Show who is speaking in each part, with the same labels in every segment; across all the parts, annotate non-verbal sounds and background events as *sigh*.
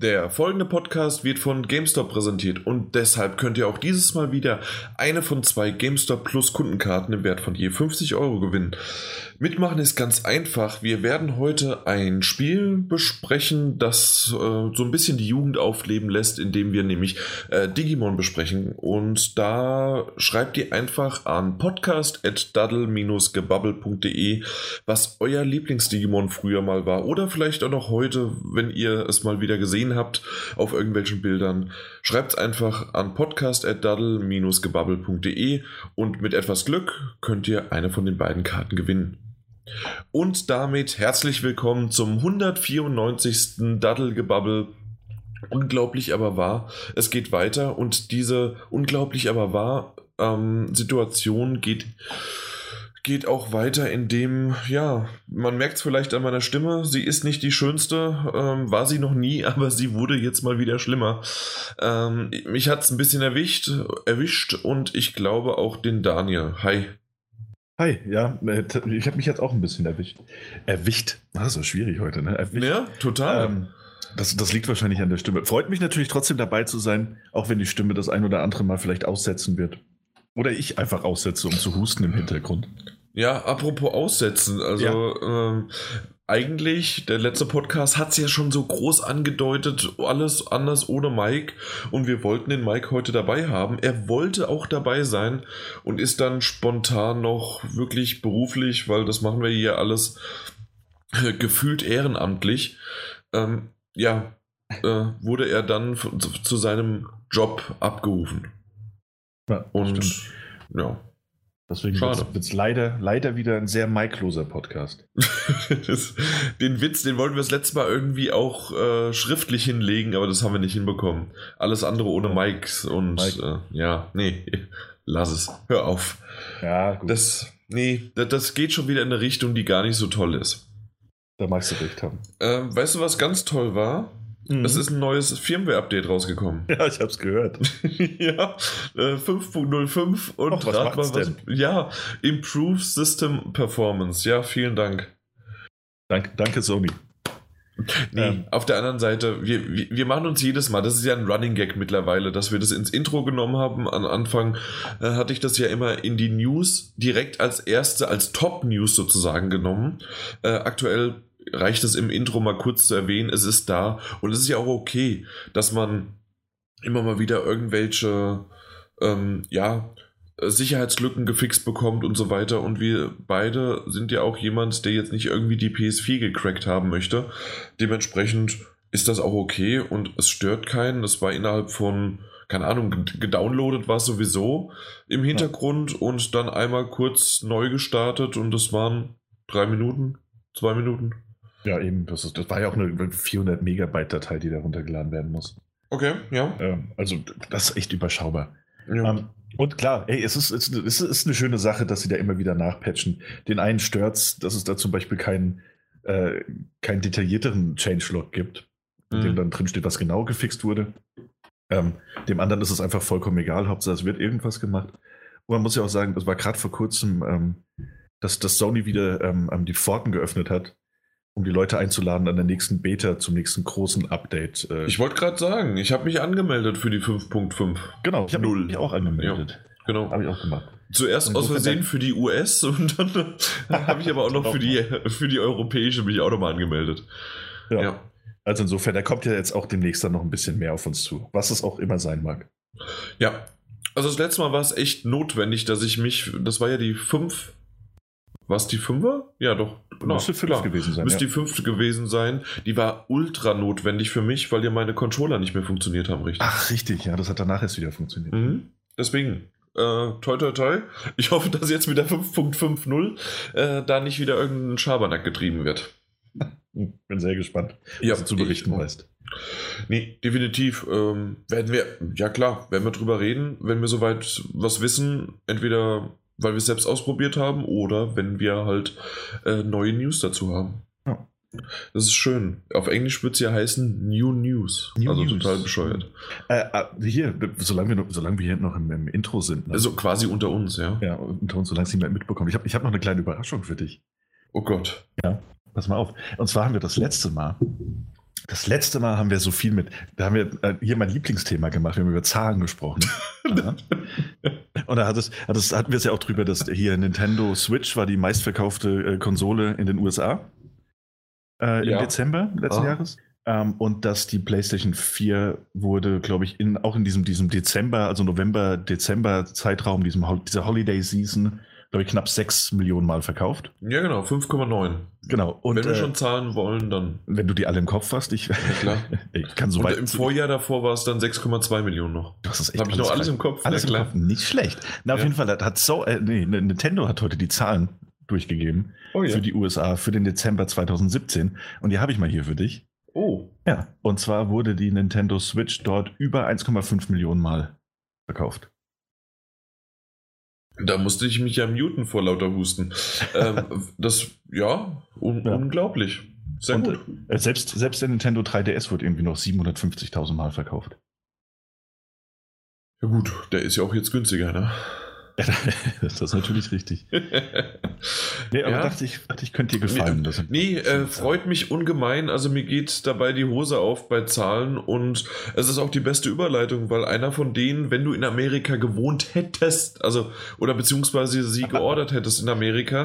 Speaker 1: Der folgende Podcast wird von GameStop präsentiert und deshalb könnt ihr auch dieses Mal wieder eine von zwei GameStop Plus Kundenkarten im Wert von je 50 Euro gewinnen. Mitmachen ist ganz einfach. Wir werden heute ein Spiel besprechen, das äh, so ein bisschen die Jugend aufleben lässt, indem wir nämlich äh, Digimon besprechen. Und da schreibt ihr einfach an podcast.daddle-gebubble.de, was euer Lieblings-Digimon früher mal war oder vielleicht auch noch heute, wenn ihr es mal wieder gesehen habt auf irgendwelchen Bildern. Schreibt es einfach an podcast.daddle-gebubble.de und mit etwas Glück könnt ihr eine von den beiden Karten gewinnen. Und damit herzlich willkommen zum 194. Daddelgebabbel. Unglaublich aber wahr. Es geht weiter und diese unglaublich aber wahr ähm, Situation geht, geht auch weiter, indem, ja, man merkt es vielleicht an meiner Stimme, sie ist nicht die schönste, ähm, war sie noch nie, *laughs* aber sie wurde jetzt mal wieder schlimmer. Ähm, mich hat es ein bisschen erwischt, erwischt und ich glaube auch den Daniel. Hi.
Speaker 2: Hi, ja, ich habe mich jetzt auch ein bisschen erwischt. Erwischt. Das ist so schwierig heute, ne?
Speaker 1: Erwischt. Ja, total. Ähm,
Speaker 2: das, das liegt wahrscheinlich an der Stimme. Freut mich natürlich trotzdem dabei zu sein, auch wenn die Stimme das ein oder andere Mal vielleicht aussetzen wird. Oder ich einfach aussetze, um zu husten im Hintergrund.
Speaker 1: Ja, apropos aussetzen, also ja. ähm, eigentlich, der letzte Podcast hat es ja schon so groß angedeutet, alles anders ohne Mike. Und wir wollten den Mike heute dabei haben. Er wollte auch dabei sein und ist dann spontan noch wirklich beruflich, weil das machen wir hier alles äh, gefühlt ehrenamtlich. Ähm, ja, äh, wurde er dann zu, zu seinem Job abgerufen.
Speaker 2: Ja, und stimmt. ja. Deswegen wird es leider, leider wieder ein sehr Mike-loser Podcast. *laughs*
Speaker 1: das, den Witz, den wollten wir das letzte Mal irgendwie auch äh, schriftlich hinlegen, aber das haben wir nicht hinbekommen. Alles andere ohne Mikes und Mike. äh, ja, nee, lass es. Hör auf. Ja, gut. Das, nee, das, das, geht schon wieder in eine Richtung, die gar nicht so toll ist.
Speaker 2: Da magst du recht haben.
Speaker 1: Ähm, weißt du, was ganz toll war? Mhm. Es ist ein neues Firmware-Update rausgekommen.
Speaker 2: Ja, ich habe es gehört. *laughs*
Speaker 1: ja, äh, 5.05 und Och, was rat mal, was. Ja, Improve System Performance. Ja, vielen Dank.
Speaker 2: Dank, danke, Sony.
Speaker 1: Nee, ähm. auf der anderen Seite, wir, wir, wir, machen uns jedes Mal, das ist ja ein Running Gag mittlerweile, dass wir das ins Intro genommen haben. Am Anfang äh, hatte ich das ja immer in die News direkt als erste, als Top-News sozusagen genommen. Äh, aktuell reicht es im Intro mal kurz zu erwähnen, es ist da und es ist ja auch okay, dass man immer mal wieder irgendwelche, ähm, ja, Sicherheitslücken gefixt bekommt und so weiter. Und wir beide sind ja auch jemand, der jetzt nicht irgendwie die PS4 gecrackt haben möchte. Dementsprechend ist das auch okay und es stört keinen. Das war innerhalb von, keine Ahnung, gedownloadet war es sowieso im Hintergrund ja. und dann einmal kurz neu gestartet und das waren drei Minuten, zwei Minuten.
Speaker 2: Ja, eben. Das, ist, das war ja auch eine 400 Megabyte Datei, die da runtergeladen werden muss.
Speaker 1: Okay, ja.
Speaker 2: Ähm, also, das ist echt überschaubar. Ja. Ähm, und klar, ey, es ist, es ist eine schöne Sache, dass sie da immer wieder nachpatchen. Den einen stört es, dass es da zum Beispiel keinen äh, keinen detaillierteren Changelog gibt, in dem mhm. dann drin steht, was genau gefixt wurde. Ähm, dem anderen ist es einfach vollkommen egal, Hauptsache es wird irgendwas gemacht. Und man muss ja auch sagen, das war gerade vor kurzem, ähm, dass, dass Sony wieder ähm, die Pforten geöffnet hat um die Leute einzuladen an der nächsten Beta zum nächsten großen Update.
Speaker 1: Äh. Ich wollte gerade sagen, ich habe mich angemeldet für die 5.5.
Speaker 2: Genau, ich habe mich auch angemeldet. Ja,
Speaker 1: genau.
Speaker 2: Habe ich auch gemacht.
Speaker 1: Zuerst aus Versehen für die US *laughs* und dann habe ich aber auch noch für die, *laughs* für die europäische mich auch nochmal angemeldet.
Speaker 2: Ja. ja. Also insofern, da kommt ja jetzt auch demnächst dann noch ein bisschen mehr auf uns zu, was es auch immer sein mag.
Speaker 1: Ja, also das letzte Mal war es echt notwendig, dass ich mich, das war ja die 5 was die Fünfer? Ja, doch.
Speaker 2: Genau, Müsste fünf gewesen sein.
Speaker 1: Müsste ja. die fünfte gewesen sein. Die war ultra notwendig für mich, weil ja meine Controller nicht mehr funktioniert haben, richtig?
Speaker 2: Ach, richtig, ja, das hat danach erst wieder funktioniert.
Speaker 1: Mhm. Deswegen, äh, toi toi toi. Ich hoffe, dass jetzt mit der 5.50 äh, da nicht wieder irgendein Schabernack getrieben wird. *laughs*
Speaker 2: Bin sehr gespannt,
Speaker 1: was ja, du zu berichten ich, weißt. Nee, definitiv. Ähm, werden wir, ja klar, werden wir drüber reden, wenn wir soweit was wissen. Entweder weil wir es selbst ausprobiert haben oder wenn wir halt äh, neue News dazu haben. Ja. Das ist schön. Auf Englisch wird es ja heißen New News. New also News. total bescheuert.
Speaker 2: Äh, äh, hier, solange wir, noch, solange wir hier noch im, im Intro sind.
Speaker 1: Ne? Also quasi unter uns, ja.
Speaker 2: Ja, unter uns, solange es niemand mitbekommt. Ich habe ich hab noch eine kleine Überraschung für dich.
Speaker 1: Oh Gott.
Speaker 2: Ja, pass mal auf. Und zwar haben wir das letzte Mal Das letzte Mal haben wir so viel mit, da haben wir äh, hier mein Lieblingsthema gemacht, wir haben über Zahlen gesprochen. ja. Und da hat es, hat es, hatten wir es ja auch drüber, dass hier Nintendo Switch war die meistverkaufte äh, Konsole in den USA äh, im ja. Dezember letzten ah. Jahres. Ähm, und dass die PlayStation 4 wurde, glaube ich, in, auch in diesem, diesem Dezember, also November, Dezember Zeitraum, diesem, dieser Holiday Season, glaube ich, knapp 6 Millionen Mal verkauft.
Speaker 1: Ja, genau, 5,9.
Speaker 2: Genau.
Speaker 1: Und, wenn wir äh, schon zahlen wollen, dann.
Speaker 2: Wenn du die alle im Kopf hast, ich, ja,
Speaker 1: klar. *laughs*
Speaker 2: ich kann so
Speaker 1: Und
Speaker 2: weit.
Speaker 1: Im Vorjahr davor war es dann 6,2 Millionen noch.
Speaker 2: Das ist echt
Speaker 1: Habe ich noch alles im Kopf?
Speaker 2: Alles im Kopf. Nicht schlecht. Na, auf ja. jeden Fall hat so, äh, nee, Nintendo hat heute die Zahlen durchgegeben oh, ja. für die USA für den Dezember 2017. Und die habe ich mal hier für dich.
Speaker 1: Oh.
Speaker 2: Ja. Und zwar wurde die Nintendo Switch dort über 1,5 Millionen Mal verkauft.
Speaker 1: Da musste ich mich ja muten vor lauter Husten. ähm, *laughs* das, ja, un ja, unglaublich.
Speaker 2: Sehr Und, gut. Äh, selbst, selbst der Nintendo 3DS wird irgendwie noch 750.000 Mal verkauft.
Speaker 1: Ja gut, der ist ja auch jetzt günstiger, ne? *laughs*
Speaker 2: das ist natürlich richtig. *laughs* nee, aber ja. dachte, ich, dachte, ich könnte dir gefallen.
Speaker 1: Nee, nee äh, freut mich ungemein. Also mir geht dabei die Hose auf bei Zahlen und es ist auch die beste Überleitung, weil einer von denen, wenn du in Amerika gewohnt hättest, also oder beziehungsweise sie *laughs* geordert hättest in Amerika,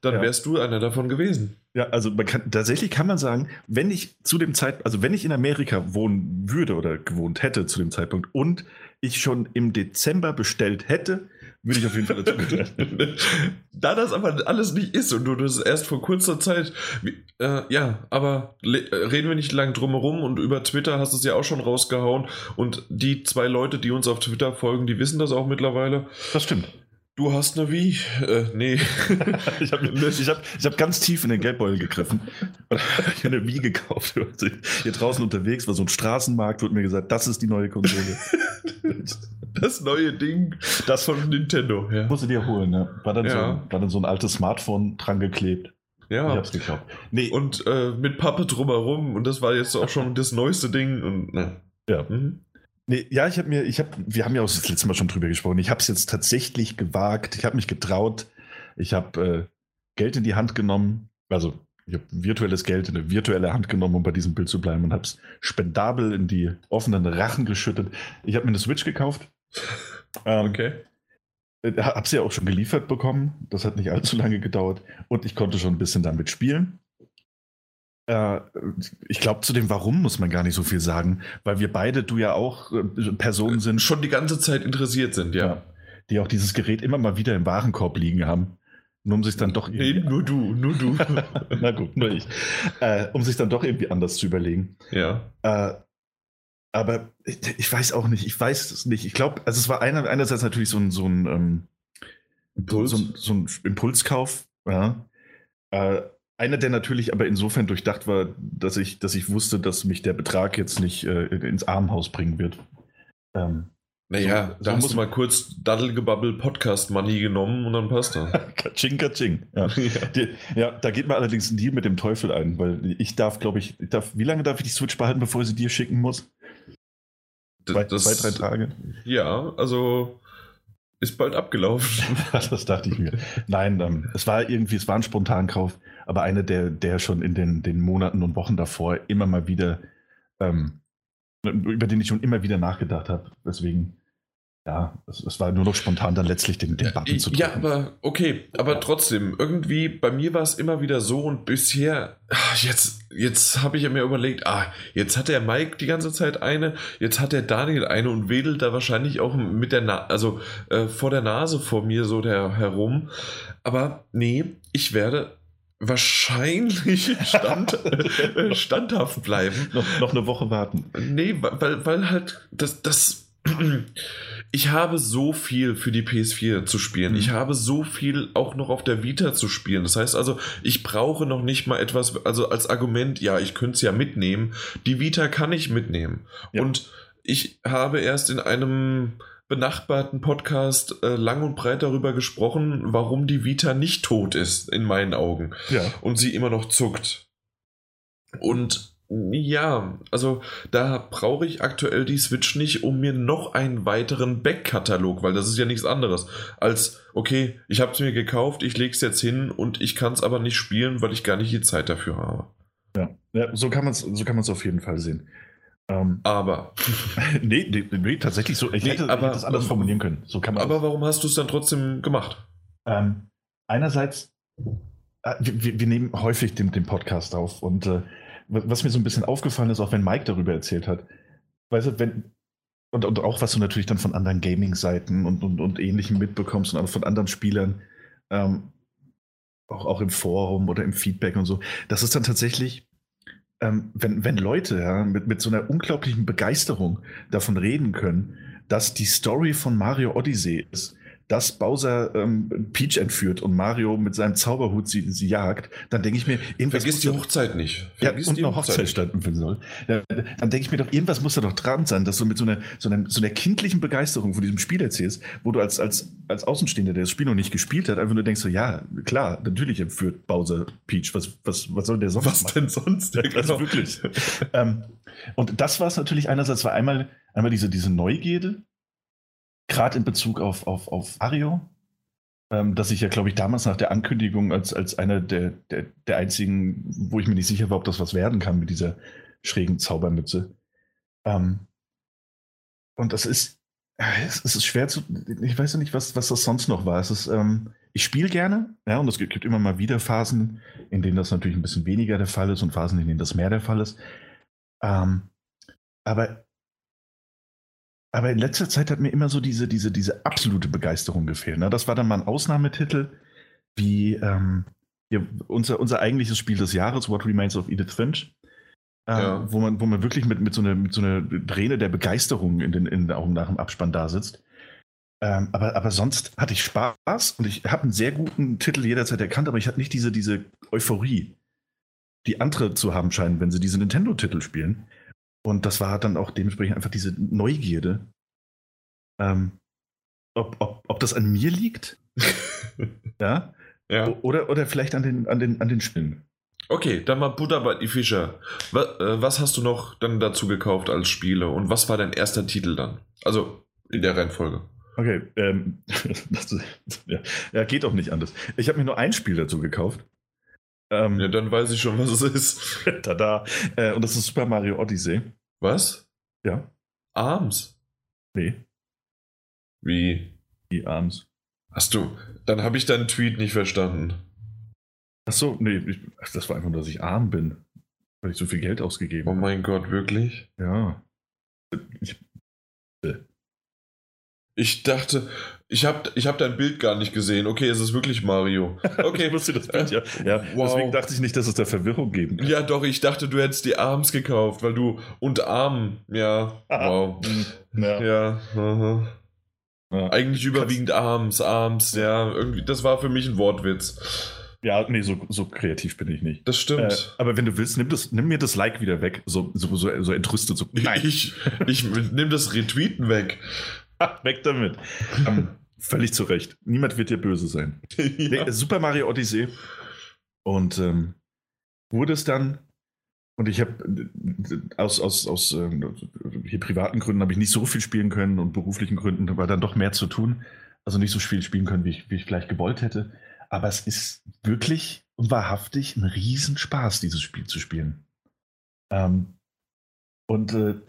Speaker 1: dann ja. wärst du einer davon gewesen.
Speaker 2: Ja, also man kann, tatsächlich kann man sagen, wenn ich zu dem Zeitpunkt, also wenn ich in Amerika wohnen würde oder gewohnt hätte zu dem Zeitpunkt und ich schon im Dezember bestellt hätte, würde ich auf jeden Fall dazu gehören. *laughs*
Speaker 1: da das aber alles nicht ist und du das erst vor kurzer Zeit, äh, ja, aber äh, reden wir nicht lang drumherum und über Twitter hast du es ja auch schon rausgehauen und die zwei Leute, die uns auf Twitter folgen, die wissen das auch mittlerweile.
Speaker 2: Das stimmt.
Speaker 1: Du hast eine Wie? Äh, nee. *laughs*
Speaker 2: ich habe ich hab, ich hab ganz tief in den Geldbeutel gegriffen und habe eine Wie gekauft. Hier draußen unterwegs war so ein Straßenmarkt, wurde mir gesagt, das ist die neue Konsole. *laughs*
Speaker 1: das neue Ding, das von Nintendo.
Speaker 2: Ja. Musst du dir holen, ne? War dann, ja. so, war dann so ein altes Smartphone dran geklebt.
Speaker 1: Ja.
Speaker 2: Ich hab's gekauft.
Speaker 1: Nee. Und äh, mit Pappe drumherum und das war jetzt auch schon das neueste Ding und ne.
Speaker 2: Ja. Mhm. Nee, ja, ich habe mir, ich habe, wir haben ja auch das letzte Mal schon drüber gesprochen. Ich habe es jetzt tatsächlich gewagt. Ich habe mich getraut. Ich habe äh, Geld in die Hand genommen. Also ich habe virtuelles Geld in eine virtuelle Hand genommen, um bei diesem Bild zu bleiben und habe es spendabel in die offenen Rachen geschüttet. Ich habe mir eine Switch gekauft.
Speaker 1: Ähm, okay.
Speaker 2: Äh, habe sie ja auch schon geliefert bekommen. Das hat nicht allzu lange gedauert. Und ich konnte schon ein bisschen damit spielen. Äh, ich glaube, zu dem Warum muss man gar nicht so viel sagen, weil wir beide, du ja auch äh, Personen sind.
Speaker 1: Schon die ganze Zeit interessiert sind, ja. ja.
Speaker 2: Die auch dieses Gerät immer mal wieder im Warenkorb liegen haben. Nur um sich dann doch
Speaker 1: Nee, nur du, nur du. *laughs*
Speaker 2: Na gut, nur ich. Äh, um sich dann doch irgendwie anders zu überlegen.
Speaker 1: Ja.
Speaker 2: Äh, aber ich, ich, weiß auch nicht, ich weiß es nicht. Ich glaube, also es war einer, einerseits natürlich so ein, so ein, ähm, Impuls. So, so, ein Impulskauf, ja. Äh, einer, der natürlich aber insofern durchdacht war, dass ich, dass ich wusste, dass mich der Betrag jetzt nicht äh, ins Armenhaus bringen wird.
Speaker 1: Ähm, naja, so, da so du mal kurz Daddelgebabbel Podcast Money genommen und dann passt das. *laughs*
Speaker 2: kaching, kaching. Ja. ja. *laughs* Die, ja, da geht man allerdings ein Deal mit dem Teufel ein, weil ich darf, glaube ich, ich darf, wie lange darf ich die Switch behalten, bevor ich sie dir schicken muss? Zwei, das, zwei drei Tage?
Speaker 1: Ja, also ist bald abgelaufen. *laughs*
Speaker 2: das dachte ich mir. Nein, ähm, es war irgendwie, es war ein Spontankauf, aber einer, der, der schon in den, den Monaten und Wochen davor immer mal wieder, ähm, über den ich schon immer wieder nachgedacht habe. Deswegen ja, es, es, war nur noch spontan dann letztlich den, den Button zu drücken.
Speaker 1: Ja, aber okay, aber trotzdem, irgendwie, bei mir war es immer wieder so und bisher, ach, jetzt, jetzt habe ich mir überlegt, ah, jetzt hat der Mike die ganze Zeit eine, jetzt hat der Daniel eine und wedelt da wahrscheinlich auch mit der, Na also äh, vor der Nase vor mir so der, herum. Aber nee, ich werde wahrscheinlich *laughs* stand, äh, standhaft bleiben.
Speaker 2: noch, noch eine Woche warten.
Speaker 1: Nee, weil, weil halt das, das *clears throat* ich habe so viel für die PS4 zu spielen. Mhm. Ich habe so viel auch noch auf der Vita zu spielen. Das heißt also, ich brauche noch nicht mal etwas, also als Argument, ja, ich könnte es ja mitnehmen. Die Vita kann ich mitnehmen. Ja. Und ich habe erst in einem benachbarten Podcast äh, lang und breit darüber gesprochen, warum die Vita nicht tot ist, in meinen Augen.
Speaker 2: Ja.
Speaker 1: Und sie immer noch zuckt. Und ja, also da brauche ich aktuell die Switch nicht, um mir noch einen weiteren Backkatalog, weil das ist ja nichts anderes als, okay, ich habe es mir gekauft, ich lege es jetzt hin und ich kann es aber nicht spielen, weil ich gar nicht die Zeit dafür habe.
Speaker 2: Ja, ja so kann man es so auf jeden Fall sehen.
Speaker 1: Ähm, aber. *laughs*
Speaker 2: nee, nee, nee, tatsächlich so. Ich, nee, hätte, aber, ich hätte es anders formulieren können. So kann man
Speaker 1: aber warum hast du es dann trotzdem gemacht?
Speaker 2: Ähm, einerseits, äh, wir, wir, nehmen häufig den, den Podcast auf und äh, was mir so ein bisschen aufgefallen ist, auch wenn Mike darüber erzählt hat, weißt du, wenn, und, und auch was du natürlich dann von anderen Gaming-Seiten und, und, und Ähnlichem mitbekommst und auch von anderen Spielern, ähm, auch, auch im Forum oder im Feedback und so, das ist dann tatsächlich, ähm, wenn, wenn Leute ja, mit, mit so einer unglaublichen Begeisterung davon reden können, dass die Story von Mario Odyssey ist, dass Bowser ähm, Peach entführt und Mario mit seinem Zauberhut sie, sie jagt, dann denke ich mir,
Speaker 1: irgendwas. Vergiss die Hochzeit nicht.
Speaker 2: Vergiss
Speaker 1: ja,
Speaker 2: und die noch Hochzeit stattfinden soll. Ja, dann denke ich mir doch, irgendwas muss da doch dran sein, dass du mit so einer, so, einer, so einer kindlichen Begeisterung von diesem Spiel erzählst, wo du als, als, als Außenstehender, der das Spiel noch nicht gespielt hat, einfach nur denkst so, ja, klar, natürlich entführt Bowser Peach. Was, was, was soll der sonst
Speaker 1: Was machen? denn sonst?
Speaker 2: Ja, also wirklich. ähm, und das war es natürlich einerseits, war einmal, einmal diese, diese Neugierde, gerade in Bezug auf, auf, auf Ario, ähm, dass ich ja, glaube ich, damals nach der Ankündigung als, als einer der, der, der einzigen, wo ich mir nicht sicher war, ob das was werden kann mit dieser schrägen Zaubermütze. Ähm, und das ist, es, ist schwer zu, ich weiß ja nicht, was, was das sonst noch war. Es ist, ähm, ich spiele gerne, ja, und es gibt, gibt immer mal wieder Phasen, in denen das natürlich ein bisschen weniger der Fall ist und Phasen, in denen das mehr der Fall ist. Ähm, aber aber in letzter Zeit hat mir immer so diese, diese, diese absolute Begeisterung gefehlt. Ne? Das war dann mal ein Ausnahmetitel, wie ähm, ja, unser, unser eigentliches Spiel des Jahres, What Remains of Edith Finch. Äh, ja. wo, man, wo man wirklich mit, mit, so einer, mit so einer Träne der Begeisterung in den, in den Augen nach dem Abspann da sitzt. Ähm, aber, aber sonst hatte ich Spaß und ich habe einen sehr guten Titel jederzeit erkannt, aber ich hatte nicht diese, diese Euphorie, die andere zu haben scheinen, wenn sie diese Nintendo-Titel spielen. Und das war dann auch dementsprechend einfach diese Neugierde. Ähm, ob, ob, ob das an mir liegt? *laughs* ja? ja. Oder, oder vielleicht an den, an, den, an den Spinnen.
Speaker 1: Okay, dann mal Butter bei die Fischer. Was, äh, was, hast du noch dann dazu gekauft als Spiele und was war dein erster Titel dann? Also in der Reihenfolge.
Speaker 2: Okay, ähm, *laughs* ja, ja, geht auch nicht anders. Ich habe mir nur ein Spiel dazu gekauft.
Speaker 1: Ähm, ja, dann weiß ich schon, was es ist. *laughs*
Speaker 2: Tada. Äh, und das ist Super Mario Odyssey.
Speaker 1: Was?
Speaker 2: Ja.
Speaker 1: Arms?
Speaker 2: Nee.
Speaker 1: Wie?
Speaker 2: Die Arms.
Speaker 1: Hast du, dann habe ich deinen Tweet nicht verstanden.
Speaker 2: Ach so, nee, ich, das war einfach nur, dass ich arm bin, weil ich so viel Geld ausgegeben
Speaker 1: habe. Oh mein Gott, wirklich?
Speaker 2: Ja. Ich,
Speaker 1: äh. Ich dachte, ich habe ich hab dein Bild gar nicht gesehen. Okay, es ist wirklich Mario. *laughs* Okay.
Speaker 2: ich wusste das Bild, ja. ja wow. Deswegen dachte ich nicht, dass es da Verwirrung geben
Speaker 1: kann. Ja, doch, ich dachte, du hättest die Arms gekauft, weil du. Und Arm, ja. Ah. Wow. Ja. ja. Uh. Eigentlich überwiegend Arms, Arms, ja. Irgendwie, das war für mich ein Wortwitz.
Speaker 2: Ja, nee, so, so kreativ bin ich nicht.
Speaker 1: Das stimmt. Äh,
Speaker 2: aber wenn du willst, nimm, das, nimm mir das Like wieder weg. So, so, so, so entrüstet. So, *laughs*
Speaker 1: nein. Ich, ich nimm das Retweeten weg. *laughs*
Speaker 2: Weg damit. Um, ähm, völlig zu Recht. Niemand wird dir böse sein. *laughs* ja. Super Mario Odyssey. Und ähm, wurde es dann, und ich habe aus, aus, aus ähm, hier privaten Gründen habe ich nicht so viel spielen können und beruflichen Gründen war dann doch mehr zu tun. Also nicht so viel spielen können, wie ich, wie ich vielleicht gewollt hätte. Aber es ist wirklich und wahrhaftig ein Riesenspaß, dieses Spiel zu spielen. Ähm, und äh,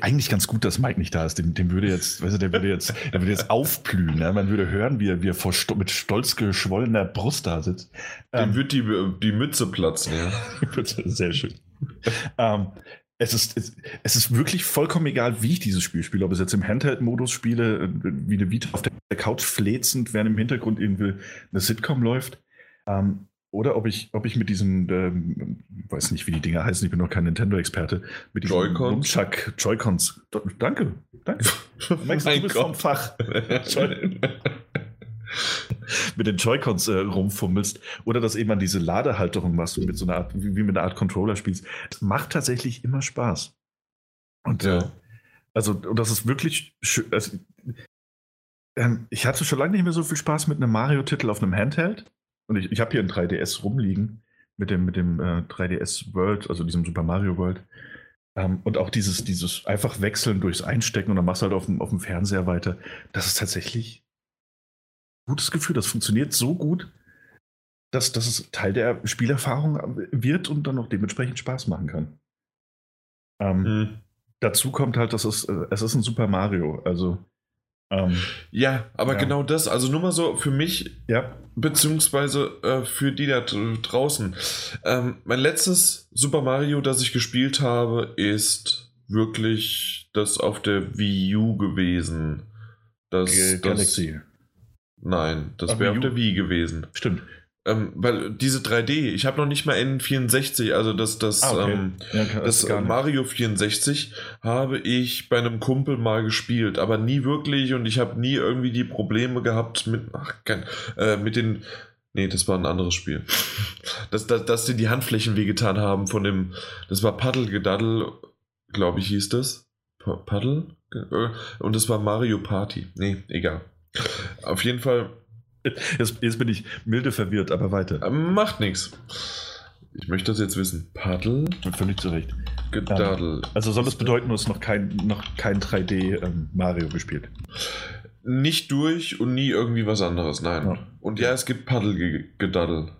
Speaker 2: eigentlich ganz gut, dass Mike nicht da ist. Dem, dem würde jetzt, weißt du, der würde jetzt, der würde jetzt aufblühen. Ne? Man würde hören, wie er, wie er vor, mit stolz geschwollener Brust da sitzt.
Speaker 1: Dem ähm, wird die, die Mütze platzen, ja. *laughs*
Speaker 2: Sehr schön. ähm, es ist, es, es, ist wirklich vollkommen egal, wie ich dieses Spiel spiele. Ob ich es jetzt im Handheld-Modus spiele, äh, wie eine Vita auf der Couch flezend, während im Hintergrund irgendwie eine Sitcom läuft. Ähm, oder ob ich, ob ich mit diesen, ähm, weiß nicht, wie die Dinger heißen, ich bin noch kein Nintendo-Experte, mit diesen
Speaker 1: Joy-Cons.
Speaker 2: Joy-Cons. Danke, danke. *laughs* Max, du bist vom Fach. *laughs* mit den Joy-Cons äh, rumfummelst oder dass eben an diese Ladehalterung machst und mit so einer Art, wie, wie mit einer Art Controller spielst. Das macht tatsächlich immer Spaß. Und ja. Äh, also, und das ist wirklich schön. Also, ähm, ich hatte schon lange nicht mehr so viel Spaß mit einem Mario-Titel auf einem Handheld. Und ich, ich habe hier ein 3DS rumliegen mit dem, mit dem äh, 3DS World, also diesem Super Mario World. Ähm, und auch dieses, dieses einfach Wechseln durchs Einstecken und dann machst du halt auf dem, auf dem Fernseher weiter. Das ist tatsächlich ein gutes Gefühl. Das funktioniert so gut. dass, dass es Teil der Spielerfahrung wird und dann auch dementsprechend Spaß machen kann. Ähm, mhm. Dazu kommt halt, dass es, äh, es ist ein Super Mario. Also
Speaker 1: ähm, ja, aber ja. genau das, also nur mal so für mich,
Speaker 2: ja.
Speaker 1: beziehungsweise äh, für die da draußen. Ähm, mein letztes Super Mario, das ich gespielt habe, ist wirklich das auf der Wii U gewesen. Das,
Speaker 2: Galaxy.
Speaker 1: Das, nein, das wäre auf der Wii gewesen.
Speaker 2: Stimmt.
Speaker 1: Ähm, weil diese 3D, ich habe noch nicht mal N64, also das, das, ah, okay. ähm, ja, das Mario 64 habe ich bei einem Kumpel mal gespielt, aber nie wirklich und ich habe nie irgendwie die Probleme gehabt mit, ach, kein, äh, mit den, nee, das war ein anderes Spiel, *laughs* dass, dass, dass die die Handflächen wehgetan haben von dem, das war Paddle-Gedaddel, glaube ich hieß das, Paddle? Äh, und das war Mario Party, nee, egal. Auf jeden Fall *laughs*
Speaker 2: Jetzt, jetzt, bin ich milde verwirrt, aber weiter.
Speaker 1: Ähm, macht nichts. Ich möchte das jetzt wissen. Paddel?
Speaker 2: Völlig zurecht.
Speaker 1: Gedaddel.
Speaker 2: also soll das bedeuten, du hast noch kein, noch kein 3D ähm, Mario gespielt?
Speaker 1: Nicht durch und nie irgendwie was anderes, nein. Ja. Und ja, es gibt Paddelgedaddel.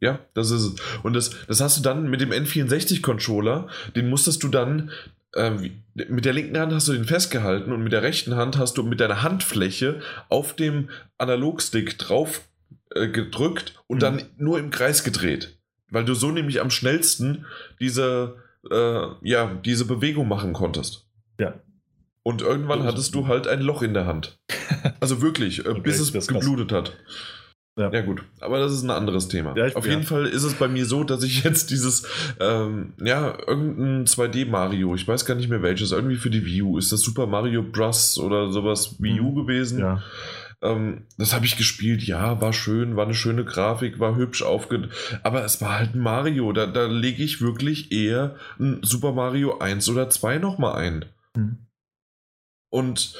Speaker 1: Ja, das ist es. Und das, das hast du dann mit dem N64-Controller, den musstest du dann äh, mit der linken Hand hast du den festgehalten und mit der rechten Hand hast du mit deiner Handfläche auf dem Analogstick drauf äh, gedrückt und mhm. dann nur im Kreis gedreht. Weil du so nämlich am schnellsten diese, äh, ja, diese Bewegung machen konntest.
Speaker 2: Ja.
Speaker 1: Und irgendwann hattest du halt ein Loch in der Hand. Also wirklich, äh, okay, bis es geblutet hat. Ja. ja. gut, aber das ist ein anderes Thema. Ja, ich, Auf ja. jeden Fall ist es bei mir so, dass ich *laughs* jetzt dieses, ähm, ja, irgendein 2D-Mario, ich weiß gar nicht mehr welches, irgendwie für die Wii U, ist das Super Mario Bros. oder sowas Wii U mhm. gewesen?
Speaker 2: Ja.
Speaker 1: Ähm, das habe ich gespielt, ja, war schön, war eine schöne Grafik, war hübsch aufge... Aber es war halt ein Mario, da, da lege ich wirklich eher ein Super Mario 1 oder 2 nochmal ein. Mhm. Und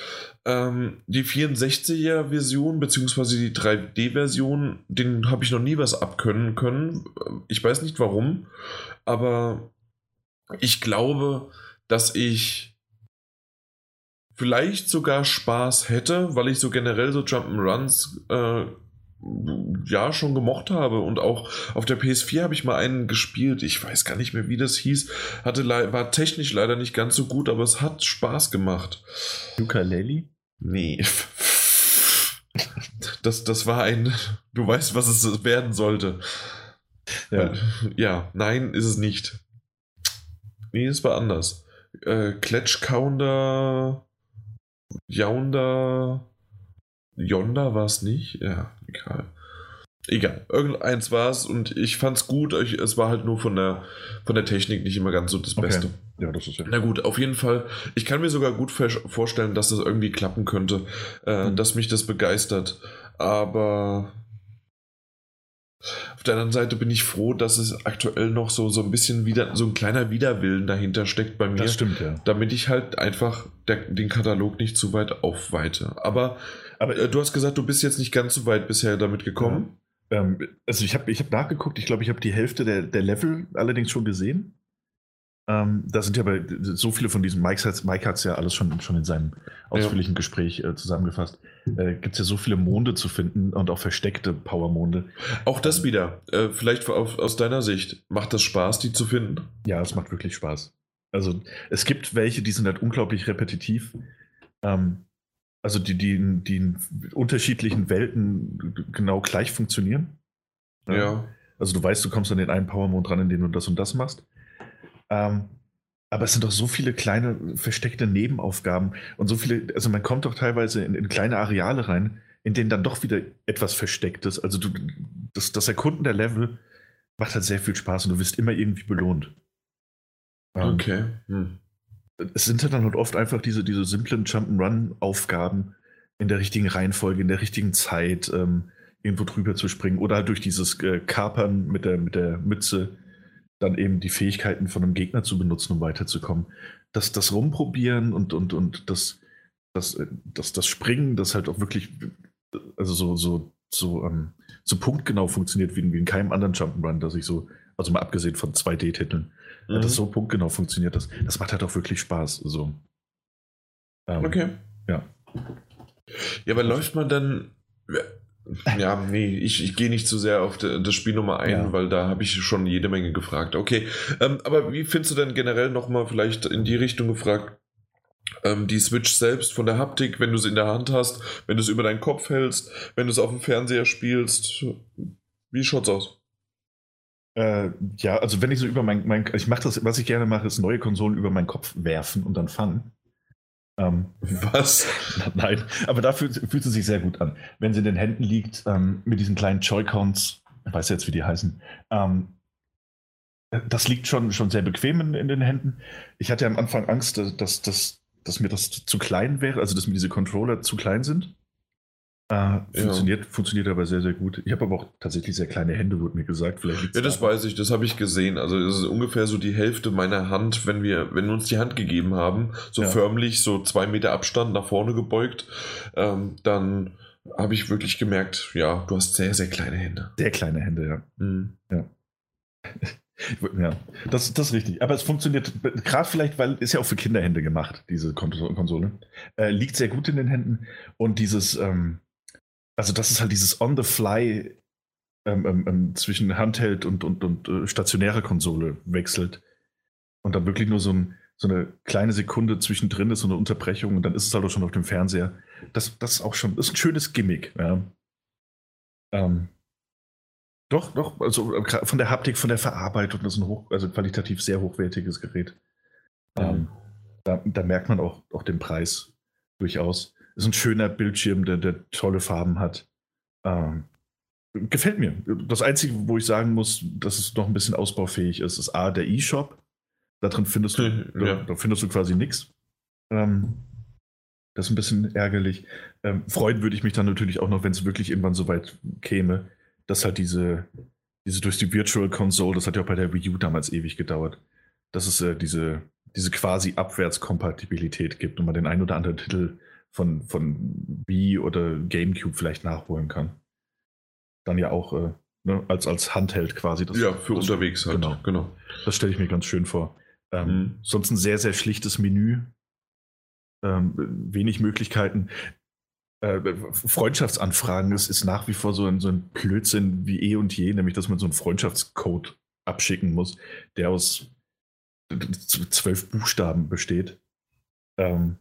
Speaker 1: ähm, die 64er-Version, beziehungsweise die 3D-Version, den habe ich noch nie was abkönnen können. Ich weiß nicht warum, aber ich glaube, dass ich vielleicht sogar Spaß hätte, weil ich so generell so Jump'n'Runs äh, ja schon gemocht habe und auch auf der PS4 habe ich mal einen gespielt. Ich weiß gar nicht mehr, wie das hieß. Hatte war technisch leider nicht ganz so gut, aber es hat Spaß gemacht.
Speaker 2: Ukulele?
Speaker 1: Nee. Das, das war ein, du weißt, was es werden sollte. Ja. ja, nein, ist es nicht. Nee, es war anders. Äh, Counter, Yonder, Yonder war es nicht? Ja, egal. Egal, irgendeins war es und ich fand es gut. Es war halt nur von der, von der Technik nicht immer ganz so das okay. Beste.
Speaker 2: Ja, das ist ja.
Speaker 1: Na gut, auf jeden Fall. Ich kann mir sogar gut vorstellen, dass das irgendwie klappen könnte, äh, mhm. dass mich das begeistert. Aber auf der anderen Seite bin ich froh, dass es aktuell noch so, so ein bisschen wieder, so ein kleiner Widerwillen dahinter steckt bei mir.
Speaker 2: Das stimmt, ja.
Speaker 1: Damit ich halt einfach der, den Katalog nicht zu weit aufweite. Aber, Aber äh, du hast gesagt, du bist jetzt nicht ganz so weit bisher damit gekommen. Ja.
Speaker 2: Ähm, also ich habe ich hab nachgeguckt, ich glaube, ich habe die Hälfte der, der Level allerdings schon gesehen. Ähm, da sind ja bei so viele von diesen, Mike hat Mike es ja alles schon, schon in seinem ausführlichen ja. Gespräch äh, zusammengefasst. Äh, Gibt es ja so viele Monde zu finden und auch versteckte Power-Monde.
Speaker 1: Auch das wieder, äh, vielleicht auf, aus deiner Sicht, macht das Spaß, die zu finden?
Speaker 2: Ja, es macht wirklich Spaß. Also es gibt welche, die sind halt unglaublich repetitiv. Ähm, also die, die, die in unterschiedlichen Welten genau gleich funktionieren.
Speaker 1: Ja. ja.
Speaker 2: Also du weißt, du kommst an den einen Power-Mond ran, in dem du das und das machst. Ähm, aber es sind doch so viele kleine versteckte Nebenaufgaben und so viele, also man kommt doch teilweise in, in kleine Areale rein, in denen dann doch wieder etwas versteckt ist. Also du, das, das Erkunden der Level macht halt sehr viel Spaß und du wirst immer irgendwie belohnt.
Speaker 1: Ähm, okay. Hm
Speaker 2: es sind dann halt oft einfach diese, diese simplen Jump'n'Run-Aufgaben in der richtigen Reihenfolge, in der richtigen Zeit, ähm, irgendwo drüber zu springen oder halt durch dieses äh, Kapern mit der, mit der Mütze dann eben die Fähigkeiten von einem Gegner zu benutzen, um weiterzukommen. Das, das Rumprobieren und, und, und das, das, äh, das, das Springen, das halt auch wirklich, also so, so, so, ähm, so punktgenau funktioniert wie in, wie in keinem anderen Jump'n'Run, dass ich so, also mal abgesehen von 2D-Titeln, mhm. das so punktgenau funktioniert. Das, das macht halt auch wirklich Spaß. So.
Speaker 1: Ähm, okay.
Speaker 2: Ja.
Speaker 1: Ja, aber läuft man dann, Ja, nee, ich, ich gehe nicht zu sehr auf das Spiel Nummer ein, ja. weil da habe ich schon jede Menge gefragt. Okay, ähm, aber wie findest du denn generell nochmal vielleicht in die Richtung gefragt, ähm, die Switch selbst von der Haptik, wenn du sie in der Hand hast, wenn du es über deinen Kopf hältst, wenn du es auf dem Fernseher spielst, wie schaut's aus?
Speaker 2: Äh, ja, also wenn ich so über mein, mein ich mache das, was ich gerne mache, ist neue Konsolen über meinen Kopf werfen und dann fangen. Ähm,
Speaker 1: Was? *laughs*
Speaker 2: Nein, aber dafür fühlt sie sich sehr gut an. Wenn sie in den Händen liegt, ähm, mit diesen kleinen Joy-Cons, ich weiß jetzt, wie die heißen, ähm, das liegt schon, schon sehr bequem in, in, den Händen. Ich hatte am Anfang Angst, dass, dass, dass mir das zu klein wäre, also dass mir diese Controller zu klein sind. Äh, funktioniert, ja. funktioniert aber sehr, sehr gut. Ich habe aber auch tatsächlich sehr kleine Hände, wurde mir gesagt.
Speaker 1: Vielleicht ja, das daran. weiß ich, das habe ich gesehen. Also es ist ungefähr so die Hälfte meiner Hand, wenn wir, wenn wir uns die Hand gegeben haben, so ja. förmlich, so zwei Meter Abstand nach vorne gebeugt, ähm, dann habe ich wirklich gemerkt, ja, du hast sehr, sehr kleine Hände.
Speaker 2: Sehr kleine Hände, ja. Mhm. Ja. Ja, das, das ist richtig. Aber es funktioniert gerade vielleicht, weil ist ja auch für Kinderhände gemacht, diese Konsole. Äh, liegt sehr gut in den Händen und dieses, ähm, also das ist halt dieses On-the-Fly ähm, ähm, ähm, zwischen Handheld und, und, und äh, stationäre Konsole wechselt. Und dann wirklich nur so, ein, so, eine kleine Sekunde zwischendrin ist, so eine Unterbrechung und dann ist es halt auch schon auf dem Fernseher. Das, das ist auch schon, ist ein schönes Gimmick. Ja. Ähm, doch, doch, also äh, von der Haptik, von der Verarbeitung, das ist ein hoch, also qualitativ sehr hochwertiges Gerät. Mhm. Ähm, da, da, merkt man auch, auch den Preis durchaus ist ein schöner Bildschirm, der, der tolle Farben hat. Ähm, gefällt mir. Das Einzige, wo ich sagen muss, dass es noch ein bisschen ausbaufähig ist, ist A, der E-Shop. Da drin findest du, ja. da, da, findest du quasi nichts. Ähm, das ist ein bisschen ärgerlich. Ähm, freuen würde ich mich dann natürlich auch noch, wenn es wirklich irgendwann so weit käme, dass halt diese, diese durch die Virtual Console, das hat ja auch bei der Wii U damals ewig gedauert, dass es äh, diese, diese quasi Abwärtskompatibilität gibt und man den ein oder anderen Titel von, von Wii oder GameCube vielleicht nachholen kann. Dann ja auch äh, ne, als, als Handheld quasi.
Speaker 1: Das, ja, für das, unterwegs
Speaker 2: halt. Genau. genau. Das stelle ich mir ganz schön vor. Ähm, mhm. Sonst ein sehr, sehr schlichtes Menü. Ähm, wenig Möglichkeiten. Äh, Freundschaftsanfragen ist, ist nach wie vor so ein, so ein Blödsinn wie eh und je, nämlich dass man so einen Freundschaftscode abschicken muss, der aus zwölf Buchstaben besteht. Ähm,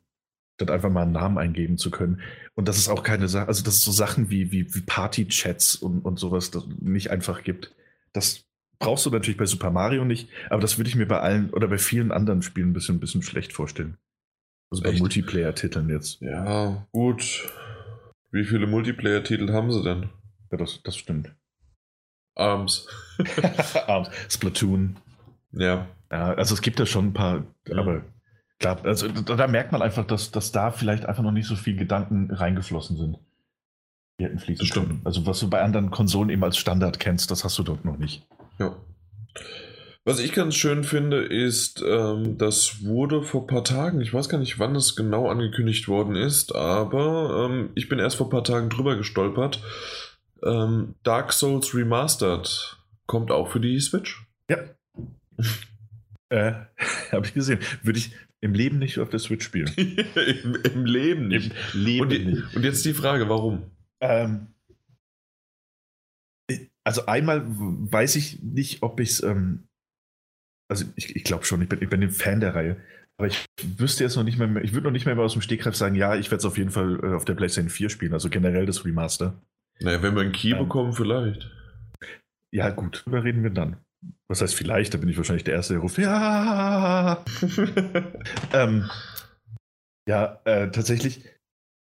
Speaker 2: statt einfach mal einen Namen eingeben zu können. Und das ist auch keine Sache, also dass es so Sachen wie, wie, wie Party-Chats und, und sowas nicht einfach gibt. Das brauchst du natürlich bei Super Mario nicht, aber das würde ich mir bei allen oder bei vielen anderen Spielen ein bisschen, ein bisschen schlecht vorstellen. Also bei Multiplayer-Titeln jetzt.
Speaker 1: Ja, gut. Wie viele Multiplayer-Titel haben sie denn?
Speaker 2: Ja, das, das stimmt.
Speaker 1: Arms. *laughs*
Speaker 2: Arms. Splatoon.
Speaker 1: Ja.
Speaker 2: Ja, also es gibt ja schon ein paar, aber Klar, also da, da, merkt man einfach, dass, dass da vielleicht einfach noch nicht so viele Gedanken reingeflossen sind. Die hätten fließen Stimmt. können. Also was du bei anderen Konsolen eben als Standard kennst, das hast du dort noch nicht.
Speaker 1: Ja. Was ich ganz schön finde, ist, ähm, das wurde vor ein paar Tagen, ich weiß gar nicht, wann es genau angekündigt worden ist, aber ähm, ich bin erst vor ein paar Tagen drüber gestolpert. Ähm, Dark Souls Remastered kommt auch für die Switch.
Speaker 2: Ja. *laughs* äh, *laughs* Habe ich gesehen. Würde ich, im Leben nicht auf der Switch spielen. *laughs*
Speaker 1: Im, Im, Leben nicht. Im Leben und, nicht. Und jetzt die Frage, warum?
Speaker 2: Ähm, also einmal weiß ich nicht, ob ich es, ähm, also ich, ich glaube schon, ich bin, ich bin ein Fan der Reihe, aber ich wüsste jetzt noch nicht mehr, ich würde noch nicht mehr aus dem Stegreif sagen, ja, ich werde es auf jeden Fall äh, auf der PlayStation 4 spielen, also generell das Remaster.
Speaker 1: Naja, wenn wir einen Key ähm, bekommen, vielleicht.
Speaker 2: Ja, gut, darüber reden wir dann. Was heißt vielleicht? Da bin ich wahrscheinlich der Erste, der ruft, ja. *laughs* ähm, ja, äh, tatsächlich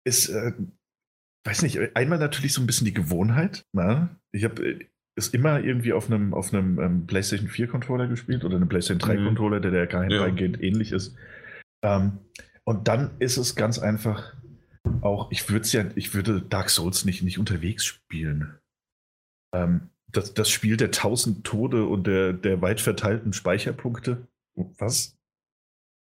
Speaker 2: ist, äh, weiß nicht, einmal natürlich so ein bisschen die Gewohnheit. Na? Ich habe äh, es immer irgendwie auf einem, auf einem ähm, PlayStation 4 Controller gespielt oder einem PlayStation 3 mhm. Controller, der der gar ja. ähnlich ist. Ähm, und dann ist es ganz einfach auch, ich würde ja, ich würde Dark Souls nicht, nicht unterwegs spielen. Ähm, das, das Spiel der tausend Tode und der, der weit verteilten Speicherpunkte. Was?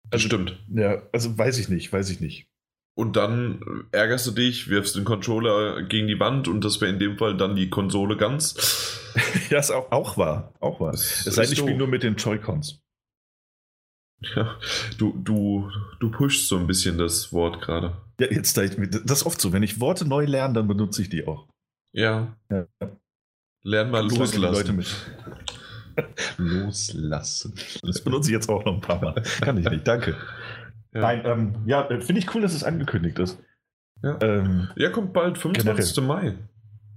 Speaker 1: Also, stimmt.
Speaker 2: Ja, also weiß ich nicht, weiß ich nicht.
Speaker 1: Und dann ärgerst du dich, wirfst den Controller gegen die Wand und das wäre in dem Fall dann die Konsole ganz. *laughs*
Speaker 2: ja, ist auch, auch wahr. Auch wahr. Es sei denn, ich spiele nur mit den Joy-Cons.
Speaker 1: Ja, du, du, du pushst so ein bisschen das Wort gerade.
Speaker 2: Ja, jetzt das ist oft so. Wenn ich Worte neu lerne, dann benutze ich die auch.
Speaker 1: Ja. ja. Lern mal loslassen. *laughs*
Speaker 2: loslassen. Das benutze ich jetzt auch noch ein paar Mal. Kann ich nicht, danke. Ja. Nein, ähm, ja, finde ich cool, dass es angekündigt ist.
Speaker 1: Ja, ähm, ja kommt bald, 25. Generell. Mai.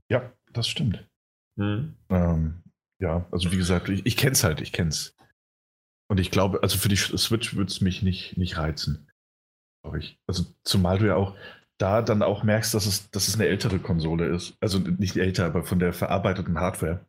Speaker 2: Ja, das stimmt. Hm. Ähm, ja, also wie gesagt, ich, ich kenne es halt, ich kenne es. Und ich glaube, also für die Switch würde es mich nicht, nicht reizen. Glaube ich. Also zumal du ja auch da dann auch merkst, dass es, dass es eine ältere Konsole ist. Also nicht älter, aber von der verarbeiteten Hardware.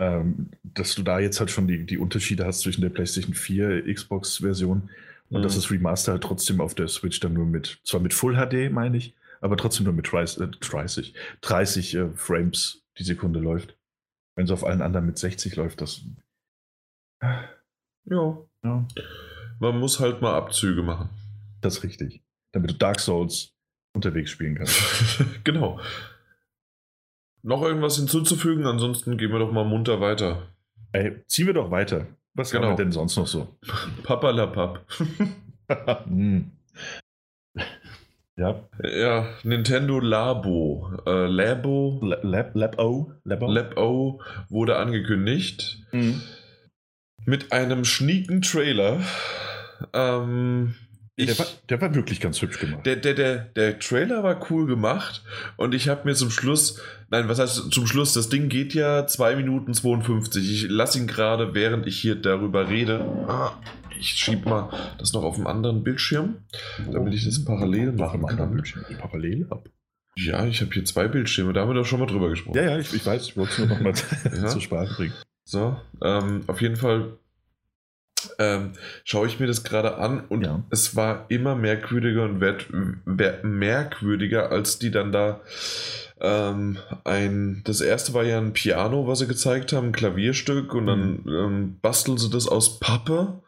Speaker 2: Ähm, dass du da jetzt halt schon die, die Unterschiede hast zwischen der PlayStation 4 Xbox-Version und mhm. dass das Remaster halt trotzdem auf der Switch dann nur mit, zwar mit Full HD, meine ich, aber trotzdem nur mit 30, äh, 30, 30 äh, Frames die Sekunde läuft. Wenn es auf allen anderen mit 60 läuft, das.
Speaker 1: Ja. ja. Man muss halt mal Abzüge machen.
Speaker 2: Das ist richtig. Damit du Dark Souls unterwegs spielen kannst. *laughs*
Speaker 1: genau. Noch irgendwas hinzuzufügen? Ansonsten gehen wir doch mal munter weiter.
Speaker 2: Ey, ziehen wir doch weiter. Was genau. haben wir denn sonst noch so? *laughs*
Speaker 1: Papa la Papp. *laughs* hm. Ja. Ja, Nintendo Labo. Äh, Labo.
Speaker 2: Lab, Lab O.
Speaker 1: Labo. Lab O wurde angekündigt. Mhm. Mit einem schnieken Trailer. Ähm,
Speaker 2: ich, der, war, der, war, wirklich ganz hübsch gemacht.
Speaker 1: Der, der, der, der Trailer war cool gemacht und ich habe mir zum Schluss, nein, was heißt zum Schluss, das Ding geht ja 2 Minuten 52. Ich lasse ihn gerade, während ich hier darüber rede. Ah, ich schiebe mal das noch auf einem anderen Bildschirm, damit ich das parallel machen kann. Bildschirm,
Speaker 2: parallel
Speaker 1: ab. Ja, ich habe hier zwei Bildschirme, da haben wir doch schon mal drüber gesprochen.
Speaker 2: Ja, ja, ich, ich weiß, ich wollte es nur noch mal *laughs* ja. *laughs* zur Sprache bringen.
Speaker 1: So, ähm, auf jeden Fall ähm, schaue ich mir das gerade an und ja. es war immer merkwürdiger und wert, merkwürdiger, als die dann da ähm, ein, das erste war ja ein Piano, was sie gezeigt haben, ein Klavierstück und dann mhm. ähm, basteln sie das aus Pappe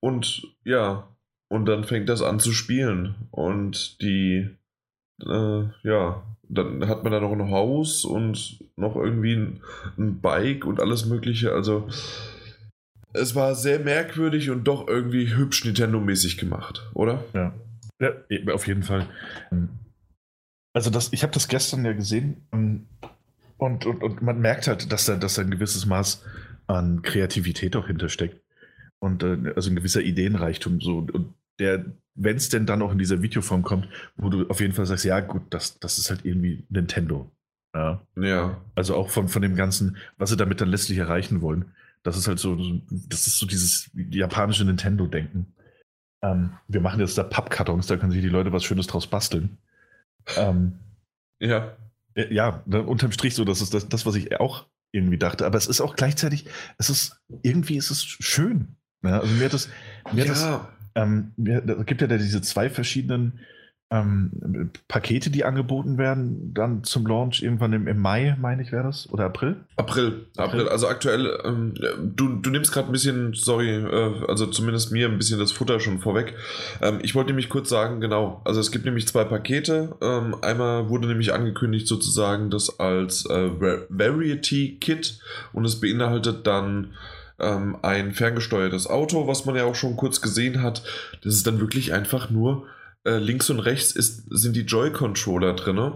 Speaker 1: und ja, und dann fängt das an zu spielen und die, äh, ja, dann hat man da noch ein Haus und noch irgendwie ein, ein Bike und alles mögliche, also es war sehr merkwürdig und doch irgendwie hübsch Nintendo-mäßig gemacht, oder?
Speaker 2: Ja. ja, auf jeden Fall. Also das, ich habe das gestern ja gesehen ähm, und, und, und man merkt halt, dass da, dass da ein gewisses Maß an Kreativität auch hintersteckt und äh, also ein gewisser Ideenreichtum so und der, wenn es denn dann auch in dieser Videoform kommt, wo du auf jeden Fall sagst, ja gut, das, das ist halt irgendwie Nintendo. Ja.
Speaker 1: ja.
Speaker 2: Also auch von, von dem Ganzen, was sie damit dann letztlich erreichen wollen. Das ist halt so, das ist so dieses japanische Nintendo-Denken. Ähm, wir machen jetzt da Pappkartons, da können sich die Leute was Schönes draus basteln. Ähm,
Speaker 1: ja.
Speaker 2: Ja, ne, unterm Strich so, das ist das, das, was ich auch irgendwie dachte. Aber es ist auch gleichzeitig, es ist, irgendwie ist es schön. Ne? Also mir hat das, mir ja. hat das, ähm, mir, es gibt ja da diese zwei verschiedenen ähm, Pakete, die angeboten werden, dann zum Launch irgendwann im, im Mai, meine ich, wäre das? Oder April?
Speaker 1: April, April. Also aktuell, ähm, du, du nimmst gerade ein bisschen, sorry, äh, also zumindest mir ein bisschen das Futter schon vorweg. Ähm, ich wollte nämlich kurz sagen, genau, also es gibt nämlich zwei Pakete. Ähm, einmal wurde nämlich angekündigt sozusagen das als äh, Variety Kit und es beinhaltet dann ähm, ein ferngesteuertes Auto, was man ja auch schon kurz gesehen hat. Das ist dann wirklich einfach nur äh, links und rechts ist, sind die Joy-Controller drin.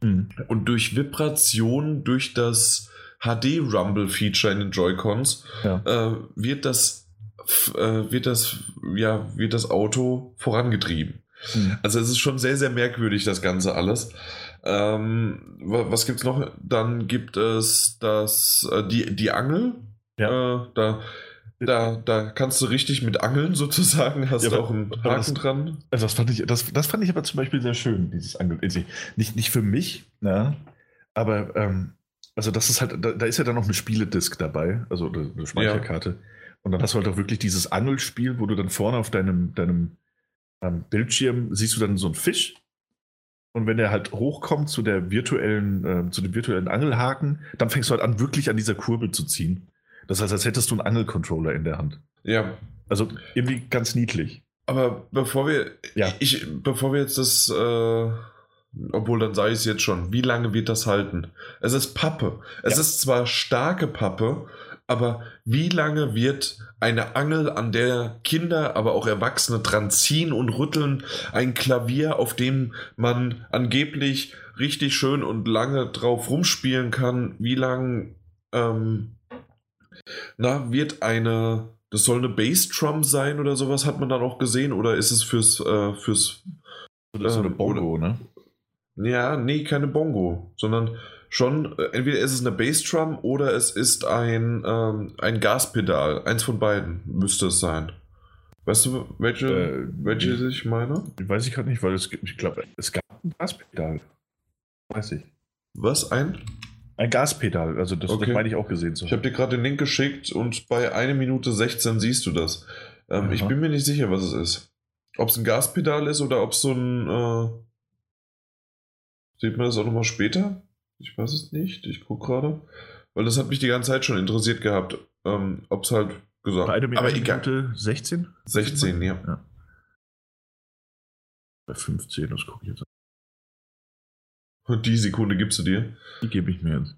Speaker 1: Mhm. Und durch Vibration, durch das HD-Rumble-Feature in den Joy-Cons, ja. äh, wird das, äh, wird das, ja, wird das Auto vorangetrieben. Mhm. Also es ist schon sehr, sehr merkwürdig, das Ganze alles. Ähm, was gibt es noch? Dann gibt es das, äh, die, die Angel. Ja. Äh, da da, da kannst du richtig mit angeln sozusagen, hast ja, du auch einen Haken
Speaker 2: das,
Speaker 1: dran.
Speaker 2: Also das fand, ich, das, das fand ich aber zum Beispiel sehr schön, dieses Angeln. Nicht, nicht für mich, ne? aber ähm, also das ist halt, da, da, ist ja dann noch eine Spieledisk dabei, also eine Speicherkarte. Ja. Und dann hast du halt auch wirklich dieses Angelspiel, wo du dann vorne auf deinem, deinem ähm, Bildschirm siehst du dann so einen Fisch. Und wenn der halt hochkommt zu der virtuellen, äh, zu dem virtuellen Angelhaken, dann fängst du halt an, wirklich an dieser Kurbel zu ziehen. Das heißt, als hättest du einen Angelcontroller in der Hand.
Speaker 1: Ja.
Speaker 2: Also irgendwie ganz niedlich.
Speaker 1: Aber bevor wir, ja. ich, bevor wir jetzt das, äh, obwohl dann sage ich es jetzt schon, wie lange wird das halten? Es ist Pappe. Es ja. ist zwar starke Pappe, aber wie lange wird eine Angel, an der Kinder, aber auch Erwachsene dran ziehen und rütteln, ein Klavier, auf dem man angeblich richtig schön und lange drauf rumspielen kann, wie lang ähm, na, wird eine, das soll eine Bassdrum sein oder sowas, hat man dann auch gesehen, oder ist es fürs, äh, fürs
Speaker 2: das ist so eine ähm, Bongo, oder, ne?
Speaker 1: Ja, nee, keine Bongo, sondern schon, äh, entweder ist es eine Bassdrum oder es ist ein, ähm, ein Gaspedal. Eins von beiden müsste es sein. Weißt du, welche, äh, welche ich meine?
Speaker 2: Weiß ich gerade nicht, weil es, ich glaube, es gab ein Gaspedal. Weiß ich.
Speaker 1: Was? Ein?
Speaker 2: Ein Gaspedal, also das, okay. das meine ich auch gesehen
Speaker 1: zu Ich habe dir gerade den Link geschickt und bei 1 Minute 16 siehst du das. Ähm, ich bin mir nicht sicher, was es ist. Ob es ein Gaspedal ist oder ob es so ein. Äh, sieht man das auch nochmal später? Ich weiß es nicht. Ich gucke gerade. Weil das hat mich die ganze Zeit schon interessiert gehabt. Ähm, Ob es halt gesagt
Speaker 2: Beide
Speaker 1: Aber
Speaker 2: egal. 16?
Speaker 1: 16, ja. ja.
Speaker 2: Bei 15, das gucke ich jetzt an.
Speaker 1: Und die Sekunde gibst du dir?
Speaker 2: Die gebe ich mir jetzt.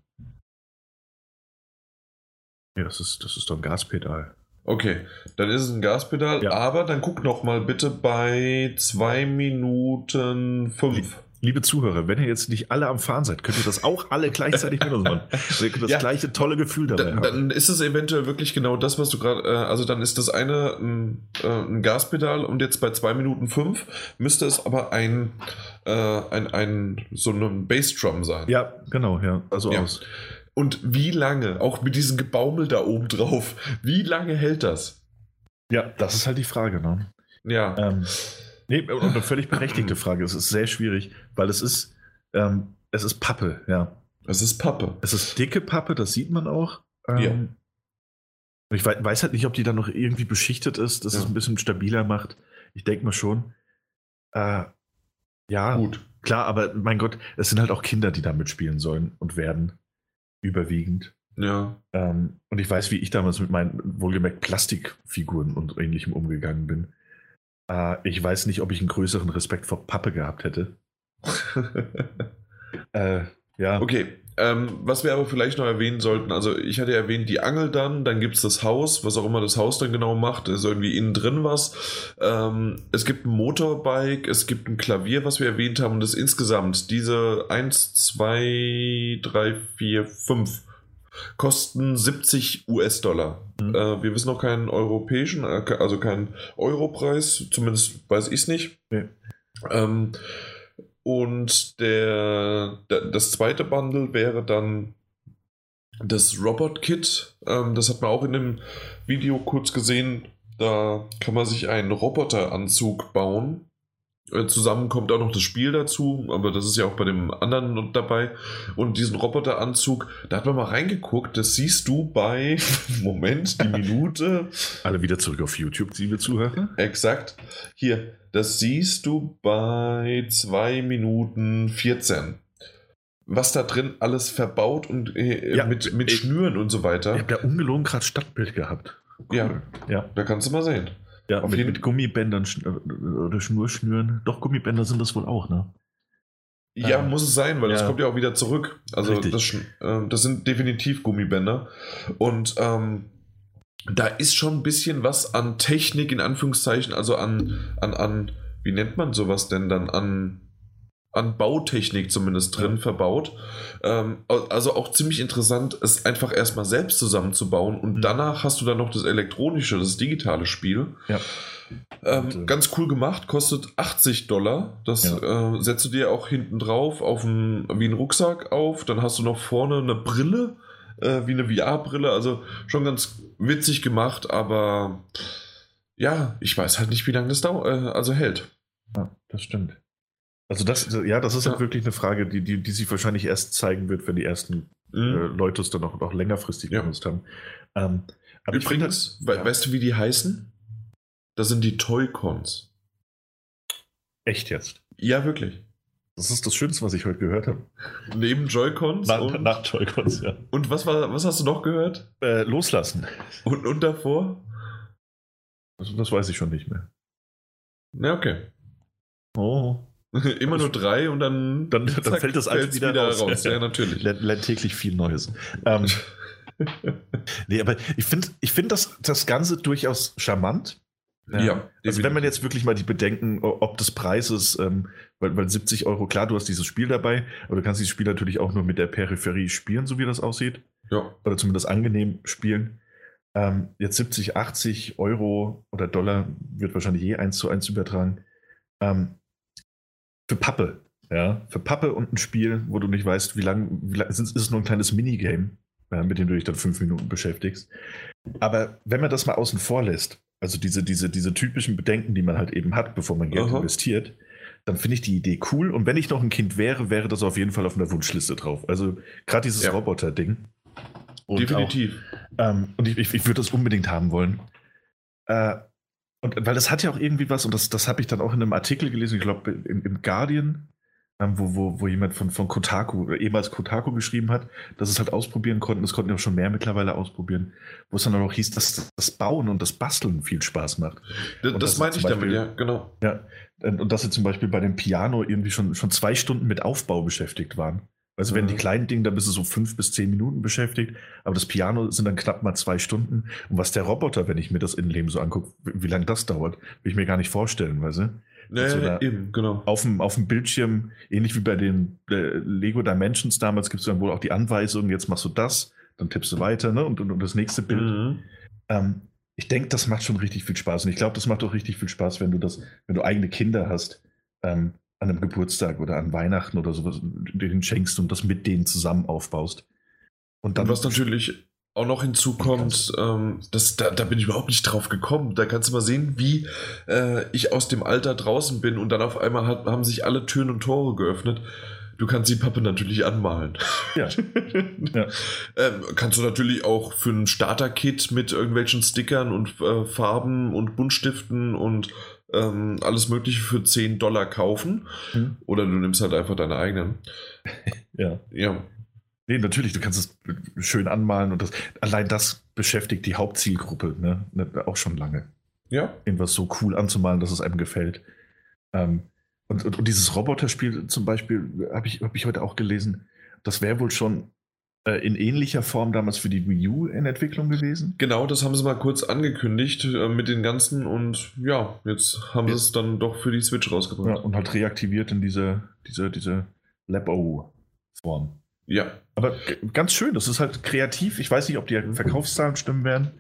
Speaker 2: Ja, das ist, das ist doch ein Gaspedal.
Speaker 1: Okay, dann ist es ein Gaspedal, ja. aber dann guck noch mal bitte bei 2 Minuten 5.
Speaker 2: Liebe Zuhörer, wenn ihr jetzt nicht alle am Fahren seid, könnt ihr das auch alle gleichzeitig mit uns machen. Ihr könnt das ja, gleiche tolle Gefühl dabei
Speaker 1: dann, haben. Dann ist es eventuell wirklich genau das, was du gerade, äh, also dann ist das eine ein, äh, ein, Gaspedal und jetzt bei 2 Minuten 5 müsste es aber ein, äh, ein, ein so ein Bassdrum sein.
Speaker 2: Ja, genau, ja, also ja. aus.
Speaker 1: Und wie lange, auch mit diesem Gebaumel da oben drauf, wie lange hält das?
Speaker 2: Ja, das ist halt die Frage, ne?
Speaker 1: Ja.
Speaker 2: Ähm, Nee, eine völlig berechtigte *clears throat* Frage. Es ist sehr schwierig, weil es ist, ähm, es ist Pappe, ja.
Speaker 1: Es ist Pappe.
Speaker 2: Es ist dicke Pappe, das sieht man auch. Ähm,
Speaker 1: ja.
Speaker 2: Ich weiß halt nicht, ob die dann noch irgendwie beschichtet ist, dass ja. es ein bisschen stabiler macht. Ich denke mal schon. Äh, ja, gut. Klar, aber mein Gott, es sind halt auch Kinder, die da mitspielen sollen und werden. Überwiegend.
Speaker 1: Ja.
Speaker 2: Ähm, und ich weiß, wie ich damals mit meinen wohlgemerkt Plastikfiguren und ähnlichem umgegangen bin. Äh, ich weiß nicht, ob ich einen größeren Respekt vor Pappe gehabt hätte. *laughs*
Speaker 1: äh, ja. Okay, ähm, was wir aber vielleicht noch erwähnen sollten, also ich hatte erwähnt die Angel dann, dann gibt es das Haus, was auch immer das Haus dann genau macht, ist irgendwie innen drin was. Ähm, es gibt ein Motorbike, es gibt ein Klavier, was wir erwähnt haben und das insgesamt diese 1, 2, 3, 4, 5 kosten 70 US-Dollar. Mhm. Äh, wir wissen noch keinen europäischen, äh, also keinen Europreis, zumindest weiß ich es nicht. Nee. Ähm, und der, der, das zweite Bundle wäre dann das Robot Kit. Ähm, das hat man auch in dem Video kurz gesehen. Da kann man sich einen Roboteranzug bauen. Äh, zusammen kommt auch noch das Spiel dazu, aber das ist ja auch bei dem anderen dabei. Und diesen Roboteranzug, da hat man mal reingeguckt, das siehst du bei, *laughs* Moment, die Minute. *laughs*
Speaker 2: Alle wieder zurück auf YouTube, liebe Zuhörer.
Speaker 1: Exakt. Hier, das siehst du bei 2 Minuten 14 was da drin alles verbaut und äh, ja, mit, mit Schnüren und so weiter.
Speaker 2: Ich habe da ungelogen gerade Stadtbild gehabt.
Speaker 1: Cool. Ja, ja, da kannst du mal sehen.
Speaker 2: Ja, mit, mit, Gummibändern äh, oder Schnurschnüren. Doch, Gummibänder sind das wohl auch, ne?
Speaker 1: Ja, ähm, muss es sein, weil ja. das kommt ja auch wieder zurück. Also das, äh, das, sind definitiv Gummibänder. Und ähm, da ist schon ein bisschen was an Technik, in Anführungszeichen, also an, an, an, wie nennt man sowas denn dann, an an Bautechnik zumindest drin ja. verbaut. Ähm, also auch ziemlich interessant, es einfach erstmal selbst zusammenzubauen und mhm. danach hast du dann noch das elektronische, das digitale Spiel.
Speaker 2: Ja.
Speaker 1: Ähm, äh, ganz cool gemacht, kostet 80 Dollar. Das ja. äh, setzt du dir auch hinten drauf auf ein, wie ein Rucksack auf. Dann hast du noch vorne eine Brille, äh, wie eine VR-Brille. Also schon ganz witzig gemacht, aber ja, ich weiß halt nicht, wie lange das dauert, äh, also hält.
Speaker 2: Ja, das stimmt. Also das, ja, das ist halt wirklich eine Frage, die, die, die sich wahrscheinlich erst zeigen wird, wenn die ersten mhm. äh, Leute es dann auch, auch längerfristig ja. genutzt haben. Ähm,
Speaker 1: aber Übrigens, halt, we ja. weißt du, wie die heißen? Das sind die Toy-Cons.
Speaker 2: Echt jetzt?
Speaker 1: Ja, wirklich.
Speaker 2: Das ist das Schönste, was ich heute gehört habe.
Speaker 1: Neben Joy-Cons?
Speaker 2: Nach, und, nach Joy-Cons, ja.
Speaker 1: Und was, war, was hast du noch gehört?
Speaker 2: Äh, loslassen.
Speaker 1: Und, und davor?
Speaker 2: Also, das weiß ich schon nicht mehr.
Speaker 1: Na, okay.
Speaker 2: Oh. *laughs*
Speaker 1: Immer nur drei und dann,
Speaker 2: dann, dann zack, fällt das alles wieder,
Speaker 1: wieder raus. raus. Ja, natürlich.
Speaker 2: Lernt, lernt täglich viel Neues. Ähm, *laughs* nee, aber ich finde ich find das, das Ganze durchaus charmant. Ja, ja also wenn man jetzt wirklich mal die Bedenken, ob des Preises, ähm, weil, weil 70 Euro, klar, du hast dieses Spiel dabei, aber du kannst dieses Spiel natürlich auch nur mit der Peripherie spielen, so wie das aussieht.
Speaker 1: Ja.
Speaker 2: Oder zumindest angenehm spielen. Ähm, jetzt 70, 80 Euro oder Dollar wird wahrscheinlich je eins zu eins übertragen. Ähm, für Pappe, ja, für Pappe und ein Spiel, wo du nicht weißt, wie lange, wie lang, ist es nur ein kleines Minigame, mit dem du dich dann fünf Minuten beschäftigst. Aber wenn man das mal außen vor lässt, also diese, diese, diese typischen Bedenken, die man halt eben hat, bevor man Geld Aha. investiert, dann finde ich die Idee cool. Und wenn ich noch ein Kind wäre, wäre das auf jeden Fall auf einer Wunschliste drauf. Also gerade dieses ja. Roboter-Ding.
Speaker 1: Definitiv.
Speaker 2: Auch, ähm, und ich, ich, ich würde das unbedingt haben wollen. Äh, und weil das hat ja auch irgendwie was, und das, das habe ich dann auch in einem Artikel gelesen, ich glaube im, im Guardian, ähm, wo, wo, wo jemand von, von Kotaku, ehemals Kotaku geschrieben hat, dass es halt ausprobieren konnten. Das konnten ja auch schon mehr mittlerweile ausprobieren, wo es dann auch hieß, dass das Bauen und das Basteln viel Spaß macht.
Speaker 1: Das, das meinte ich Beispiel, damit, ja, genau.
Speaker 2: Ja, und dass sie zum Beispiel bei dem Piano irgendwie schon, schon zwei Stunden mit Aufbau beschäftigt waren. Also wenn die mhm. kleinen Dinge, da bist du so fünf bis zehn Minuten beschäftigt, aber das Piano sind dann knapp mal zwei Stunden. Und was der Roboter, wenn ich mir das Innenleben so angucke, wie, wie lange das dauert, will ich mir gar nicht vorstellen, weißt du?
Speaker 1: Naja, also eben, genau.
Speaker 2: Auf dem, auf dem Bildschirm, ähnlich wie bei den äh, Lego Dimensions damals, gibt es dann wohl auch die Anweisung, jetzt machst du das, dann tippst du weiter, ne? Und, und, und das nächste Bild. Mhm. Ähm, ich denke, das macht schon richtig viel Spaß. Und ich glaube, das macht auch richtig viel Spaß, wenn du das, wenn du eigene Kinder hast, ähm, an einem Geburtstag oder an Weihnachten oder sowas, denen schenkst und das mit denen zusammen aufbaust.
Speaker 1: Und dann. Und was natürlich auch noch hinzukommt, ähm, das, da, da, bin ich überhaupt nicht drauf gekommen. Da kannst du mal sehen, wie äh, ich aus dem Alter draußen bin und dann auf einmal hat, haben sich alle Türen und Tore geöffnet. Du kannst die Pappe natürlich anmalen.
Speaker 2: Ja. *laughs*
Speaker 1: ja. Ähm, kannst du natürlich auch für ein Starter-Kit mit irgendwelchen Stickern und äh, Farben und Buntstiften und ähm, alles Mögliche für 10 Dollar kaufen. Mhm. Oder du nimmst halt einfach deine eigenen. *laughs*
Speaker 2: ja.
Speaker 1: Ja.
Speaker 2: Nee, natürlich, du kannst es schön anmalen und das, allein das beschäftigt die Hauptzielgruppe, ne? ne auch schon lange.
Speaker 1: Ja.
Speaker 2: Irgendwas so cool anzumalen, dass es einem gefällt. Ähm, und, und, und, dieses Roboterspiel zum Beispiel, habe ich, hab ich heute auch gelesen, das wäre wohl schon äh, in ähnlicher Form damals für die Wii U in Entwicklung gewesen.
Speaker 1: Genau, das haben sie mal kurz angekündigt äh, mit den ganzen und ja, jetzt haben sie es dann doch für die Switch rausgebracht. Ja,
Speaker 2: und halt reaktiviert in diese, diese, diese Labo-Form.
Speaker 1: Ja.
Speaker 2: Aber ganz schön, das ist halt kreativ. Ich weiß nicht, ob die Verkaufszahlen stimmen werden,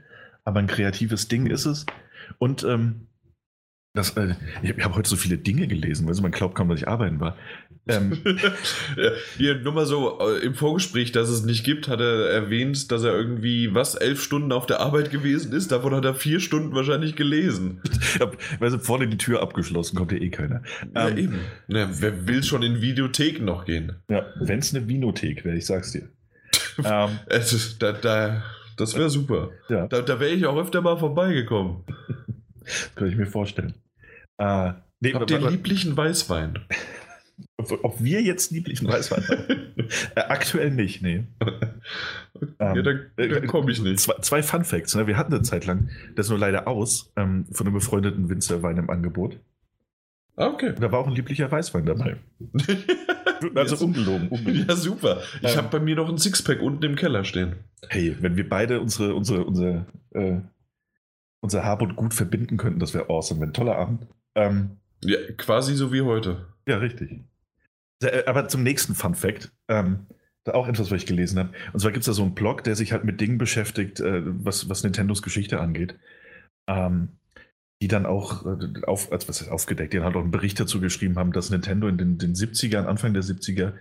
Speaker 2: aber ein kreatives Ding ist es. Und ähm, das, äh, ich, ich habe heute so viele Dinge gelesen, weil also man glaubt kaum, dass ich arbeiten war.
Speaker 1: Ähm, *laughs* Hier, nur mal so, äh, im Vorgespräch, dass es nicht gibt, hat er erwähnt, dass er irgendwie, was, elf Stunden auf der Arbeit gewesen ist. Davon hat er vier Stunden wahrscheinlich gelesen. *laughs*
Speaker 2: weil sie vorne die Tür abgeschlossen, kommt ja eh keiner.
Speaker 1: Ja, ähm, eben. Ja, wer will schon in Videotheken noch gehen?
Speaker 2: Ja, wenn es eine Vinothek wäre, ich sag's dir. *laughs*
Speaker 1: ähm, es, da, da, das wäre super. Ja. Da, da wäre ich auch öfter mal vorbeigekommen. *laughs*
Speaker 2: das kann ich mir vorstellen.
Speaker 1: Äh, nee, Habt ihr lieblichen Weißwein? *laughs*
Speaker 2: Ob wir jetzt lieblichen Weißwein haben? *laughs* äh, aktuell nicht, nee.
Speaker 1: ja, dann, dann äh, komme ich nicht.
Speaker 2: Zwei, zwei Fun Facts. Ne? Wir hatten eine Zeit lang, das ist nur leider aus, ähm, von einem befreundeten Winzerwein im Angebot.
Speaker 1: Ah, okay.
Speaker 2: Und da war auch ein lieblicher Weißwein dabei. also ja, ungelogen, ungelogen.
Speaker 1: Ja, super. Ich ähm, habe bei mir noch ein Sixpack unten im Keller stehen.
Speaker 2: Hey, wenn wir beide unsere, unsere, unsere, äh, unser Hab und Gut verbinden könnten, das wäre awesome. Wenn toller Abend. Ähm,
Speaker 1: ja, quasi so wie heute.
Speaker 2: Ja, richtig. Äh, aber zum nächsten Fun Fact. Ähm, da auch etwas, was ich gelesen habe. Und zwar gibt es da so einen Blog, der sich halt mit Dingen beschäftigt, äh, was, was Nintendos Geschichte angeht. Ähm, die dann auch äh, auf, als was aufgedeckt, die dann halt auch einen Bericht dazu geschrieben haben, dass Nintendo in den, den 70ern, Anfang der 70er,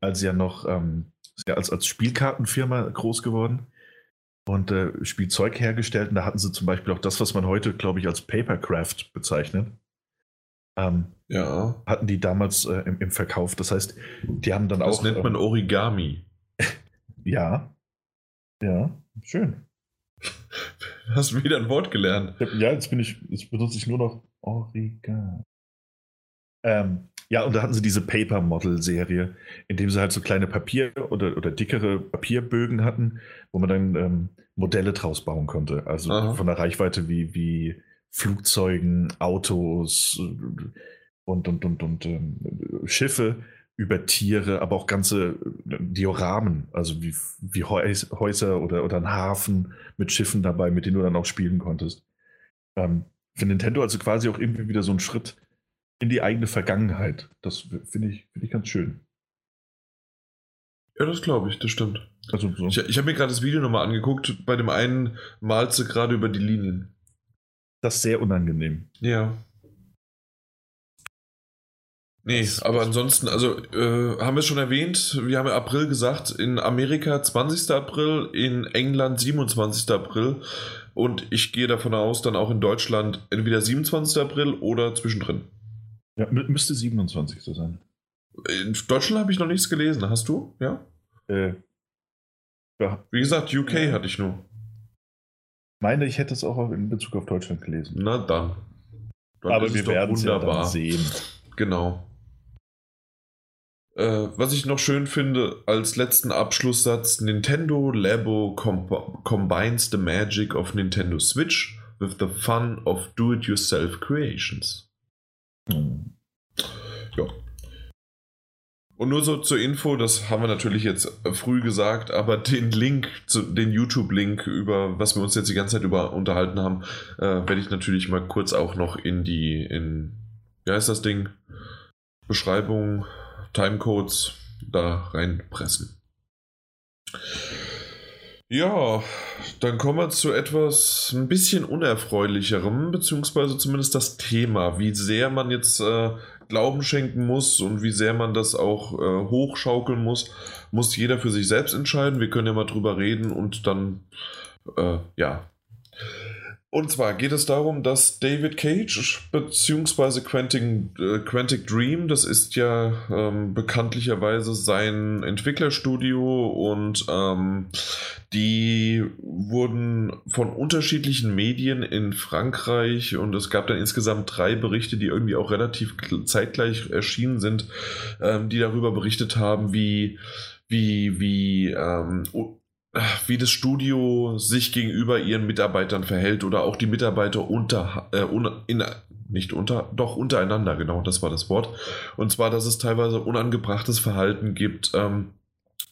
Speaker 2: als ja noch ähm, als, als Spielkartenfirma groß geworden und äh, Spielzeug hergestellt. Und da hatten sie zum Beispiel auch das, was man heute, glaube ich, als Papercraft bezeichnet. Ähm,
Speaker 1: ja.
Speaker 2: Hatten die damals äh, im, im, Verkauf. Das heißt, die haben dann
Speaker 1: das
Speaker 2: auch.
Speaker 1: Das nennt man ähm, Origami. *laughs*
Speaker 2: ja. Ja, schön.
Speaker 1: Hast du wieder ein Wort gelernt?
Speaker 2: Ja, jetzt bin ich, jetzt benutze ich nur noch Origami. Ähm, ja, und da hatten sie diese Paper Model-Serie, in dem sie halt so kleine Papier- oder, oder dickere Papierbögen hatten, wo man dann ähm, Modelle draus bauen konnte. Also Aha. von der Reichweite wie, wie Flugzeugen, Autos und, und, und, und ähm, Schiffe. über Tiere, aber auch ganze Dioramen, also wie, wie Häuser oder, oder ein Hafen mit Schiffen dabei, mit denen du dann auch spielen konntest. Ähm, für Nintendo also quasi auch irgendwie wieder so ein Schritt in die eigene Vergangenheit. Das finde ich, find ich ganz schön.
Speaker 1: Ja, das glaube ich, das stimmt. Also so. Ich, ich habe mir gerade das Video nochmal angeguckt. Bei dem einen malst du gerade über die Linien.
Speaker 2: Das ist sehr unangenehm.
Speaker 1: Ja. Nee, das, aber ansonsten, also äh, haben wir es schon erwähnt, wir haben ja April gesagt, in Amerika 20. April, in England 27. April und ich gehe davon aus, dann auch in Deutschland entweder 27. April oder zwischendrin.
Speaker 2: Ja, müsste 27. sein.
Speaker 1: In Deutschland habe ich noch nichts gelesen. Hast du? Ja? Äh, ja. Wie gesagt, UK ja. hatte ich nur.
Speaker 2: meine, ich hätte es auch in Bezug auf Deutschland gelesen.
Speaker 1: Na dann.
Speaker 2: dann Aber wir werden es ja dann sehen.
Speaker 1: Genau. Äh, was ich noch schön finde, als letzten Abschlusssatz: Nintendo Labo com combines the magic of Nintendo Switch with the fun of do-it-yourself creations. Hm. Ja. Und nur so zur Info, das haben wir natürlich jetzt früh gesagt, aber den Link, zu, den YouTube-Link, über was wir uns jetzt die ganze Zeit über unterhalten haben, äh, werde ich natürlich mal kurz auch noch in die, in, wie heißt das Ding? Beschreibung, Timecodes da reinpressen. Ja, dann kommen wir zu etwas ein bisschen unerfreulicherem, beziehungsweise zumindest das Thema, wie sehr man jetzt äh, Glauben schenken muss und wie sehr man das auch äh, hochschaukeln muss, muss jeder für sich selbst entscheiden. Wir können ja mal drüber reden und dann, äh, ja. Und zwar geht es darum, dass David Cage bzw. Quantic, äh, Quantic Dream, das ist ja ähm, bekanntlicherweise sein Entwicklerstudio und ähm, die wurden von unterschiedlichen Medien in Frankreich und es gab dann insgesamt drei Berichte, die irgendwie auch relativ zeitgleich erschienen sind, ähm, die darüber berichtet haben, wie wie, wie ähm, wie das Studio sich gegenüber ihren Mitarbeitern verhält oder auch die Mitarbeiter unter, äh, in, nicht unter, doch untereinander, genau, das war das Wort. Und zwar, dass es teilweise unangebrachtes Verhalten gibt, ähm,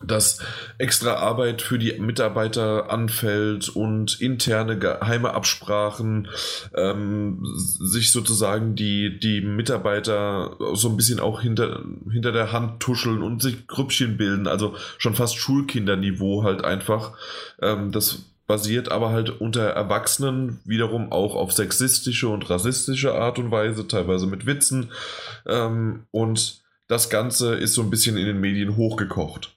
Speaker 1: dass extra Arbeit für die Mitarbeiter anfällt und interne geheime Absprachen ähm, sich sozusagen die, die Mitarbeiter so ein bisschen auch hinter, hinter der Hand tuscheln und sich Grüppchen bilden, also schon fast Schulkinderniveau halt einfach. Ähm, das basiert aber halt unter Erwachsenen wiederum auch auf sexistische und rassistische Art und Weise, teilweise mit Witzen. Ähm, und das Ganze ist so ein bisschen in den Medien hochgekocht.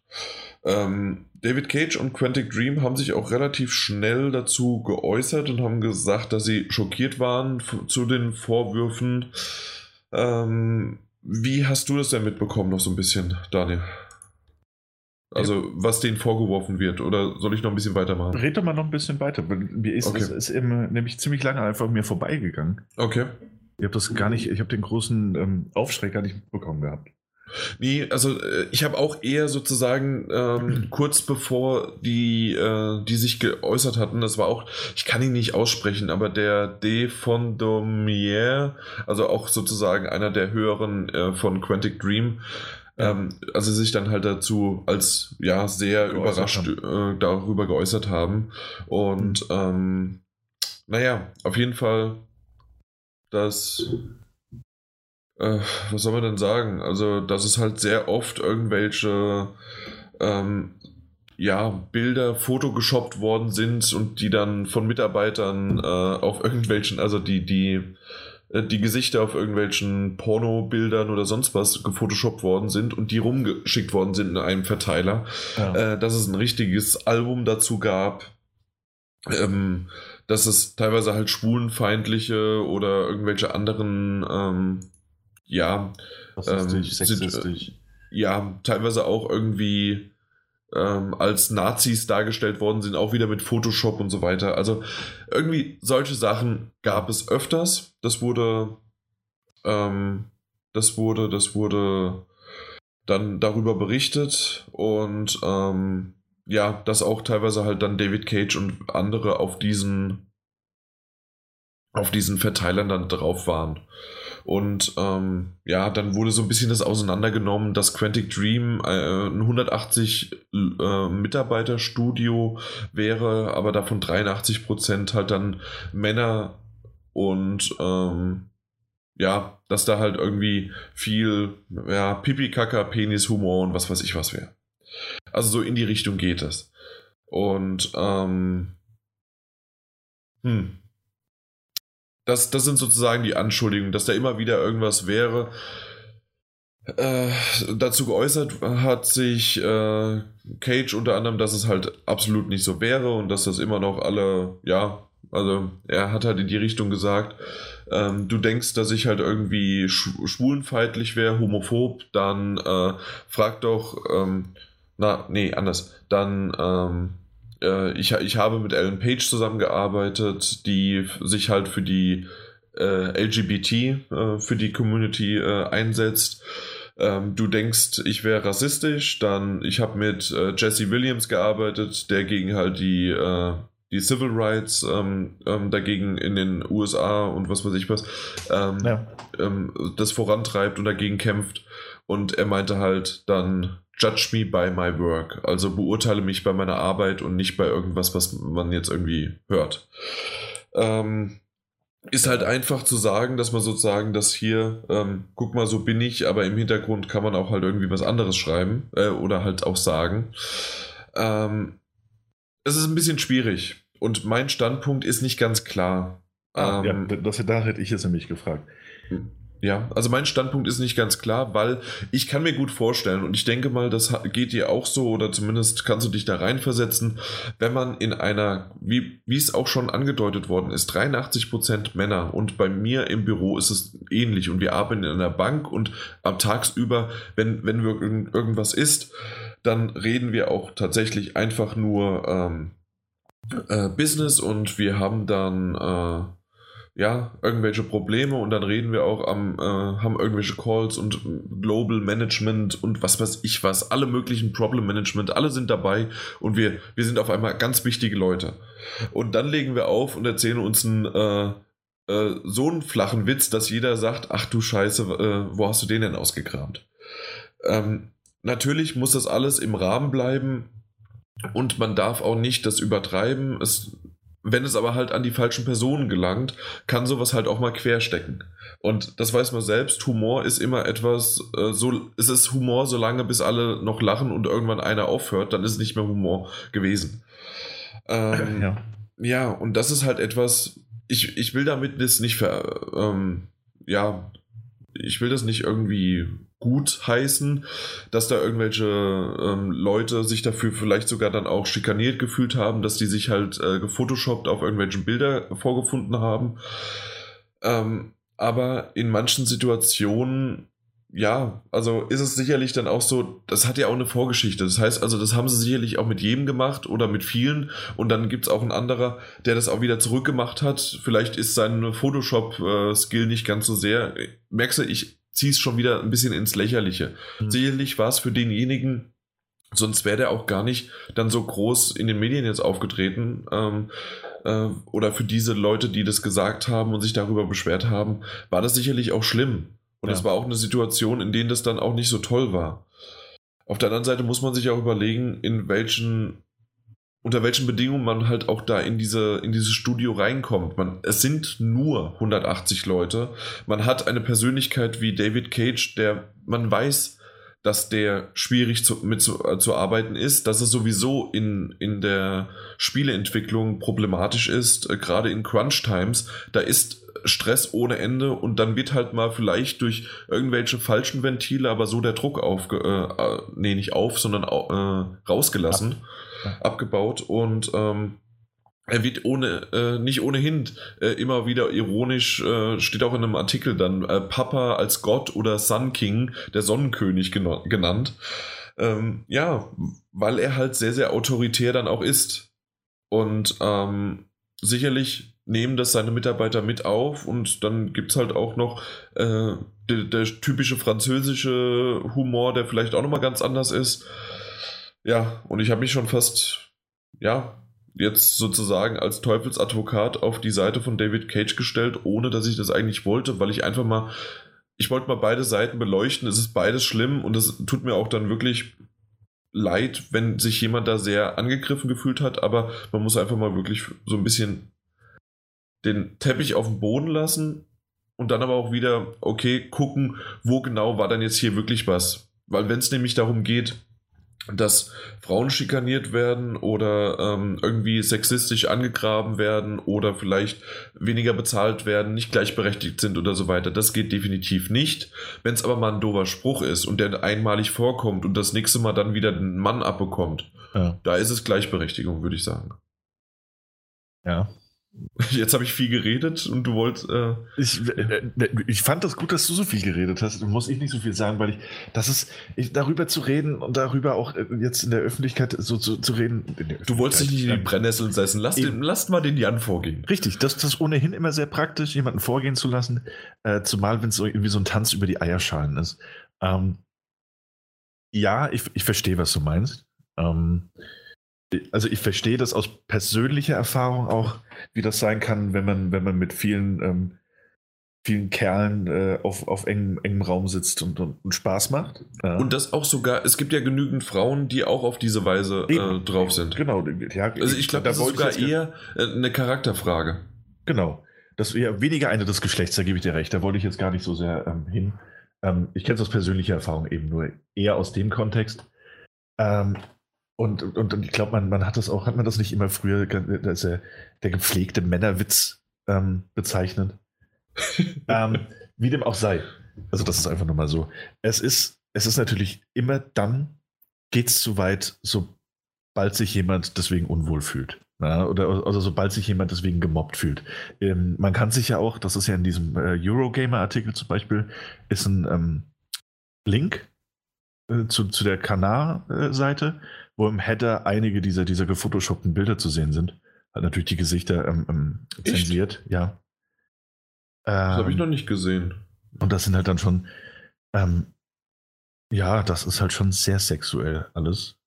Speaker 1: Ähm, David Cage und Quantic Dream haben sich auch relativ schnell dazu geäußert und haben gesagt, dass sie schockiert waren zu den Vorwürfen. Ähm, wie hast du das denn mitbekommen, noch so ein bisschen, Daniel? Also, was denen vorgeworfen wird, oder soll ich noch ein bisschen weitermachen?
Speaker 2: Red doch mal noch ein bisschen weiter. Mir ist okay. es ist eben, nämlich ziemlich lange einfach mir vorbeigegangen.
Speaker 1: Okay.
Speaker 2: Ich habe das gar nicht, ich habe den großen ähm, Aufschrei gar nicht mitbekommen gehabt.
Speaker 1: Nee, also äh, ich habe auch eher sozusagen ähm, *clears throat* kurz bevor die, äh, die sich geäußert hatten, das war auch, ich kann ihn nicht aussprechen, aber der De Fondomier, also auch sozusagen einer der höheren äh, von Quantic Dream, ähm, also sich dann halt dazu als ja sehr überrascht äh, darüber geäußert haben. Und mhm. ähm, naja, auf jeden Fall, dass äh, was soll man denn sagen? Also, dass es halt sehr oft irgendwelche ähm, ja, Bilder photogeshoppt worden sind und die dann von Mitarbeitern äh, auf irgendwelchen, also die, die, äh, die Gesichter auf irgendwelchen Pornobildern oder sonst was gefotoshoppt worden sind und die rumgeschickt worden sind in einem Verteiler. Ja. Äh, dass es ein richtiges Album dazu gab. Ähm, dass es teilweise halt schwulenfeindliche oder irgendwelche anderen ähm, ja,
Speaker 2: rassistisch, ähm, sexistisch. Sind,
Speaker 1: ja, teilweise auch irgendwie ähm, als Nazis dargestellt worden sind, auch wieder mit Photoshop und so weiter. Also irgendwie solche Sachen gab es öfters. Das wurde, ähm, das wurde, das wurde dann darüber berichtet und ähm, ja, dass auch teilweise halt dann David Cage und andere auf diesen auf diesen Verteilern dann drauf waren. Und ähm, ja, dann wurde so ein bisschen das auseinandergenommen, dass Quantic Dream äh, ein 180 äh, Mitarbeiter Studio wäre, aber davon 83 Prozent halt dann Männer und ähm, ja, dass da halt irgendwie viel ja, Pipi, Kaka, Penis, Humor und was weiß ich was wäre. Also so in die Richtung geht es. Und ähm, hm, das, das sind sozusagen die Anschuldigungen, dass da immer wieder irgendwas wäre. Äh, dazu geäußert hat sich äh, Cage unter anderem, dass es halt absolut nicht so wäre und dass das immer noch alle, ja, also er hat halt in die Richtung gesagt, ähm, du denkst, dass ich halt irgendwie sch schwulenfeindlich wäre, homophob, dann äh, frag doch, ähm, na, nee, anders, dann ähm, äh, ich, ich habe mit Ellen Page zusammengearbeitet, die sich halt für die äh, LGBT, äh, für die Community äh, einsetzt. Ähm, du denkst, ich wäre rassistisch, dann ich habe mit äh, Jesse Williams gearbeitet, der gegen halt die, äh, die Civil Rights ähm, ähm, dagegen in den USA und was weiß ich was, ähm, ja. Ähm, das vorantreibt und dagegen kämpft. Und er meinte halt dann, judge me by my work. Also beurteile mich bei meiner Arbeit und nicht bei irgendwas, was man jetzt irgendwie hört. Ähm, ist halt einfach zu sagen, dass man sozusagen das hier, ähm, guck mal, so bin ich, aber im Hintergrund kann man auch halt irgendwie was anderes schreiben äh, oder halt auch sagen. Ähm, es ist ein bisschen schwierig und mein Standpunkt ist nicht ganz klar.
Speaker 2: Ah, ja, das, da hätte ich es nämlich gefragt.
Speaker 1: Ja, also mein Standpunkt ist nicht ganz klar, weil ich kann mir gut vorstellen und ich denke mal, das geht dir auch so oder zumindest kannst du dich da reinversetzen, wenn man in einer, wie, wie es auch schon angedeutet worden ist, 83% Männer und bei mir im Büro ist es ähnlich und wir arbeiten in einer Bank und am tagsüber, wenn, wenn wir irgendwas ist, dann reden wir auch tatsächlich einfach nur ähm, äh, Business und wir haben dann äh, ja, irgendwelche Probleme und dann reden wir auch am, äh, haben irgendwelche Calls und Global Management und was weiß ich was, alle möglichen Problem Management, alle sind dabei und wir, wir sind auf einmal ganz wichtige Leute. Und dann legen wir auf und erzählen uns einen, äh, äh, so einen flachen Witz, dass jeder sagt, ach du Scheiße, äh, wo hast du den denn ausgekramt? Ähm, natürlich muss das alles im Rahmen bleiben und man darf auch nicht das übertreiben. Es wenn es aber halt an die falschen Personen gelangt, kann sowas halt auch mal querstecken. Und das weiß man selbst, Humor ist immer etwas, äh, so, es ist Humor so lange, bis alle noch lachen und irgendwann einer aufhört, dann ist es nicht mehr Humor gewesen. Ähm, ja. ja, und das ist halt etwas, ich, ich will damit das nicht ver, ähm, ja, ich will das nicht irgendwie gut heißen, dass da irgendwelche ähm, Leute sich dafür vielleicht sogar dann auch schikaniert gefühlt haben, dass die sich halt äh, gefotoshoppt auf irgendwelchen Bilder vorgefunden haben. Ähm, aber in manchen Situationen, ja, also ist es sicherlich dann auch so, das hat ja auch eine Vorgeschichte. Das heißt also, das haben sie sicherlich auch mit jedem gemacht oder mit vielen. Und dann gibt es auch einen anderer, der das auch wieder zurückgemacht hat. Vielleicht ist sein Photoshop-Skill nicht ganz so sehr. Merkst du, ich ziehst schon wieder ein bisschen ins Lächerliche. Mhm. Sicherlich war es für denjenigen, sonst wäre der auch gar nicht dann so groß in den Medien jetzt aufgetreten. Ähm, äh, oder für diese Leute, die das gesagt haben und sich darüber beschwert haben, war das sicherlich auch schlimm. Und es ja. war auch eine Situation, in denen das dann auch nicht so toll war. Auf der anderen Seite muss man sich auch überlegen, in welchen unter welchen Bedingungen man halt auch da in diese in dieses Studio reinkommt. Man, es sind nur 180 Leute. Man hat eine Persönlichkeit wie David Cage, der man weiß, dass der schwierig zu, mit zu, äh, zu arbeiten ist, dass es sowieso in, in der Spieleentwicklung problematisch ist, äh, gerade in Crunch Times. Da ist Stress ohne Ende und dann wird halt mal vielleicht durch irgendwelche falschen Ventile aber so der Druck auf, äh, äh, nee, nicht auf, sondern äh, rausgelassen. Ab abgebaut und ähm, er wird ohne, äh, nicht ohnehin äh, immer wieder ironisch, äh, steht auch in einem Artikel dann, äh, Papa als Gott oder Sun King, der Sonnenkönig genannt. Ähm, ja, weil er halt sehr, sehr autoritär dann auch ist. Und ähm, sicherlich nehmen das seine Mitarbeiter mit auf und dann gibt es halt auch noch äh, der, der, typische französische Humor, der vielleicht auch nochmal ganz anders ist. Ja, und ich habe mich schon fast, ja, jetzt sozusagen als Teufelsadvokat auf die Seite von David Cage gestellt, ohne dass ich das eigentlich wollte, weil ich einfach mal, ich wollte mal beide Seiten beleuchten. Es ist beides schlimm und es tut mir auch dann wirklich leid, wenn sich jemand da sehr angegriffen gefühlt hat, aber man muss einfach mal wirklich so ein bisschen den Teppich auf den Boden lassen und dann aber auch wieder, okay, gucken, wo genau war dann jetzt hier wirklich was. Weil wenn es nämlich darum geht, dass Frauen schikaniert werden oder ähm, irgendwie sexistisch angegraben werden oder vielleicht weniger bezahlt werden, nicht gleichberechtigt sind oder so weiter. Das geht definitiv nicht. Wenn es aber mal ein doofer Spruch ist und der einmalig vorkommt und das nächste Mal dann wieder einen Mann abbekommt, ja. da ist es Gleichberechtigung, würde ich sagen.
Speaker 2: Ja, *laughs*
Speaker 1: Jetzt habe ich viel geredet und du wolltest. Äh,
Speaker 2: ich, äh, äh, ich fand das gut, dass du so viel geredet hast. Da muss ich nicht so viel sagen, weil ich, das ist, ich, darüber zu reden und darüber auch äh, jetzt in der Öffentlichkeit so zu, zu reden.
Speaker 1: Du wolltest dich nicht in die Brennnesseln setzen. Lass, den, lass mal den Jan vorgehen.
Speaker 2: Richtig, das, das ist ohnehin immer sehr praktisch, jemanden vorgehen zu lassen. Äh, zumal, wenn es so irgendwie so ein Tanz über die Eierschalen ist. Ähm, ja, ich, ich verstehe, was du meinst. Ähm, also ich verstehe das aus persönlicher Erfahrung auch, wie das sein kann, wenn man, wenn man mit vielen, ähm, vielen Kerlen äh, auf, auf engem, engem Raum sitzt und, und, und Spaß macht.
Speaker 1: Ja. Und das auch sogar, es gibt ja genügend Frauen, die auch auf diese Weise äh, drauf sind.
Speaker 2: Genau,
Speaker 1: ja, also ich glaube, das ist sogar eher äh, eine Charakterfrage.
Speaker 2: Genau. Das eher weniger eine des Geschlechts, da gebe ich dir recht. Da wollte ich jetzt gar nicht so sehr ähm, hin. Ähm, ich kenne es aus persönlicher Erfahrung eben nur eher aus dem Kontext. Ähm, und, und, und ich glaube, man, man hat das auch, hat man das nicht immer früher als der, der gepflegte Männerwitz ähm, bezeichnet? *laughs* ähm, wie dem auch sei. Also, das ist einfach nur mal so. Es ist, es ist natürlich immer dann, geht es zu weit, sobald sich jemand deswegen unwohl fühlt. Ja, oder also sobald sich jemand deswegen gemobbt fühlt. Ähm, man kann sich ja auch, das ist ja in diesem äh, Eurogamer-Artikel zum Beispiel, ist ein ähm, Link äh, zu, zu der Kanar-Seite, wo im Header einige dieser, dieser gefotoshoppten Bilder zu sehen sind. Hat natürlich die Gesichter ähm, ähm, zensiert, Echt? ja.
Speaker 1: das habe ich ähm, noch nicht gesehen.
Speaker 2: Und das sind halt dann schon, ähm, ja, das ist halt schon sehr sexuell alles.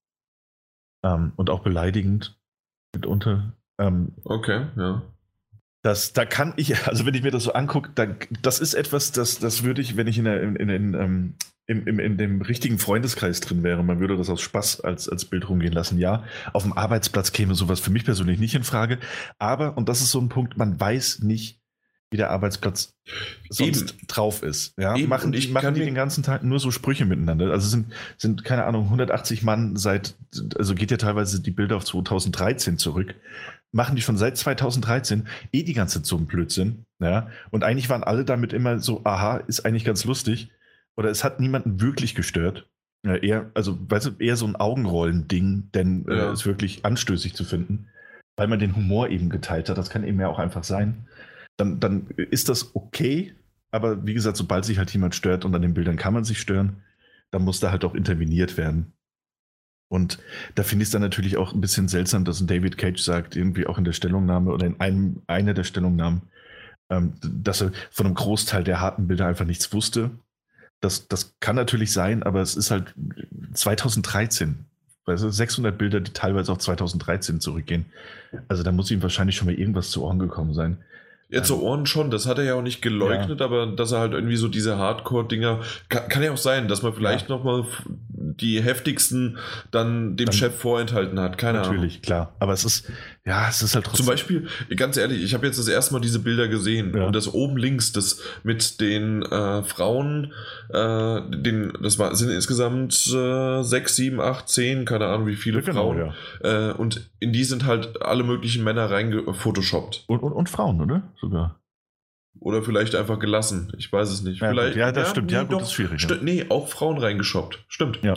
Speaker 2: Ähm, und auch beleidigend mitunter.
Speaker 1: Okay, ja.
Speaker 2: Das, da kann ich, *laughs* also wenn ich mir das so angucke, das ist etwas, das, das würde ich, wenn ich in, der, in, in, in, ähm, im, im, in dem richtigen Freundeskreis drin wäre, man würde das aus Spaß als, als Bild rumgehen lassen. Ja, auf dem Arbeitsplatz käme sowas für mich persönlich nicht in Frage. Aber, und das ist so ein Punkt, man weiß nicht, wie der Arbeitsplatz sonst Eben. drauf ist. Ja, Eben. machen, die, machen die den ganzen Tag nur so Sprüche miteinander. Also sind, sind, keine Ahnung, 180 Mann seit, also geht ja teilweise die Bilder auf 2013 zurück machen die schon seit 2013 eh die ganze Zeit so einen Blödsinn. Ja? Und eigentlich waren alle damit immer so, aha, ist eigentlich ganz lustig. Oder es hat niemanden wirklich gestört. Ja, eher, also, weißt du, eher so ein Augenrollen-Ding, denn äh, ja. äh, ist wirklich anstößig zu finden, weil man den Humor eben geteilt hat. Das kann eben ja auch einfach sein. Dann, dann ist das okay, aber wie gesagt, sobald sich halt jemand stört und an den Bildern kann man sich stören, dann muss da halt auch interveniert werden. Und da finde ich es dann natürlich auch ein bisschen seltsam, dass ein David Cage sagt, irgendwie auch in der Stellungnahme oder in einem, einer der Stellungnahmen, ähm, dass er von einem Großteil der harten Bilder einfach nichts wusste. Das, das kann natürlich sein, aber es ist halt 2013. Also 600 Bilder, die teilweise auf 2013 zurückgehen. Also da muss ihm wahrscheinlich schon mal irgendwas zu Ohren gekommen sein.
Speaker 1: Ja, zu Ohren schon, das hat er ja auch nicht geleugnet, ja. aber dass er halt irgendwie so diese Hardcore-Dinger, kann, kann, ja auch sein, dass man vielleicht ja. nochmal die heftigsten dann dem dann, Chef vorenthalten hat, keine
Speaker 2: natürlich, Ahnung. Natürlich, klar, aber es ist, ja, es ist halt
Speaker 1: trotzdem. Zum Beispiel, ganz ehrlich, ich habe jetzt das erste Mal diese Bilder gesehen ja. und das oben links, das mit den äh, Frauen, äh, den, das war, sind insgesamt äh, sechs, sieben, acht, zehn, keine Ahnung wie viele genau, Frauen. Äh, und in die sind halt alle möglichen Männer reingefotoshoppt.
Speaker 2: Und, und, und Frauen, oder? Sogar.
Speaker 1: Oder vielleicht einfach gelassen. Ich weiß es nicht.
Speaker 2: Ja,
Speaker 1: vielleicht,
Speaker 2: ja das ja, stimmt. Ja, gut, doch, das ist schwierig.
Speaker 1: St ja. Nee, auch Frauen reingeschoppt. Stimmt. Ja.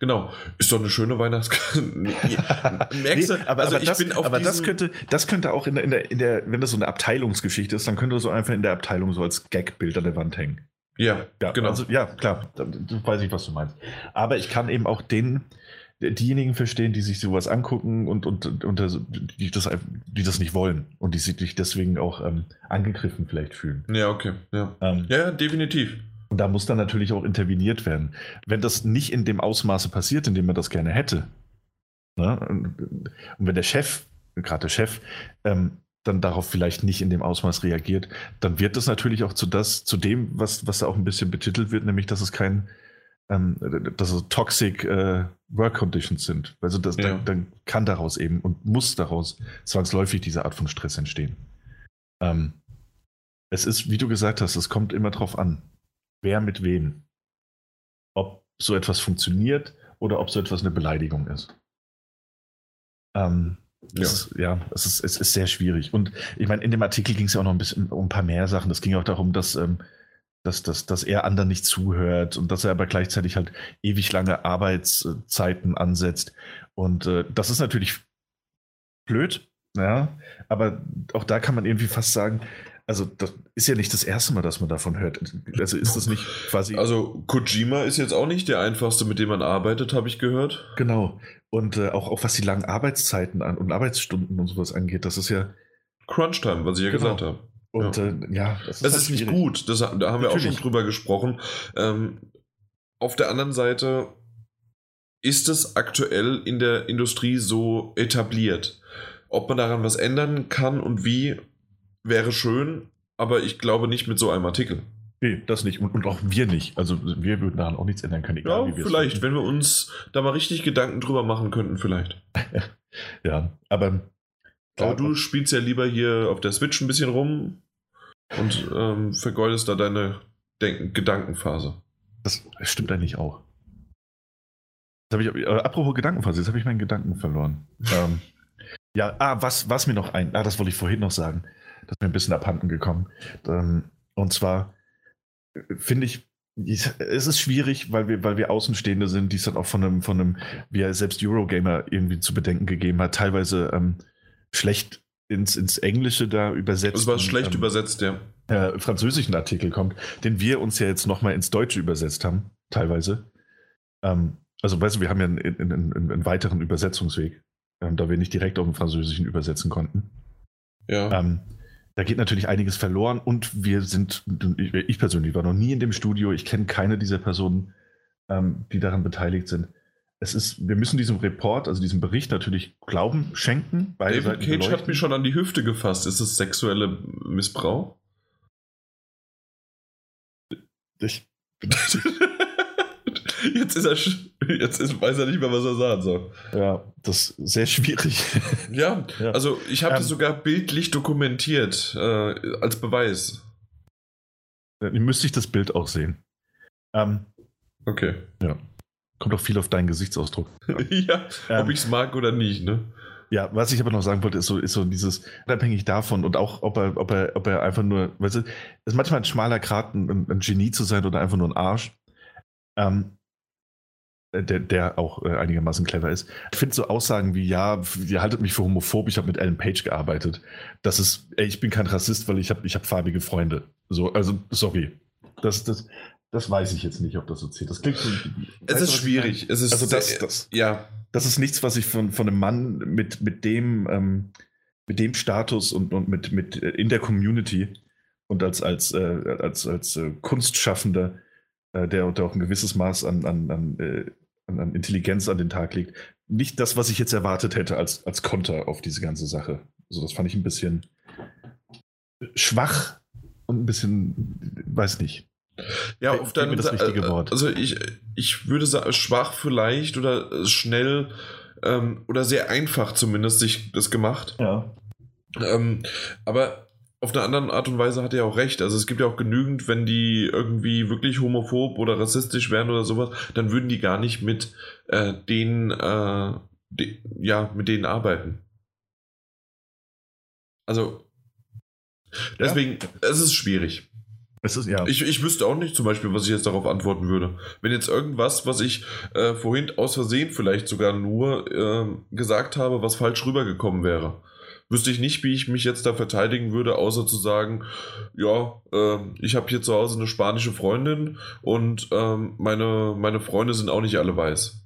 Speaker 1: Genau. Ist doch eine schöne Weihnachtskarte. *laughs* *laughs*
Speaker 2: Merkst du? Nee, aber, also aber, das, aber das, könnte, das könnte auch in der, in, der, in der, wenn das so eine Abteilungsgeschichte ist, dann könnte das so einfach in der Abteilung so als Gagbild an der Wand hängen.
Speaker 1: Ja,
Speaker 2: ja genau. Also, ja, klar. Da, weiß ich, was du meinst. Aber ich kann eben auch den, diejenigen verstehen, die sich sowas angucken und, und, und die, das, die das nicht wollen und die sich deswegen auch ähm, angegriffen vielleicht fühlen.
Speaker 1: Ja, okay. Ja. Ähm, ja, definitiv.
Speaker 2: Und da muss dann natürlich auch interveniert werden. Wenn das nicht in dem Ausmaße passiert, in dem man das gerne hätte, ne? und wenn der Chef gerade der Chef, ähm, dann darauf vielleicht nicht in dem Ausmaß reagiert, dann wird das natürlich auch zu das, zu dem, was, was da auch ein bisschen betitelt wird, nämlich dass es kein, ähm, dass es toxic äh, Work Conditions sind. Also das, ja. dann, dann, kann daraus eben und muss daraus zwangsläufig diese Art von Stress entstehen. Ähm, es ist, wie du gesagt hast, es kommt immer drauf an, wer mit wem. Ob so etwas funktioniert oder ob so etwas eine Beleidigung ist. Ähm, ja. Es ist, ja, es ist, es ist sehr schwierig. Und ich meine, in dem Artikel ging es ja auch noch ein bisschen um ein paar mehr Sachen. Es ging auch darum, dass, ähm, dass, dass, dass er anderen nicht zuhört und dass er aber gleichzeitig halt ewig lange Arbeitszeiten ansetzt. Und äh, das ist natürlich blöd, ja, aber auch da kann man irgendwie fast sagen, also das ist ja nicht das erste Mal, dass man davon hört. Also ist das nicht quasi.
Speaker 1: Also Kojima ist jetzt auch nicht der einfachste, mit dem man arbeitet, habe ich gehört.
Speaker 2: Genau. Und äh, auch, auch was die langen Arbeitszeiten an und Arbeitsstunden und sowas angeht, das ist ja.
Speaker 1: Crunch-Time, was ich ja genau. gesagt habe.
Speaker 2: Und ja, äh, ja
Speaker 1: das ist, das halt ist nicht gut. Das, da haben Natürlich. wir auch schon drüber gesprochen. Ähm, auf der anderen Seite ist es aktuell in der Industrie so etabliert. Ob man daran was ändern kann und wie, wäre schön, aber ich glaube nicht mit so einem Artikel.
Speaker 2: Nee, das nicht. Und, und auch wir nicht. Also wir würden daran auch nichts ändern können.
Speaker 1: Egal, ja, vielleicht, wenn wir uns da mal richtig Gedanken drüber machen könnten, vielleicht. *laughs*
Speaker 2: ja, aber.
Speaker 1: Aber du spielst ja lieber hier auf der Switch ein bisschen rum und ähm, vergeudest da deine Denken Gedankenphase.
Speaker 2: Das stimmt eigentlich auch. Ich, äh, apropos Gedankenphase, jetzt habe ich meinen Gedanken verloren. *laughs* ähm, ja, ah, was, was mir noch ein, ah, das wollte ich vorhin noch sagen. Das ist mir ein bisschen abhanden gekommen. Ähm, und zwar äh, finde ich, es ist schwierig, weil wir, weil wir Außenstehende sind, die es dann auch von einem, von einem, wie er selbst Eurogamer irgendwie zu bedenken gegeben hat, teilweise ähm, schlecht ins, ins Englische da übersetzt.
Speaker 1: Es war schlecht ähm, übersetzt, ja.
Speaker 2: Äh, französischen Artikel kommt, den wir uns ja jetzt nochmal ins Deutsche übersetzt haben, teilweise. Ähm, also, weißt du, wir haben ja einen, einen, einen, weiteren Übersetzungsweg, ähm, da wir nicht direkt auf den Französischen übersetzen konnten.
Speaker 1: Ja.
Speaker 2: Ähm, da geht natürlich einiges verloren und wir sind, ich persönlich war noch nie in dem Studio, ich kenne keine dieser Personen, ähm, die daran beteiligt sind. Es ist, wir müssen diesem Report, also diesem Bericht natürlich Glauben schenken.
Speaker 1: David Seiten Cage beleuchten. hat mich schon an die Hüfte gefasst. Ist es sexuelle Missbrauch?
Speaker 2: Ich, *laughs*
Speaker 1: Jetzt ist er, jetzt ist, weiß er nicht mehr, was er sagen soll.
Speaker 2: Ja, das ist sehr schwierig. *laughs*
Speaker 1: Ja, ja. also ich habe ähm, das sogar bildlich dokumentiert, äh, als Beweis.
Speaker 2: Dann müsste ich das Bild auch sehen. Ähm,
Speaker 1: okay.
Speaker 2: Ja. Kommt auch viel auf deinen Gesichtsausdruck. *laughs*
Speaker 1: ja, ähm, ob ich es mag oder nicht, ne?
Speaker 2: Ja, was ich aber noch sagen wollte, ist so, ist so dieses, unabhängig davon und auch, ob er, ob er, ob er einfach nur, weißt du, es ist manchmal ein schmaler Grat, ein, ein, Genie zu sein oder einfach nur ein Arsch. Ähm, äh, der, der auch äh, einigermaßen clever ist. Ich finde so Aussagen wie, ja, ihr haltet mich für homophob, ich habe mit Ellen Page gearbeitet. Das ist, ey, ich bin kein Rassist, weil ich habe ich hab farbige Freunde. So, also, sorry. Das, das, das weiß ich jetzt nicht, ob das so zählt. Das klingt so,
Speaker 1: Es ist schwierig. Es ist
Speaker 2: also das, das, ja. das ist nichts, was ich von, von einem Mann mit, mit dem, ähm, mit dem Status und, und mit, mit äh, in der Community und als, als, äh, als, als äh, Kunstschaffender, äh, der, der auch ein gewisses Maß an, an, an äh, an, an Intelligenz an den Tag legt. Nicht das, was ich jetzt erwartet hätte als, als Konter auf diese ganze Sache. Also das fand ich ein bisschen schwach und ein bisschen, weiß nicht.
Speaker 1: Ja, auf deinem das richtige Wort. Also ich, ich würde sagen, schwach vielleicht oder schnell ähm, oder sehr einfach zumindest sich das gemacht.
Speaker 2: Ja.
Speaker 1: Ähm, aber auf eine andere Art und Weise hat er auch recht. Also es gibt ja auch genügend, wenn die irgendwie wirklich homophob oder rassistisch wären oder sowas, dann würden die gar nicht mit äh, denen, äh, de, ja, mit denen arbeiten. Also deswegen, ja. es ist schwierig.
Speaker 2: Es ist, ja.
Speaker 1: Ich, ich wüsste auch nicht zum Beispiel, was ich jetzt darauf antworten würde. Wenn jetzt irgendwas, was ich äh, vorhin aus Versehen vielleicht sogar nur äh, gesagt habe, was falsch rübergekommen wäre wüsste ich nicht, wie ich mich jetzt da verteidigen würde, außer zu sagen, ja, äh, ich habe hier zu Hause eine spanische Freundin und ähm, meine, meine Freunde sind auch nicht alle weiß.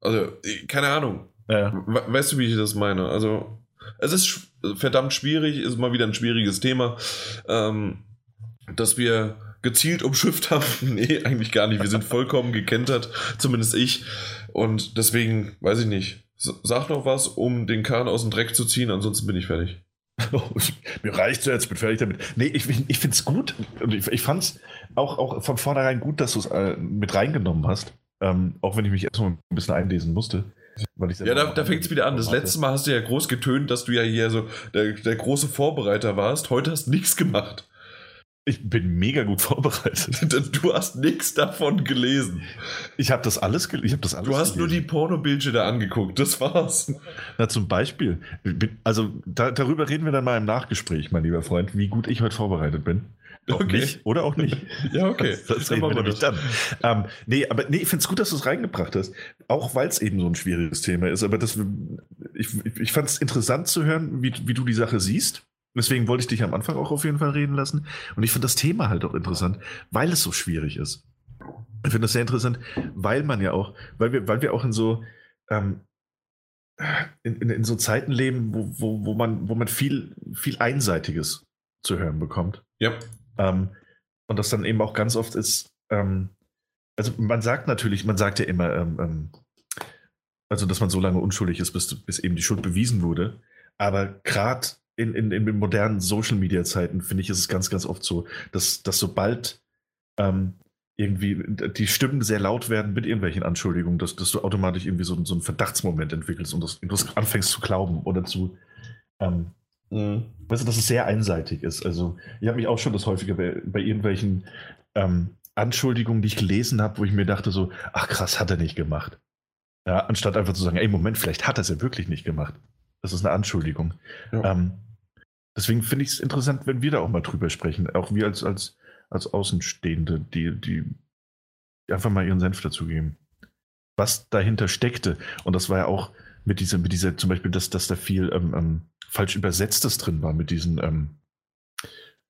Speaker 1: Also, keine Ahnung.
Speaker 2: Ja.
Speaker 1: Weißt du, wie ich das meine? Also, es ist verdammt schwierig, ist mal wieder ein schwieriges Thema, ähm, dass wir gezielt umschifft haben. *laughs* nee, eigentlich gar nicht. Wir sind vollkommen gekentert, zumindest ich. Und deswegen, weiß ich nicht Sag noch was, um den Kahn aus dem Dreck zu ziehen, ansonsten bin ich fertig. *laughs*
Speaker 2: Mir reicht es jetzt, bin fertig damit. Nee, ich, ich finde es gut. Und ich, ich fand es auch, auch von vornherein gut, dass du es äh, mit reingenommen hast. Ähm, auch wenn ich mich erstmal ein bisschen einlesen musste.
Speaker 1: ja, da, da fängt es wieder an. Das letzte Mal hast du ja groß getönt, dass du ja hier so der, der große Vorbereiter warst. Heute hast du nichts gemacht.
Speaker 2: Ich bin mega gut vorbereitet. *laughs*
Speaker 1: Du hast nichts davon gelesen.
Speaker 2: Ich habe das alles gelesen.
Speaker 1: Du hast gelesen. nur die Pornobildchen angeguckt. Das war's.
Speaker 2: Na, zum Beispiel. Also, da, darüber reden wir dann mal im Nachgespräch, mein lieber Freund, wie gut ich heute vorbereitet bin. Auch okay. Nicht, oder auch nicht. *laughs*
Speaker 1: ja, okay.
Speaker 2: Das, das reden wir nämlich dann. Ähm, nee, aber nee, ich finde es gut, dass du es reingebracht hast. Auch weil es eben so ein schwieriges Thema ist. Aber das, ich, ich fand es interessant zu hören, wie, wie du die Sache siehst. Deswegen wollte ich dich am Anfang auch auf jeden Fall reden lassen. Und ich finde das Thema halt auch interessant, weil es so schwierig ist. Ich finde das sehr interessant, weil man ja auch, weil wir, weil wir auch in so, ähm, in, in, in, so Zeiten leben, wo, wo, wo, man, wo man viel, viel Einseitiges zu hören bekommt.
Speaker 1: Ja.
Speaker 2: Ähm, und das dann eben auch ganz oft ist, ähm, also man sagt natürlich, man sagt ja immer, ähm, ähm, also dass man so lange unschuldig ist, bis, bis eben die Schuld bewiesen wurde. Aber gerade in, in, in modernen Social Media Zeiten, finde ich, ist es ganz, ganz oft so, dass, dass sobald ähm, irgendwie die Stimmen sehr laut werden mit irgendwelchen Anschuldigungen, dass, dass du automatisch irgendwie so, so einen Verdachtsmoment entwickelst und das, das anfängst zu glauben oder zu. Ähm, mhm. Weißt du, dass es sehr einseitig ist. Also, ich habe mich auch schon das häufiger bei, bei irgendwelchen ähm, Anschuldigungen, die ich gelesen habe, wo ich mir dachte, so, ach krass, hat er nicht gemacht. Ja, anstatt einfach zu sagen, ey, Moment, vielleicht hat er es ja wirklich nicht gemacht. Das ist eine Anschuldigung. Ja. Ähm, deswegen finde ich es interessant, wenn wir da auch mal drüber sprechen. Auch wir als, als, als Außenstehende, die, die einfach mal ihren Senf dazugeben. Was dahinter steckte. Und das war ja auch mit dieser, mit dieser zum Beispiel, dass, dass da viel ähm, ähm, falsch Übersetztes drin war mit diesen. Ähm,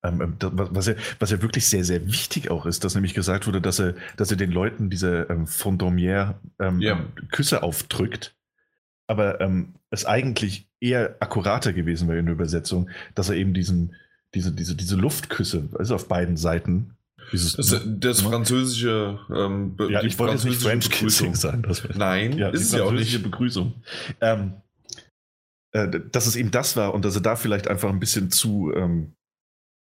Speaker 2: ähm, ähm was, ja, was ja wirklich sehr, sehr wichtig auch ist, dass nämlich gesagt wurde, dass er, dass er den Leuten diese ähm, Fondomière ähm, ja. Küsse aufdrückt aber ähm, es eigentlich eher akkurater gewesen wäre in der Übersetzung, dass er eben diesen, diese, diese, diese Luftküsse, also auf beiden Seiten.
Speaker 1: Dieses, das, das französische. Ähm,
Speaker 2: ja, ich wollte jetzt nicht French Kissing sagen.
Speaker 1: Nein,
Speaker 2: ja, ist es ja auch nicht. Begrüßung. Ähm, äh, dass es eben das war und dass er da vielleicht einfach ein bisschen zu, ähm,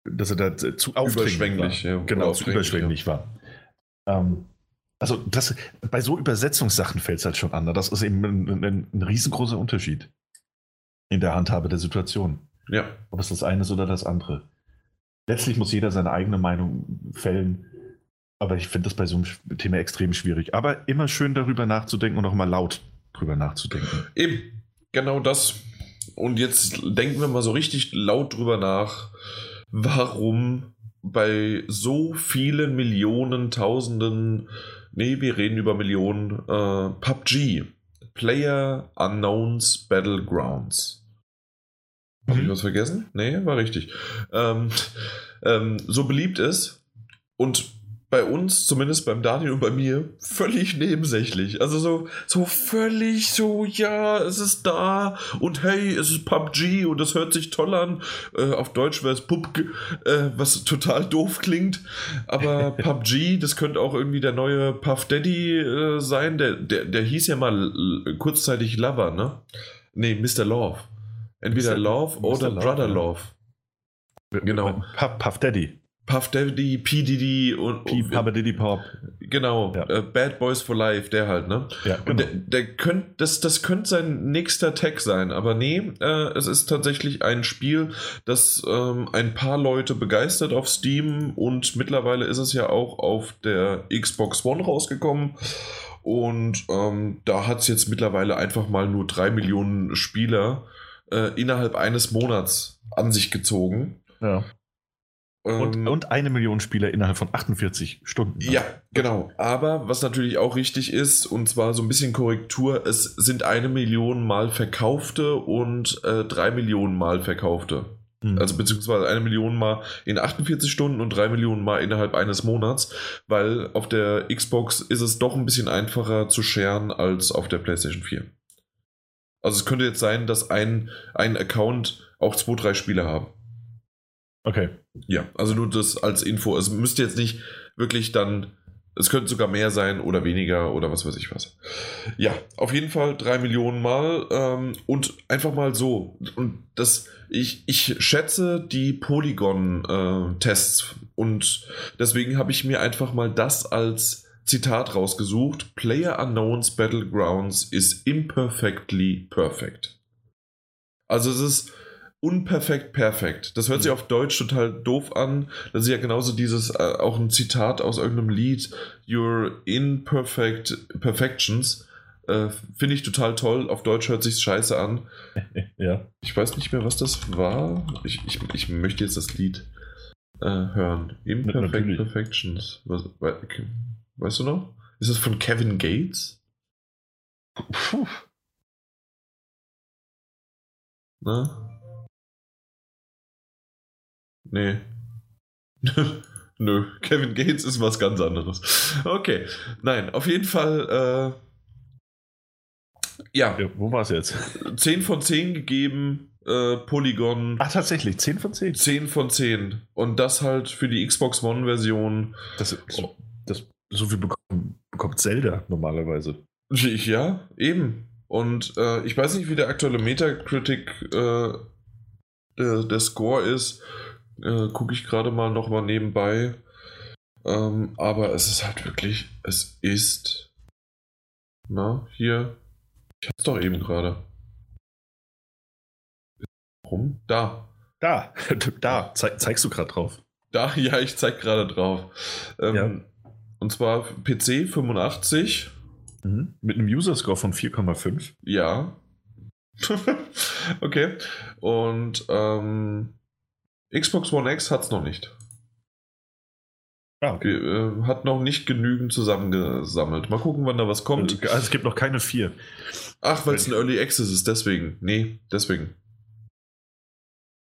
Speaker 2: dass er da zu
Speaker 1: überschwänglich,
Speaker 2: war. Ja, genau, zu überschwänglich ja. war. Ähm, also das, bei so Übersetzungssachen fällt es halt schon an. Ne? Das ist eben ein, ein, ein, riesengroßer Unterschied in der Handhabe der Situation.
Speaker 1: Ja.
Speaker 2: Ob es das eine ist oder das andere. Letztlich muss jeder seine eigene Meinung fällen. Aber ich finde das bei so einem Thema extrem schwierig. Aber immer schön darüber nachzudenken und auch mal laut drüber nachzudenken.
Speaker 1: Eben, genau das. Und jetzt denken wir mal so richtig laut drüber nach, warum bei so vielen Millionen, Tausenden Nee, wir reden über Millionen. Äh, PUBG. Player Unknowns Battlegrounds. Habe ich mhm. was vergessen? Nee, war richtig. Ähm, ähm, so beliebt ist und bei uns, zumindest beim Daniel und bei mir, völlig nebensächlich. Also so, so völlig so, ja, es ist da und hey, es ist PUBG und es hört sich toll an. Äh, auf Deutsch wäre es PUBG, äh, was total doof klingt. Aber *laughs* PUBG, das könnte auch irgendwie der neue Puff Daddy äh, sein. Der, der, der hieß ja mal kurzzeitig Lover, ne? Nee, Mr. Love. Entweder Mr. Love oder Mr. Brother Love.
Speaker 2: Love. Genau. Puff Daddy.
Speaker 1: Puff Daddy, P. Diddy und.
Speaker 2: P. Papa Diddy Pop.
Speaker 1: Genau. Ja. Äh, Bad Boys for Life, der halt, ne?
Speaker 2: Ja,
Speaker 1: genau. Und der, der könnt, das, das könnte sein nächster Tag sein, aber nee, äh, es ist tatsächlich ein Spiel, das ähm, ein paar Leute begeistert auf Steam und mittlerweile ist es ja auch auf der Xbox One rausgekommen. Und ähm, da hat es jetzt mittlerweile einfach mal nur drei Millionen Spieler äh, innerhalb eines Monats an sich gezogen.
Speaker 2: Ja. Und, ähm, und, eine Million Spieler innerhalb von 48 Stunden.
Speaker 1: Ja, genau. Aber was natürlich auch richtig ist, und zwar so ein bisschen Korrektur, es sind eine Million Mal verkaufte und äh, drei Millionen Mal verkaufte. Mhm. Also beziehungsweise eine Million Mal in 48 Stunden und drei Millionen Mal innerhalb eines Monats, weil auf der Xbox ist es doch ein bisschen einfacher zu scheren als auf der PlayStation 4. Also es könnte jetzt sein, dass ein, ein Account auch zwei, drei Spiele haben.
Speaker 2: Okay.
Speaker 1: Ja, also nur das als Info. Es müsste jetzt nicht wirklich dann es könnte sogar mehr sein oder weniger oder was weiß ich was. Ja, auf jeden Fall drei Millionen Mal ähm, und einfach mal so. Und das, ich, ich schätze die Polygon-Tests äh, und deswegen habe ich mir einfach mal das als Zitat rausgesucht. Player Unknowns Battlegrounds is imperfectly perfect. Also es ist unperfekt perfekt. Das hört sich mhm. auf Deutsch total doof an. Das ist ja genauso dieses, äh, auch ein Zitat aus irgendeinem Lied, Your imperfect perfections. Äh, Finde ich total toll. Auf Deutsch hört sich scheiße an. *laughs*
Speaker 2: ja.
Speaker 1: Ich weiß nicht mehr, was das war. Ich, ich, ich möchte jetzt das Lied äh, hören. Imperfect Perfections. Was, weißt du noch? Ist das von Kevin Gates? Puh. Na? Nee. *laughs* Nö, Kevin Gates ist was ganz anderes. Okay, nein, auf jeden Fall, äh, ja. ja.
Speaker 2: Wo war es jetzt?
Speaker 1: 10 von 10 gegeben, äh, Polygon.
Speaker 2: Ach, tatsächlich, 10 von 10?
Speaker 1: 10 von 10. Und das halt für die Xbox One-Version.
Speaker 2: Das, das, so viel bekommt, bekommt Zelda normalerweise.
Speaker 1: Ja, eben. Und äh, ich weiß nicht, wie der aktuelle Metacritic äh, der, der Score ist äh, gucke ich gerade mal nochmal nebenbei. Ähm, aber es ist halt wirklich, es ist. Na, hier. Ich hab's doch eben gerade. Warum? Da.
Speaker 2: Da, *laughs* da, Ze zeigst du gerade drauf.
Speaker 1: Da, ja, ich zeig gerade drauf. Ähm, ja. Und zwar PC 85.
Speaker 2: Mhm. Mit einem User-Score von 4,5.
Speaker 1: Ja. *laughs* okay. Und ähm, Xbox One X hat es noch nicht. Ah, okay. Äh, hat noch nicht genügend zusammengesammelt. Mal gucken, wann da was kommt.
Speaker 2: Also, es gibt noch keine vier.
Speaker 1: Ach, weil es ein Early Access ist, deswegen. Nee, deswegen.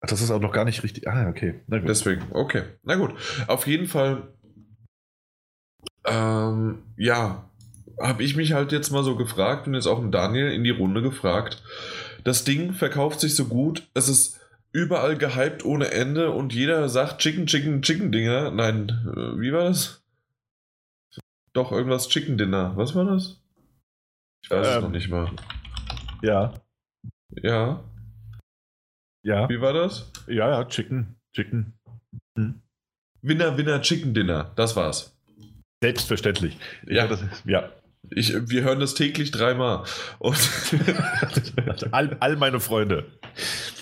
Speaker 2: Ach, das ist auch noch gar nicht richtig. Ah, okay.
Speaker 1: Deswegen, okay. Na gut. Auf jeden Fall, ähm, ja, habe ich mich halt jetzt mal so gefragt und jetzt auch Daniel in die Runde gefragt. Das Ding verkauft sich so gut. Es ist überall gehypt ohne Ende und jeder sagt Chicken, Chicken, Chicken Dinger. Nein, äh, wie war das? Doch, irgendwas Chicken Dinner. Was war das? Ich weiß ähm, es noch nicht mal.
Speaker 2: Ja.
Speaker 1: Ja.
Speaker 2: Ja.
Speaker 1: Wie war das?
Speaker 2: Ja, ja, Chicken. Chicken.
Speaker 1: Hm. Winner, Winner, Chicken Dinner. Das war's.
Speaker 2: Selbstverständlich.
Speaker 1: Ja, das, ja. Ich, wir hören das täglich dreimal. Und *laughs*
Speaker 2: all, all meine Freunde.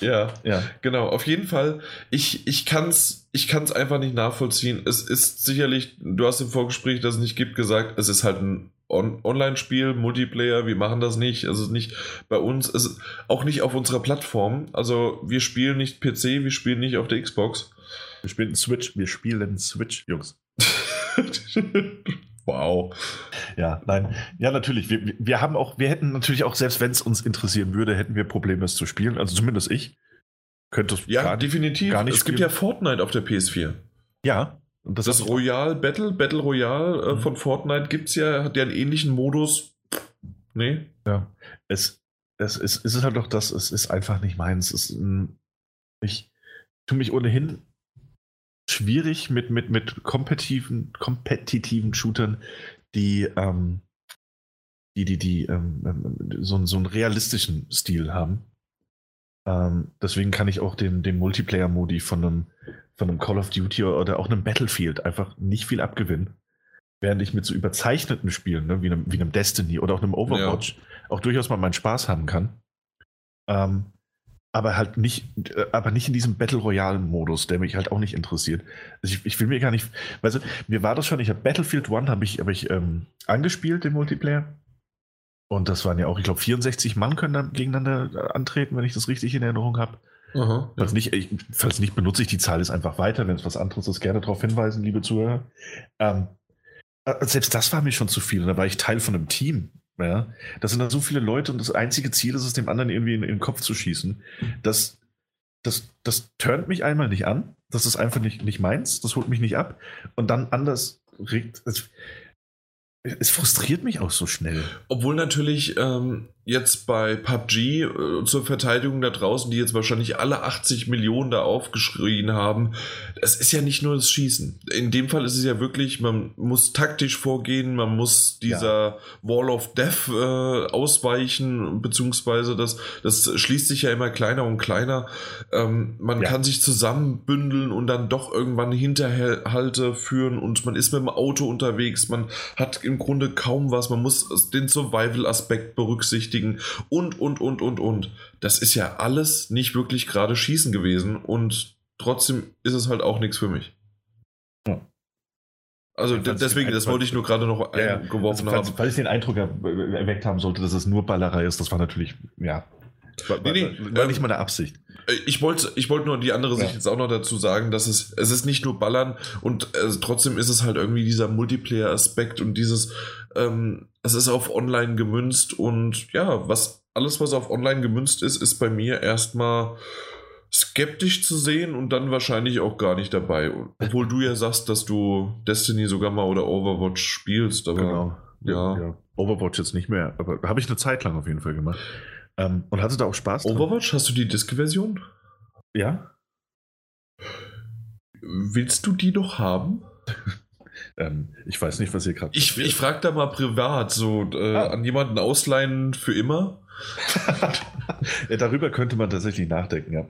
Speaker 1: Ja, ja, genau. Auf jeden Fall, ich, ich kann es ich kann's einfach nicht nachvollziehen. Es ist sicherlich, du hast im Vorgespräch, das es nicht gibt, gesagt, es ist halt ein On Online-Spiel, Multiplayer, wir machen das nicht. Es ist nicht bei uns, es ist auch nicht auf unserer Plattform. Also wir spielen nicht PC, wir spielen nicht auf der Xbox.
Speaker 2: Wir spielen Switch, wir spielen Switch, Jungs. *laughs*
Speaker 1: Wow.
Speaker 2: Ja, nein. Ja, natürlich. Wir, wir haben auch, wir hätten natürlich auch, selbst wenn es uns interessieren würde, hätten wir Probleme, es zu spielen. Also zumindest ich. Könnte es
Speaker 1: Ja, gar definitiv.
Speaker 2: Gar nicht
Speaker 1: es spielen. gibt ja Fortnite auf der PS4.
Speaker 2: Ja.
Speaker 1: Und das, das Royal Battle, Battle Royale äh, mhm. von Fortnite gibt es ja, hat ja einen ähnlichen Modus. Nee.
Speaker 2: Ja. Es, es, es, es ist halt doch das, es ist einfach nicht meins. Es, ich tue mich ohnehin schwierig mit, mit, mit kompetitiven, kompetitiven Shootern, die, ähm, die, die, die ähm, ähm, so, so einen realistischen Stil haben. Ähm, deswegen kann ich auch den, den Multiplayer-Modi von einem, von einem Call of Duty oder auch einem Battlefield einfach nicht viel abgewinnen. Während ich mit so überzeichneten Spielen, ne, wie, einem, wie einem Destiny oder auch einem Overwatch, ja. auch durchaus mal meinen Spaß haben kann. Ähm, aber halt nicht, äh, aber nicht in diesem Battle Royale-Modus, der mich halt auch nicht interessiert. Also ich, ich, will mir gar nicht, weißt du, mir war das schon, ich habe Battlefield One habe ich, hab ich ähm, angespielt, den Multiplayer. Und das waren ja auch, ich glaube, 64 Mann können dann gegeneinander äh, antreten, wenn ich das richtig in Erinnerung habe. Aha, falls, ja. nicht, ich, falls nicht, benutze ich die Zahl ist einfach weiter. Wenn es was anderes ist, gerne darauf hinweisen, liebe Zuhörer. Ähm, äh, selbst das war mir schon zu viel. Und da war ich Teil von einem Team. Ja, das sind dann so viele Leute und das einzige Ziel ist es, dem anderen irgendwie in, in den Kopf zu schießen. Das, das, das turnt mich einmal nicht an. Das ist einfach nicht, nicht meins. Das holt mich nicht ab. Und dann anders regt. Es, es frustriert mich auch so schnell.
Speaker 1: Obwohl natürlich, ähm, jetzt bei PUBG äh, zur Verteidigung da draußen, die jetzt wahrscheinlich alle 80 Millionen da aufgeschrien haben, es ist ja nicht nur das Schießen. In dem Fall ist es ja wirklich, man muss taktisch vorgehen, man muss dieser ja. Wall of Death äh, ausweichen, beziehungsweise das, das schließt sich ja immer kleiner und kleiner. Ähm, man ja. kann sich zusammenbündeln und dann doch irgendwann Hinterhalte führen und man ist mit dem Auto unterwegs, man hat im Grunde kaum was, man muss den Survival-Aspekt berücksichtigen berücksichtigen und, und, und, und, und. Das ist ja alles nicht wirklich gerade Schießen gewesen und trotzdem ist es halt auch nichts für mich. Ja. Also deswegen, das wollte ich nur gerade noch
Speaker 2: ja, eingeworfen also, haben. Weil ich den Eindruck erweckt haben sollte, dass es nur Ballerei ist, das war natürlich, ja, war, nee, nee, war nicht meine Absicht.
Speaker 1: Äh, ich wollte ich wollt nur die andere Sicht ja. jetzt auch noch dazu sagen, dass es, es ist nicht nur Ballern und äh, trotzdem ist es halt irgendwie dieser Multiplayer-Aspekt und dieses, ähm, es ist auf Online gemünzt und ja, was alles, was auf Online gemünzt ist, ist bei mir erstmal skeptisch zu sehen und dann wahrscheinlich auch gar nicht dabei. Obwohl du ja sagst, dass du Destiny sogar mal oder Overwatch spielst, aber genau.
Speaker 2: ja. ja. Overwatch jetzt nicht mehr, aber habe ich eine Zeit lang auf jeden Fall gemacht. Ähm, und hatte da auch Spaß
Speaker 1: dran. Overwatch, hast du die Disk-Version?
Speaker 2: Ja.
Speaker 1: Willst du die doch haben? *laughs*
Speaker 2: ähm, ich weiß nicht, was ihr gerade.
Speaker 1: Ich, ich frage da mal privat, so äh, ah. an jemanden ausleihen für immer. *laughs*
Speaker 2: ja, darüber könnte man tatsächlich nachdenken, ja.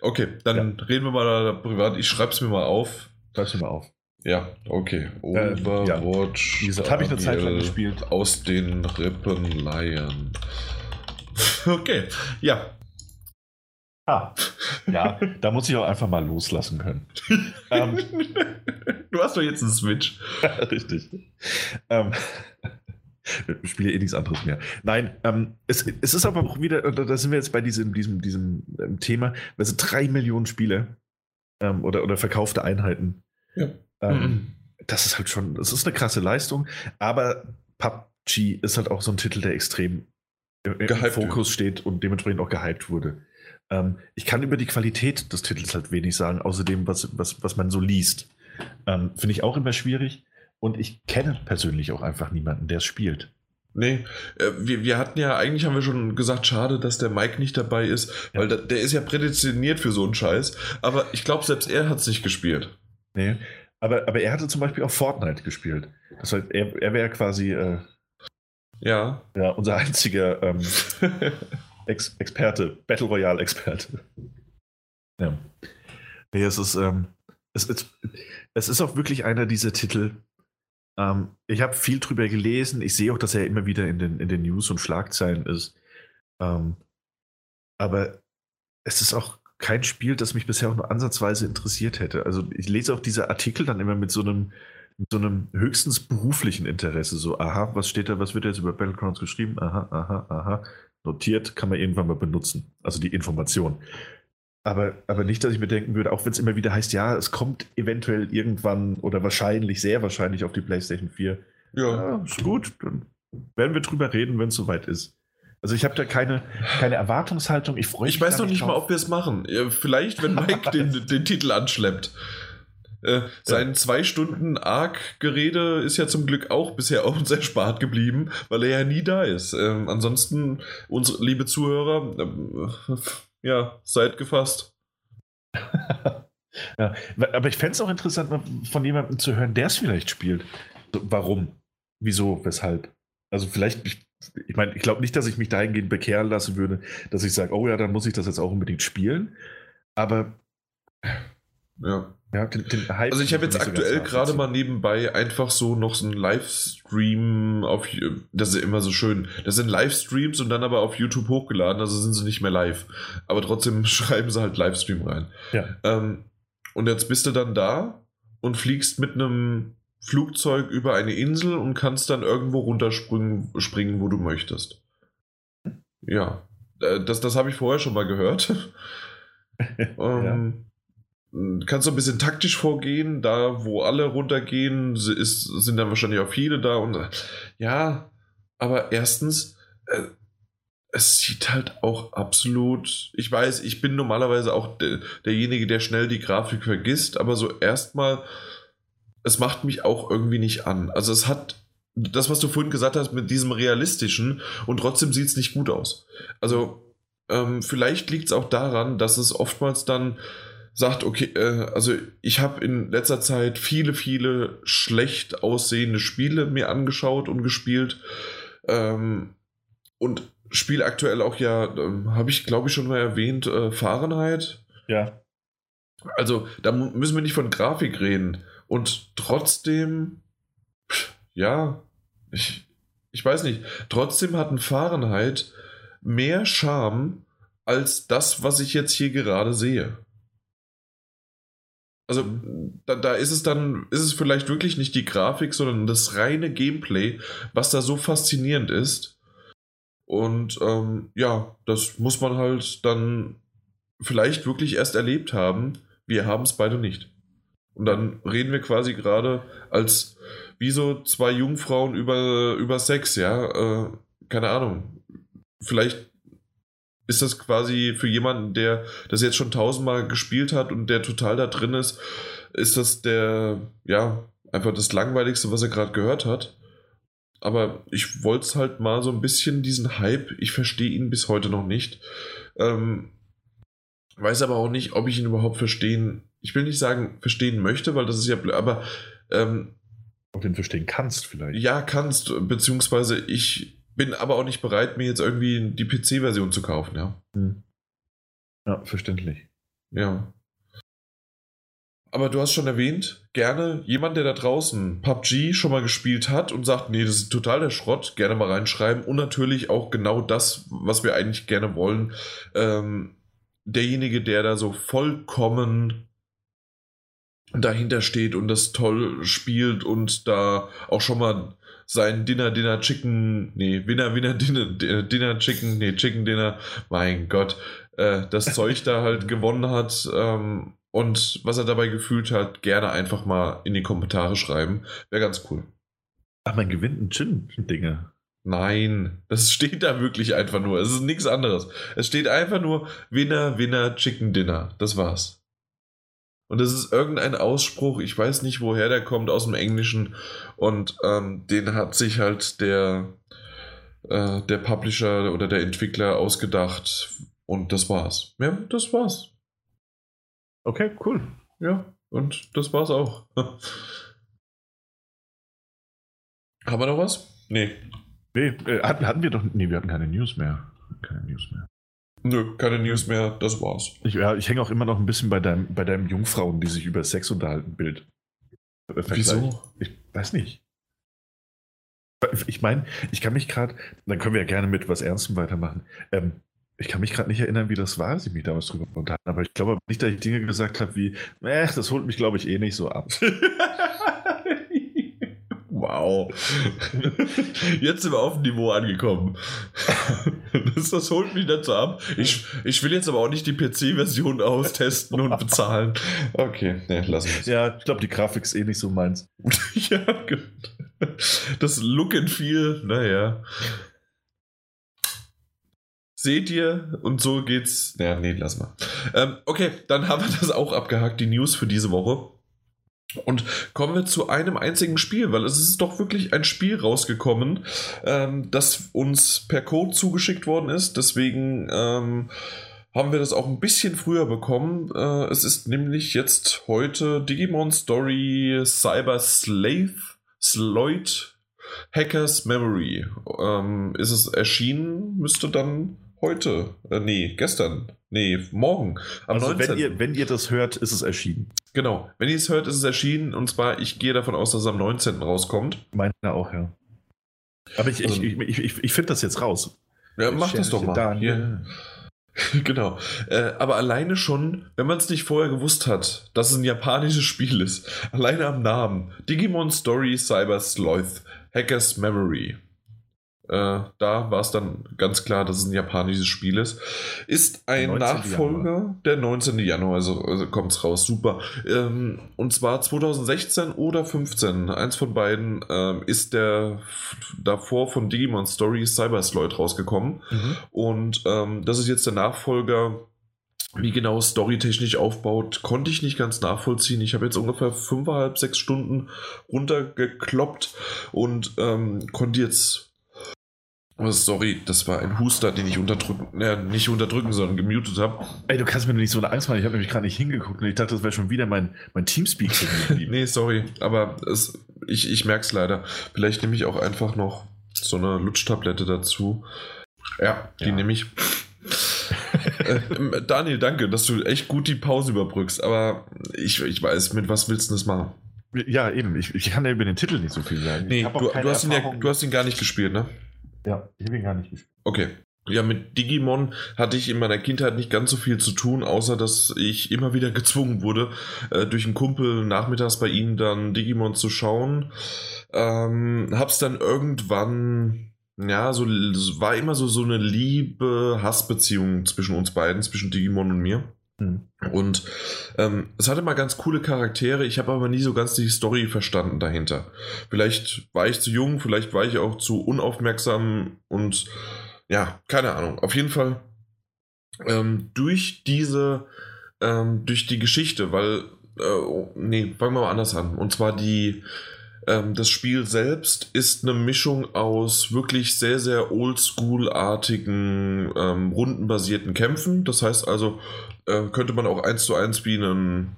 Speaker 1: Okay, dann ja. reden wir mal privat. Ich schreibe es mir mal auf.
Speaker 2: Schreib's mir mal auf.
Speaker 1: Ja, okay. Overwatch.
Speaker 2: Äh, ja. Das habe ich eine Zeit lang gespielt.
Speaker 1: Aus den Rippen leihen. Okay, ja.
Speaker 2: Ah, ja, da muss ich auch einfach mal loslassen können. *laughs*
Speaker 1: ähm, du hast doch jetzt einen Switch.
Speaker 2: Richtig. Ähm, ich spiele eh nichts anderes mehr. Nein, ähm, es, es, ist aber auch wieder, da sind wir jetzt bei diesem, diesem, diesem ähm, Thema, also drei Millionen Spiele ähm, oder, oder verkaufte Einheiten. Ja. Ähm, mhm. Das ist halt schon, das ist eine krasse Leistung, aber PUBG ist halt auch so ein Titel, der extrem im Fokus steht und dementsprechend auch gehypt wurde. Ähm, ich kann über die Qualität des Titels halt wenig sagen, außerdem, was, was, was man so liest. Ähm, Finde ich auch immer schwierig. Und ich kenne persönlich auch einfach niemanden, der es spielt.
Speaker 1: Nee, äh, wir, wir hatten ja, eigentlich haben wir schon gesagt, schade, dass der Mike nicht dabei ist, ja. weil da, der ist ja prädestiniert für so einen Scheiß. Aber ich glaube, selbst er hat es nicht gespielt.
Speaker 2: Nee, aber, aber er hatte zum Beispiel auch Fortnite gespielt. Das heißt, er, er wäre quasi äh,
Speaker 1: ja.
Speaker 2: Ja, unser einziger ähm, *laughs* Ex Experte, Battle Royale-Experte. Ja. Nee, es ist, ähm, es, es, es, ist auch wirklich einer dieser Titel. Ähm, ich habe viel drüber gelesen. Ich sehe auch, dass er immer wieder in den, in den News und Schlagzeilen ist. Ähm, aber es ist auch kein Spiel, das mich bisher auch nur ansatzweise interessiert hätte. Also ich lese auch diese Artikel dann immer mit so einem mit so einem höchstens beruflichen Interesse. So, aha, was steht da, was wird jetzt über Battlegrounds geschrieben? Aha, aha, aha. Notiert, kann man irgendwann mal benutzen. Also die Information. Aber, aber nicht, dass ich mir denken würde, auch wenn es immer wieder heißt, ja, es kommt eventuell irgendwann oder wahrscheinlich, sehr wahrscheinlich auf die PlayStation 4. Ja, ja ist gut. Dann werden wir drüber reden, wenn es soweit ist. Also ich habe da keine, keine Erwartungshaltung. Ich freue mich.
Speaker 1: Ich weiß noch nicht drauf. mal, ob wir es machen. Vielleicht, wenn Mike den, den Titel anschleppt. Äh, sein ja. zwei Stunden Arc-Gerede ist ja zum Glück auch bisher auch uns *laughs* erspart geblieben, weil er ja nie da ist. Ähm, ansonsten, unsere liebe Zuhörer, äh, ja, seid gefasst. *laughs*
Speaker 2: ja, aber ich fände es auch interessant, von jemandem zu hören, der es vielleicht spielt. Warum? Wieso? Weshalb? Also vielleicht, ich, ich meine, ich glaube nicht, dass ich mich dahingehend bekehren lassen würde, dass ich sage, oh ja, dann muss ich das jetzt auch unbedingt spielen. Aber
Speaker 1: ja. Ja, den, den also ich habe jetzt aktuell so gerade mal nebenbei einfach so noch so einen Livestream auf, das ist immer so schön, das sind Livestreams und dann aber auf YouTube hochgeladen, also sind sie nicht mehr live. Aber trotzdem *laughs* schreiben sie halt Livestream rein.
Speaker 2: Ja.
Speaker 1: Ähm, und jetzt bist du dann da und fliegst mit einem Flugzeug über eine Insel und kannst dann irgendwo runterspringen, springen, wo du möchtest. Ja, äh, das, das habe ich vorher schon mal gehört. *laughs* ähm, ja kannst du ein bisschen taktisch vorgehen. Da, wo alle runtergehen, ist, sind dann wahrscheinlich auch viele da. Und ja, aber erstens, äh, es sieht halt auch absolut. Ich weiß, ich bin normalerweise auch de, derjenige, der schnell die Grafik vergisst, aber so erstmal, es macht mich auch irgendwie nicht an. Also es hat das, was du vorhin gesagt hast, mit diesem realistischen und trotzdem sieht es nicht gut aus. Also ähm, vielleicht liegt es auch daran, dass es oftmals dann sagt, okay, äh, also ich habe in letzter Zeit viele, viele schlecht aussehende Spiele mir angeschaut und gespielt ähm, und spiele aktuell auch ja, äh, habe ich glaube ich schon mal erwähnt, äh, Fahrenheit.
Speaker 2: Ja.
Speaker 1: Also da müssen wir nicht von Grafik reden und trotzdem ja, ich, ich weiß nicht. Trotzdem hat ein Fahrenheit mehr Charme als das, was ich jetzt hier gerade sehe. Also da, da, ist es dann, ist es vielleicht wirklich nicht die Grafik, sondern das reine Gameplay, was da so faszinierend ist. Und ähm, ja, das muss man halt dann vielleicht wirklich erst erlebt haben. Wir haben es beide nicht. Und dann reden wir quasi gerade als wie so zwei Jungfrauen über, über Sex, ja. Äh, keine Ahnung. Vielleicht ist das quasi für jemanden, der das jetzt schon tausendmal gespielt hat und der total da drin ist, ist das der, ja, einfach das Langweiligste, was er gerade gehört hat. Aber ich wollte es halt mal so ein bisschen diesen Hype, ich verstehe ihn bis heute noch nicht. Ähm, weiß aber auch nicht, ob ich ihn überhaupt verstehen, ich will nicht sagen, verstehen möchte, weil das ist ja blöd, aber ähm,
Speaker 2: ob du ihn verstehen kannst vielleicht.
Speaker 1: Ja, kannst, beziehungsweise ich bin aber auch nicht bereit, mir jetzt irgendwie die PC-Version zu kaufen, ja. Hm.
Speaker 2: Ja, verständlich.
Speaker 1: Ja. Aber du hast schon erwähnt, gerne jemand, der da draußen PUBG schon mal gespielt hat und sagt, nee, das ist total der Schrott, gerne mal reinschreiben. Und natürlich auch genau das, was wir eigentlich gerne wollen. Ähm, derjenige, der da so vollkommen dahinter steht und das toll spielt und da auch schon mal sein Dinner, Dinner, Chicken, nee, Winner, Winner, Dinner, Dinner, Chicken, nee, Chicken Dinner, mein Gott, äh, das Zeug da halt gewonnen hat ähm, und was er dabei gefühlt hat, gerne einfach mal in die Kommentare schreiben. Wäre ganz cool.
Speaker 2: Ach, man gewinnt ein Chin-Dinge.
Speaker 1: Nein, das steht da wirklich einfach nur. Es ist nichts anderes. Es steht einfach nur Winner, Winner, Chicken Dinner. Das war's. Und das ist irgendein Ausspruch, ich weiß nicht, woher der kommt, aus dem Englischen. Und ähm, den hat sich halt der, äh, der Publisher oder der Entwickler ausgedacht. Und das war's. Ja, das war's.
Speaker 2: Okay, cool.
Speaker 1: Ja, und das war's auch. *laughs* Haben wir noch was?
Speaker 2: Nee. Nee, äh, hatten, hatten wir doch. Nee, wir hatten keine News mehr. Keine News mehr.
Speaker 1: Nö, keine News mehr, das war's.
Speaker 2: Ich, ja, ich hänge auch immer noch ein bisschen bei deinem, bei deinem Jungfrauen, die sich über Sex unterhalten, Bild.
Speaker 1: Wieso?
Speaker 2: Ich weiß nicht. Ich meine, ich kann mich gerade, dann können wir ja gerne mit was Ernstem weitermachen. Ähm, ich kann mich gerade nicht erinnern, wie das war, ich mich damals drüber unterhalten aber ich glaube nicht, dass ich Dinge gesagt habe wie, äh, das holt mich, glaube ich, eh nicht so ab. *laughs*
Speaker 1: Wow. Jetzt sind wir auf dem Niveau angekommen. Das, das holt mich dazu ab. Ich, ich will jetzt aber auch nicht die PC-Version austesten und bezahlen. Okay, ne, lassen wir es.
Speaker 2: Ja, ich glaube, die Grafik ist eh nicht so meins. *laughs* ja,
Speaker 1: das Look and Feel, naja. Seht ihr? Und so geht's. Naja, nee, lass mal. Ähm, okay, dann haben wir das auch abgehakt, die News für diese Woche. Und kommen wir zu einem einzigen Spiel, weil es ist doch wirklich ein Spiel rausgekommen, ähm, das uns per Code zugeschickt worden ist. Deswegen ähm, haben wir das auch ein bisschen früher bekommen. Äh, es ist nämlich jetzt heute Digimon Story Cyber Slave Sloyd Hackers Memory. Ähm, ist es erschienen? Müsste dann heute, äh, nee, gestern, nee, morgen.
Speaker 2: Am also 19. Wenn, ihr, wenn ihr das hört, ist es erschienen.
Speaker 1: Genau, wenn ihr es hört, ist es erschienen. Und zwar, ich gehe davon aus, dass es am 19. rauskommt.
Speaker 2: Meine auch, ja. Aber ich, also, ich, ich, ich, ich finde das jetzt raus.
Speaker 1: Ja, mach das doch mal. Daniel. *laughs* genau. Äh, aber alleine schon, wenn man es nicht vorher gewusst hat, dass es ein japanisches *laughs* Spiel ist, alleine am Namen, Digimon Story Cyber Sloth, Hackers Memory. Äh, da war es dann ganz klar, dass es ein japanisches Spiel ist. Ist ein Nachfolger Januar. der 19. Januar, also, also kommt es raus, super. Ähm, und zwar 2016 oder 15, eins von beiden, ähm, ist der davor von Digimon Story Cyber Sloyd rausgekommen. Mhm. Und ähm, das ist jetzt der Nachfolger wie genau storytechnisch aufbaut, konnte ich nicht ganz nachvollziehen. Ich habe jetzt ungefähr fünfeinhalb, sechs Stunden runtergekloppt und ähm, konnte jetzt. Oh, sorry, das war ein Huster, den ich unterdrücken, äh, nicht unterdrücken, sondern gemutet habe.
Speaker 2: Ey, du kannst mir nicht so eine Angst machen. Ich habe nämlich gerade nicht hingeguckt und ich dachte, das wäre schon wieder mein, mein Teamspeak. *laughs*
Speaker 1: nee, sorry, aber es, ich, ich merke es leider. Vielleicht nehme ich auch einfach noch so eine Lutschtablette dazu. Ja, die ja. nehme ich. *laughs* äh, Daniel, danke, dass du echt gut die Pause überbrückst, aber ich, ich weiß, mit was willst du das machen?
Speaker 2: Ja, eben. Ich, ich kann ja über den Titel nicht so viel sagen.
Speaker 1: Nee, du, du, hast ihn ja, du hast ihn gar nicht gespielt, ne?
Speaker 2: Ja, ich habe ihn gar nicht gespielt.
Speaker 1: Okay. Ja, mit Digimon hatte ich in meiner Kindheit nicht ganz so viel zu tun, außer dass ich immer wieder gezwungen wurde, äh, durch einen Kumpel nachmittags bei ihnen dann Digimon zu schauen. Ähm, hab's dann irgendwann ja, so war immer so, so eine Liebe-Hass-Beziehung zwischen uns beiden, zwischen Digimon und mir. Mhm. Und ähm, es hatte mal ganz coole Charaktere, ich habe aber nie so ganz die Story verstanden dahinter. Vielleicht war ich zu jung, vielleicht war ich auch zu unaufmerksam und ja, keine Ahnung. Auf jeden Fall ähm, durch diese, ähm, durch die Geschichte, weil, äh, nee, fangen wir mal anders an. Und zwar die, ähm, das Spiel selbst ist eine Mischung aus wirklich sehr, sehr oldschool-artigen, ähm, rundenbasierten Kämpfen. Das heißt also, äh, könnte man auch eins zu eins wie ein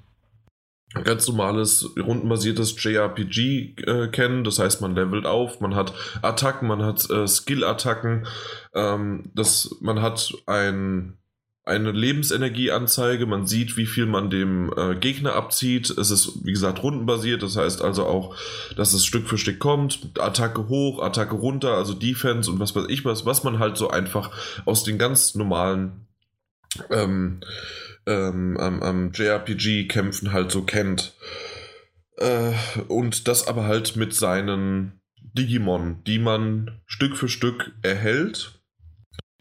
Speaker 1: ganz normales rundenbasiertes JRPG äh, kennen. Das heißt, man levelt auf, man hat Attacken, man hat äh, Skill-Attacken, ähm, man hat ein eine Lebensenergieanzeige. Man sieht, wie viel man dem äh, Gegner abzieht. Es ist, wie gesagt, rundenbasiert. Das heißt also auch, dass es Stück für Stück kommt. Attacke hoch, Attacke runter, also Defense und was weiß ich was, was man halt so einfach aus den ganz normalen ähm, ähm, am, am JRPG-Kämpfen halt so kennt. Äh, und das aber halt mit seinen Digimon, die man Stück für Stück erhält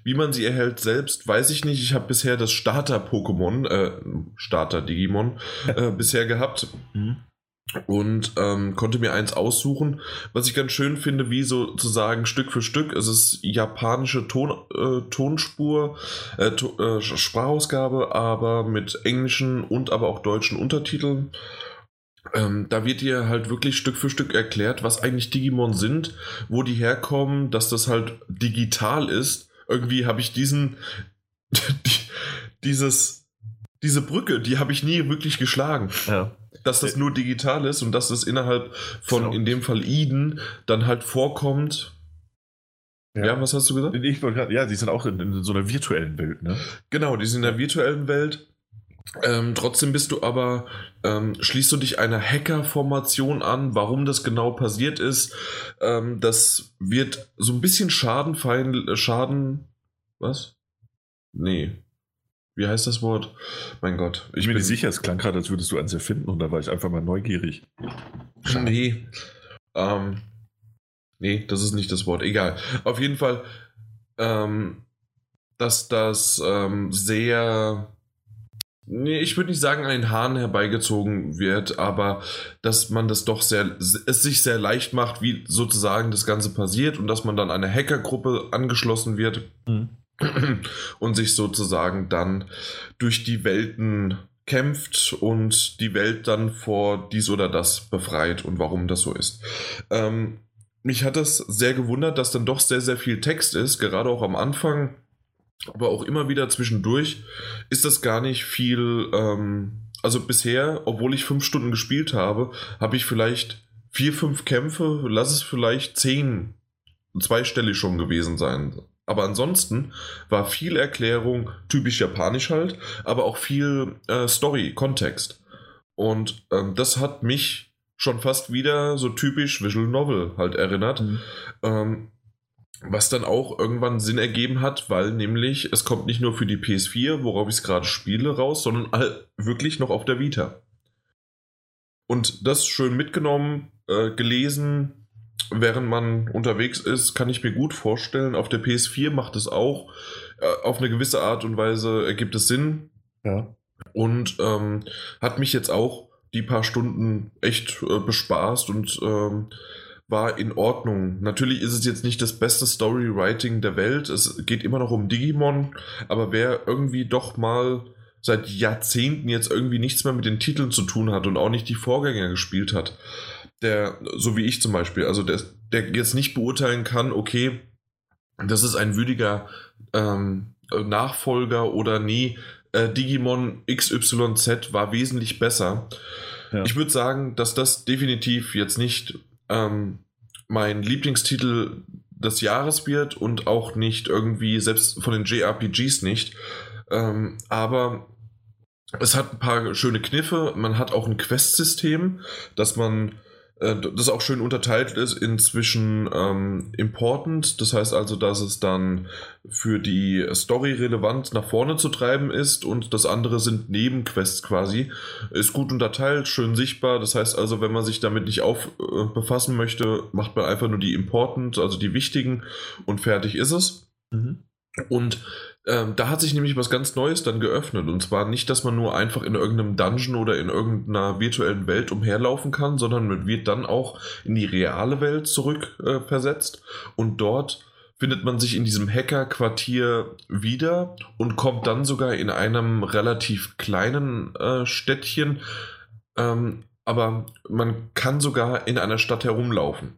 Speaker 1: wie man sie erhält selbst, weiß ich nicht. Ich habe bisher das Starter-Pokémon, äh, Starter-Digimon, äh, *laughs* bisher gehabt. Mhm. Und ähm, konnte mir eins aussuchen, was ich ganz schön finde, wie sozusagen Stück für Stück. Es ist japanische Ton, äh, Tonspur, äh, to, äh, Sprachausgabe, aber mit englischen und aber auch deutschen Untertiteln. Ähm, da wird dir halt wirklich Stück für Stück erklärt, was eigentlich Digimon sind, wo die herkommen, dass das halt digital ist irgendwie habe ich diesen, *laughs* die, dieses, diese Brücke, die habe ich nie wirklich geschlagen. Ja. Dass das nur digital ist und dass das innerhalb von, genau. in dem Fall Eden, dann halt vorkommt.
Speaker 2: Ja, ja was hast du gesagt? Ich grad, ja, die sind auch in, in, so einer virtuellen Welt, ne?
Speaker 1: Genau, die sind in der virtuellen Welt. Ähm, trotzdem bist du aber, ähm, schließt du dich einer Hacker-Formation an, warum das genau passiert ist. Ähm, das wird so ein bisschen Schadenfein, äh, Schaden, was? Nee. Wie heißt das Wort? Mein Gott.
Speaker 2: Ich, ich bin mir sicher, es klang gerade, als würdest du eins erfinden und da war ich einfach mal neugierig.
Speaker 1: Nee. Ähm, nee, das ist nicht das Wort. Egal. Auf jeden Fall, ähm, dass das ähm, sehr Nee, ich würde nicht sagen, an den Haaren herbeigezogen wird, aber dass man das doch sehr, es sich sehr leicht macht, wie sozusagen das Ganze passiert und dass man dann einer Hackergruppe angeschlossen wird mhm. *clears throat* und sich sozusagen dann durch die Welten kämpft und die Welt dann vor dies oder das befreit und warum das so ist. Ähm, mich hat das sehr gewundert, dass dann doch sehr, sehr viel Text ist, gerade auch am Anfang aber auch immer wieder zwischendurch ist das gar nicht viel. Ähm, also bisher, obwohl ich fünf Stunden gespielt habe, habe ich vielleicht vier, fünf Kämpfe, lass es vielleicht zehn, zweistellig schon gewesen sein. Aber ansonsten war viel Erklärung, typisch japanisch halt, aber auch viel äh, Story, Kontext. Und ähm, das hat mich schon fast wieder so typisch Visual Novel halt erinnert. Mhm. Ähm, was dann auch irgendwann Sinn ergeben hat, weil nämlich es kommt nicht nur für die PS4, worauf ich es gerade spiele, raus, sondern wirklich noch auf der Vita. Und das schön mitgenommen, äh, gelesen, während man unterwegs ist, kann ich mir gut vorstellen. Auf der PS4 macht es auch. Äh, auf eine gewisse Art und Weise ergibt es Sinn. Ja. Und ähm, hat mich jetzt auch die paar Stunden echt äh, bespaßt und ähm, war in Ordnung. Natürlich ist es jetzt nicht das beste Storywriting der Welt. Es geht immer noch um Digimon, aber wer irgendwie doch mal seit Jahrzehnten jetzt irgendwie nichts mehr mit den Titeln zu tun hat und auch nicht die Vorgänger gespielt hat, der, so wie ich zum Beispiel, also der, der jetzt nicht beurteilen kann, okay, das ist ein würdiger ähm, Nachfolger oder nie, äh, Digimon XYZ war wesentlich besser. Ja. Ich würde sagen, dass das definitiv jetzt nicht ähm, mein Lieblingstitel des Jahres wird und auch nicht irgendwie, selbst von den JRPGs nicht. Ähm, aber es hat ein paar schöne Kniffe. Man hat auch ein Quest-System, dass man äh, das auch schön unterteilt ist inzwischen ähm, important. Das heißt also, dass es dann für die Story relevant nach vorne zu treiben ist und das andere sind Nebenquests quasi. Ist gut unterteilt, schön sichtbar. Das heißt also, wenn man sich damit nicht auf äh, befassen möchte, macht man einfach nur die important, also die wichtigen und fertig ist es. Mhm. Und ähm, da hat sich nämlich was ganz Neues dann geöffnet. Und zwar nicht, dass man nur einfach in irgendeinem Dungeon oder in irgendeiner virtuellen Welt umherlaufen kann, sondern man wird dann auch in die reale Welt zurückversetzt. Äh, und dort findet man sich in diesem Hacker-Quartier wieder und kommt dann sogar in einem relativ kleinen äh, Städtchen. Ähm, aber man kann sogar in einer Stadt herumlaufen.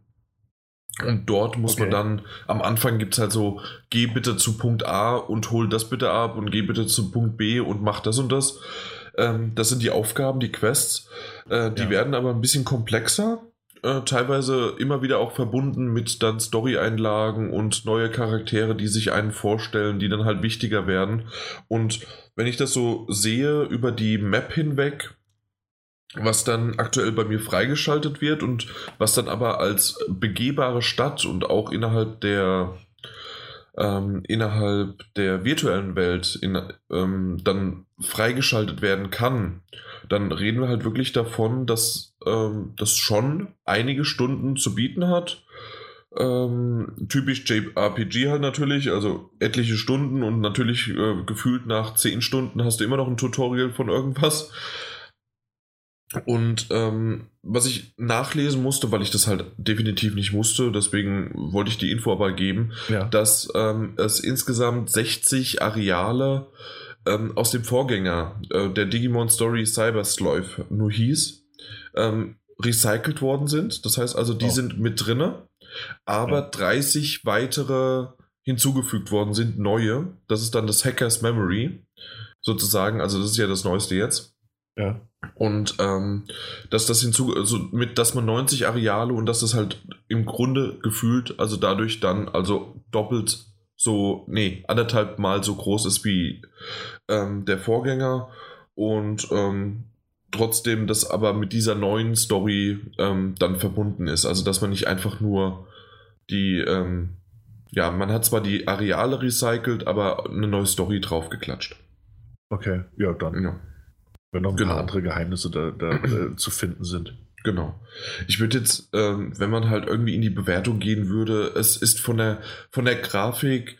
Speaker 1: Und dort muss okay. man dann, am Anfang gibt es halt so, geh bitte zu Punkt A und hol das bitte ab und geh bitte zu Punkt B und mach das und das. Ähm, das sind die Aufgaben, die Quests. Äh, die ja. werden aber ein bisschen komplexer. Äh, teilweise immer wieder auch verbunden mit dann Story-Einlagen und neue Charaktere, die sich einen vorstellen, die dann halt wichtiger werden. Und wenn ich das so sehe über die Map hinweg, was dann aktuell bei mir freigeschaltet wird und was dann aber als begehbare Stadt und auch innerhalb der ähm, innerhalb der virtuellen Welt in, ähm, dann freigeschaltet werden kann, dann reden wir halt wirklich davon, dass ähm, das schon einige Stunden zu bieten hat. Ähm, typisch JRPG halt natürlich, also etliche Stunden und natürlich äh, gefühlt nach zehn Stunden hast du immer noch ein Tutorial von irgendwas. Und ähm, was ich nachlesen musste, weil ich das halt definitiv nicht musste, deswegen wollte ich die Info aber geben, ja. dass ähm, es insgesamt 60 Areale ähm, aus dem Vorgänger äh, der Digimon Story Cyber Sloth nur hieß, ähm, recycelt worden sind. Das heißt also, die oh. sind mit drinne, aber ja. 30 weitere hinzugefügt worden sind, neue. Das ist dann das Hackers Memory sozusagen. Also das ist ja das Neueste jetzt.
Speaker 2: Ja.
Speaker 1: Und ähm, dass das hinzu, also mit, dass man 90 Areale und dass das halt im Grunde gefühlt, also dadurch dann, also doppelt so, nee, anderthalb Mal so groß ist wie ähm, der Vorgänger und ähm, trotzdem das aber mit dieser neuen Story ähm, dann verbunden ist. Also dass man nicht einfach nur die, ähm, ja, man hat zwar die Areale recycelt, aber eine neue Story draufgeklatscht.
Speaker 2: Okay, ja, dann. Ja. Wenn noch ein genau. paar andere Geheimnisse da, da *clears throat* äh, zu finden sind.
Speaker 1: Genau. Ich würde jetzt, ähm, wenn man halt irgendwie in die Bewertung gehen würde, es ist von der, von der Grafik,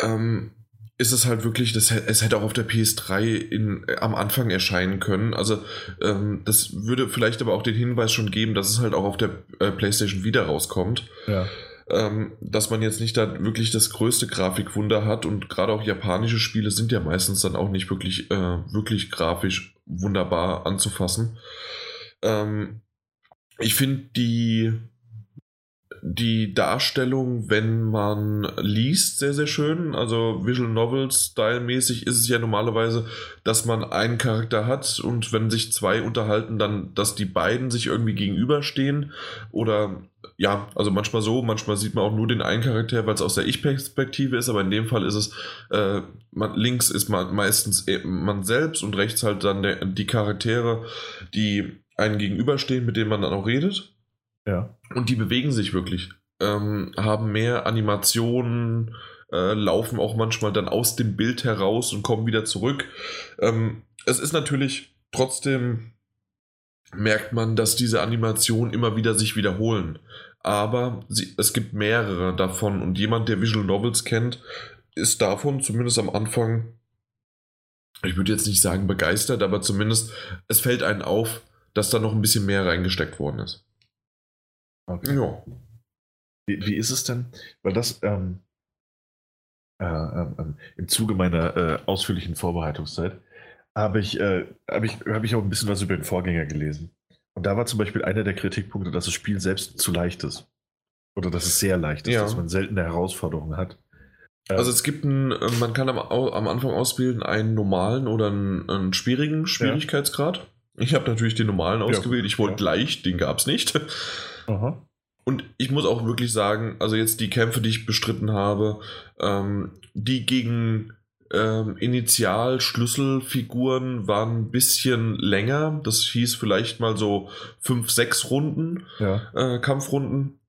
Speaker 1: ähm, ist es halt wirklich, das, es hätte auch auf der PS3 in, äh, am Anfang erscheinen können. Also ähm, das würde vielleicht aber auch den Hinweis schon geben, dass es halt auch auf der äh, PlayStation wieder rauskommt.
Speaker 2: Ja
Speaker 1: ähm, dass man jetzt nicht da wirklich das größte Grafikwunder hat und gerade auch japanische Spiele sind ja meistens dann auch nicht wirklich, äh, wirklich grafisch wunderbar anzufassen. Ähm, ich finde die, die Darstellung, wenn man liest, sehr, sehr schön. Also Visual Novel-Style-mäßig ist es ja normalerweise, dass man einen Charakter hat und wenn sich zwei unterhalten, dann, dass die beiden sich irgendwie gegenüberstehen oder ja, also manchmal so, manchmal sieht man auch nur den einen Charakter, weil es aus der Ich-Perspektive ist, aber in dem Fall ist es, äh, man, links ist man meistens man selbst und rechts halt dann der, die Charaktere, die einen gegenüberstehen, mit denen man dann auch redet.
Speaker 2: Ja.
Speaker 1: Und die bewegen sich wirklich, ähm, haben mehr Animationen, äh, laufen auch manchmal dann aus dem Bild heraus und kommen wieder zurück. Ähm, es ist natürlich trotzdem merkt man, dass diese Animationen immer wieder sich wiederholen. Aber sie, es gibt mehrere davon und jemand, der Visual Novels kennt, ist davon zumindest am Anfang, ich würde jetzt nicht sagen begeistert, aber zumindest es fällt einen auf, dass da noch ein bisschen mehr reingesteckt worden ist.
Speaker 2: Okay. Ja. Wie, wie ist es denn? Weil das ähm, äh, äh, im Zuge meiner äh, ausführlichen Vorbereitungszeit habe ich, äh, hab ich, hab ich auch ein bisschen was über den Vorgänger gelesen. Und da war zum Beispiel einer der Kritikpunkte, dass das Spiel selbst zu leicht ist. Oder dass es sehr leicht ist, ja. dass man seltene Herausforderungen hat.
Speaker 1: Ähm, also es gibt einen, äh, man kann am, am Anfang ausbilden einen normalen oder einen, einen schwierigen Schwierigkeitsgrad. Ja. Ich habe natürlich den normalen ausgewählt. Ich wollte ja. leicht, den gab es nicht. Aha. Und ich muss auch wirklich sagen, also jetzt die Kämpfe, die ich bestritten habe, ähm, die gegen ähm, Initial-Schlüsselfiguren waren ein bisschen länger. Das hieß vielleicht mal so fünf, sechs Runden, ja. äh, Kampfrunden.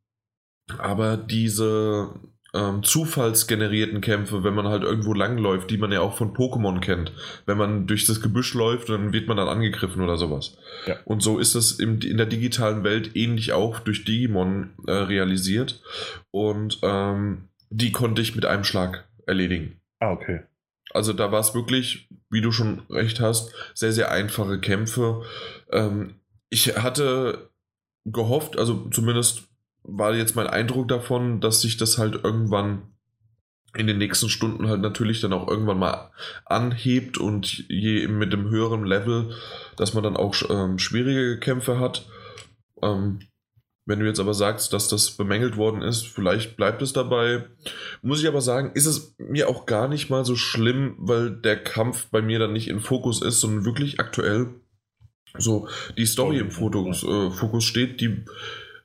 Speaker 1: Aber diese ähm, zufallsgenerierten Kämpfe, wenn man halt irgendwo langläuft, die man ja auch von Pokémon kennt. Wenn man durch das Gebüsch läuft, dann wird man dann angegriffen oder sowas. Ja. Und so ist das im, in der digitalen Welt ähnlich auch durch Digimon äh, realisiert. Und ähm, die konnte ich mit einem Schlag erledigen.
Speaker 2: Ah, okay.
Speaker 1: Also da war es wirklich, wie du schon recht hast, sehr, sehr einfache Kämpfe. Ähm, ich hatte gehofft, also zumindest war jetzt mein Eindruck davon, dass sich das halt irgendwann in den nächsten Stunden halt natürlich dann auch irgendwann mal anhebt und je mit dem höheren Level, dass man dann auch ähm, schwierige Kämpfe hat. Ähm, wenn du jetzt aber sagst, dass das bemängelt worden ist, vielleicht bleibt es dabei. Muss ich aber sagen, ist es mir auch gar nicht mal so schlimm, weil der Kampf bei mir dann nicht in Fokus ist, sondern wirklich aktuell so die Story im Fokus, äh, Fokus steht, die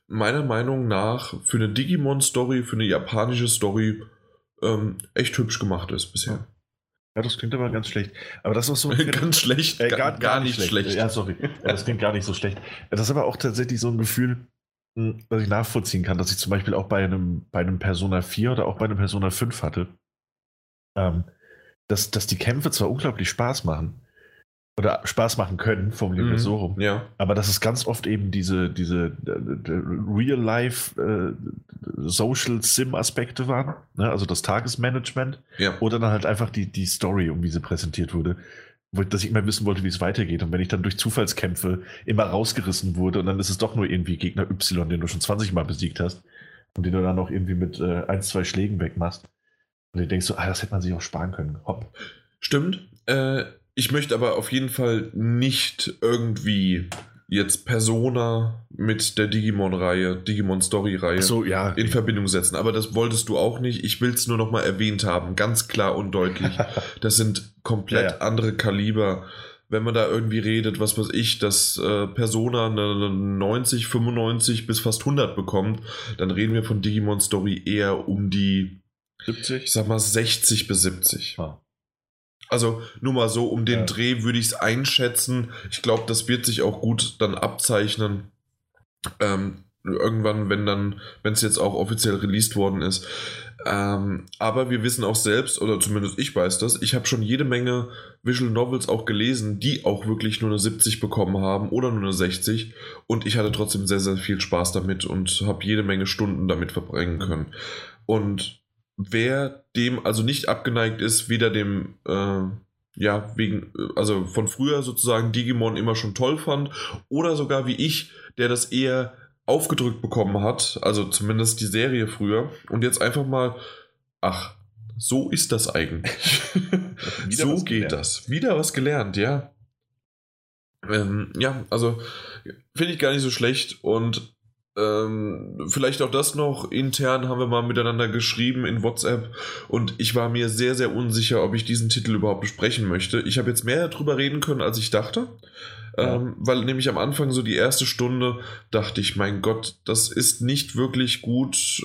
Speaker 1: meiner Meinung nach für eine Digimon-Story, für eine japanische Story ähm, echt hübsch gemacht ist bisher.
Speaker 2: Ja, das klingt aber ganz schlecht. Aber das ist so. *laughs*
Speaker 1: ganz schlecht.
Speaker 2: Äh, gar, gar, gar, nicht schlecht. schlecht. Ja, sorry. Das klingt gar nicht so schlecht. Das ist aber auch tatsächlich so ein Gefühl, hm, das ich nachvollziehen kann, dass ich zum Beispiel auch bei einem, bei einem Persona 4 oder auch bei einem Persona 5 hatte. Ähm, dass, dass die Kämpfe zwar unglaublich Spaß machen, oder Spaß machen können, formulieren wir mhm. so rum.
Speaker 1: Ja.
Speaker 2: Aber dass es ganz oft eben diese, diese äh, Real-Life äh, Social Sim-Aspekte waren, ne? also das Tagesmanagement
Speaker 1: ja.
Speaker 2: oder dann halt einfach die, die Story, um wie sie präsentiert wurde. Wo, dass ich immer wissen wollte, wie es weitergeht. Und wenn ich dann durch Zufallskämpfe immer rausgerissen wurde und dann ist es doch nur irgendwie Gegner Y, den du schon 20 Mal besiegt hast und den du dann noch irgendwie mit äh, ein, zwei Schlägen wegmachst. Und du denkst so, ah, das hätte man sich auch sparen können. Hopp.
Speaker 1: Stimmt. Äh, ich möchte aber auf jeden Fall nicht irgendwie jetzt Persona mit der Digimon-Reihe, Digimon-Story-Reihe
Speaker 2: so, ja.
Speaker 1: in Verbindung setzen. Aber das wolltest du auch nicht. Ich will es nur noch mal erwähnt haben, ganz klar und deutlich. *laughs* Das sind komplett ja, ja. andere Kaliber. Wenn man da irgendwie redet, was weiß ich, dass äh, Persona eine 90, 95 bis fast 100 bekommt, dann reden wir von Digimon Story eher um die
Speaker 2: 70?
Speaker 1: Ich sag mal 60 bis 70. Ah. Also nur mal so, um den ja. Dreh würde ich es einschätzen. Ich glaube, das wird sich auch gut dann abzeichnen. Ähm, irgendwann, wenn dann, wenn es jetzt auch offiziell released worden ist. Ähm, aber wir wissen auch selbst, oder zumindest ich weiß das, ich habe schon jede Menge Visual Novels auch gelesen, die auch wirklich nur eine 70 bekommen haben oder nur eine 60. Und ich hatte trotzdem sehr, sehr viel Spaß damit und habe jede Menge Stunden damit verbringen können. Und wer dem also nicht abgeneigt ist, weder dem, äh, ja, wegen, also von früher sozusagen Digimon immer schon toll fand, oder sogar wie ich, der das eher aufgedrückt bekommen hat, also zumindest die Serie früher, und jetzt einfach mal, ach, so ist das eigentlich. *laughs* so geht das. Wieder was gelernt, ja. Ähm, ja, also finde ich gar nicht so schlecht und ähm, vielleicht auch das noch. Intern haben wir mal miteinander geschrieben in WhatsApp und ich war mir sehr, sehr unsicher, ob ich diesen Titel überhaupt besprechen möchte. Ich habe jetzt mehr darüber reden können, als ich dachte. Ja. Ähm, weil nämlich am Anfang so die erste Stunde dachte ich, mein Gott, das ist nicht wirklich gut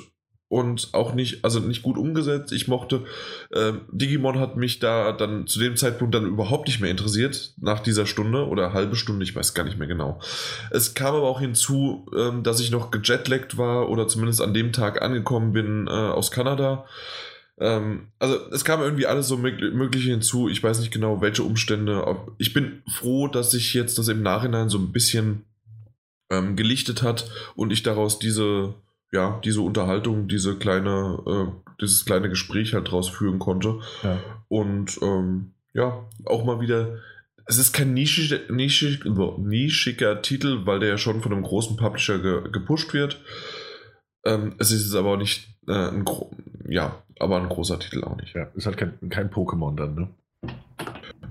Speaker 1: und auch nicht, also nicht gut umgesetzt. Ich mochte, äh, Digimon hat mich da dann zu dem Zeitpunkt dann überhaupt nicht mehr interessiert, nach dieser Stunde oder halbe Stunde, ich weiß gar nicht mehr genau. Es kam aber auch hinzu, äh, dass ich noch gejetlaggt war oder zumindest an dem Tag angekommen bin äh, aus Kanada. Ähm, also es kam irgendwie alles so Mögliche hinzu. Ich weiß nicht genau, welche Umstände. Ich bin froh, dass sich jetzt das im Nachhinein so ein bisschen ähm, gelichtet hat und ich daraus diese ja, diese Unterhaltung, diese kleine, äh, dieses kleine Gespräch halt draus führen konnte.
Speaker 2: Ja.
Speaker 1: Und ähm, ja, auch mal wieder. Es ist kein nischig, nischig, nischiger Titel, weil der ja schon von einem großen Publisher ge, gepusht wird. Ähm, es ist aber auch nicht äh, ein, ja, aber ein großer Titel auch nicht.
Speaker 2: Ja, ist halt kein, kein Pokémon dann, ne?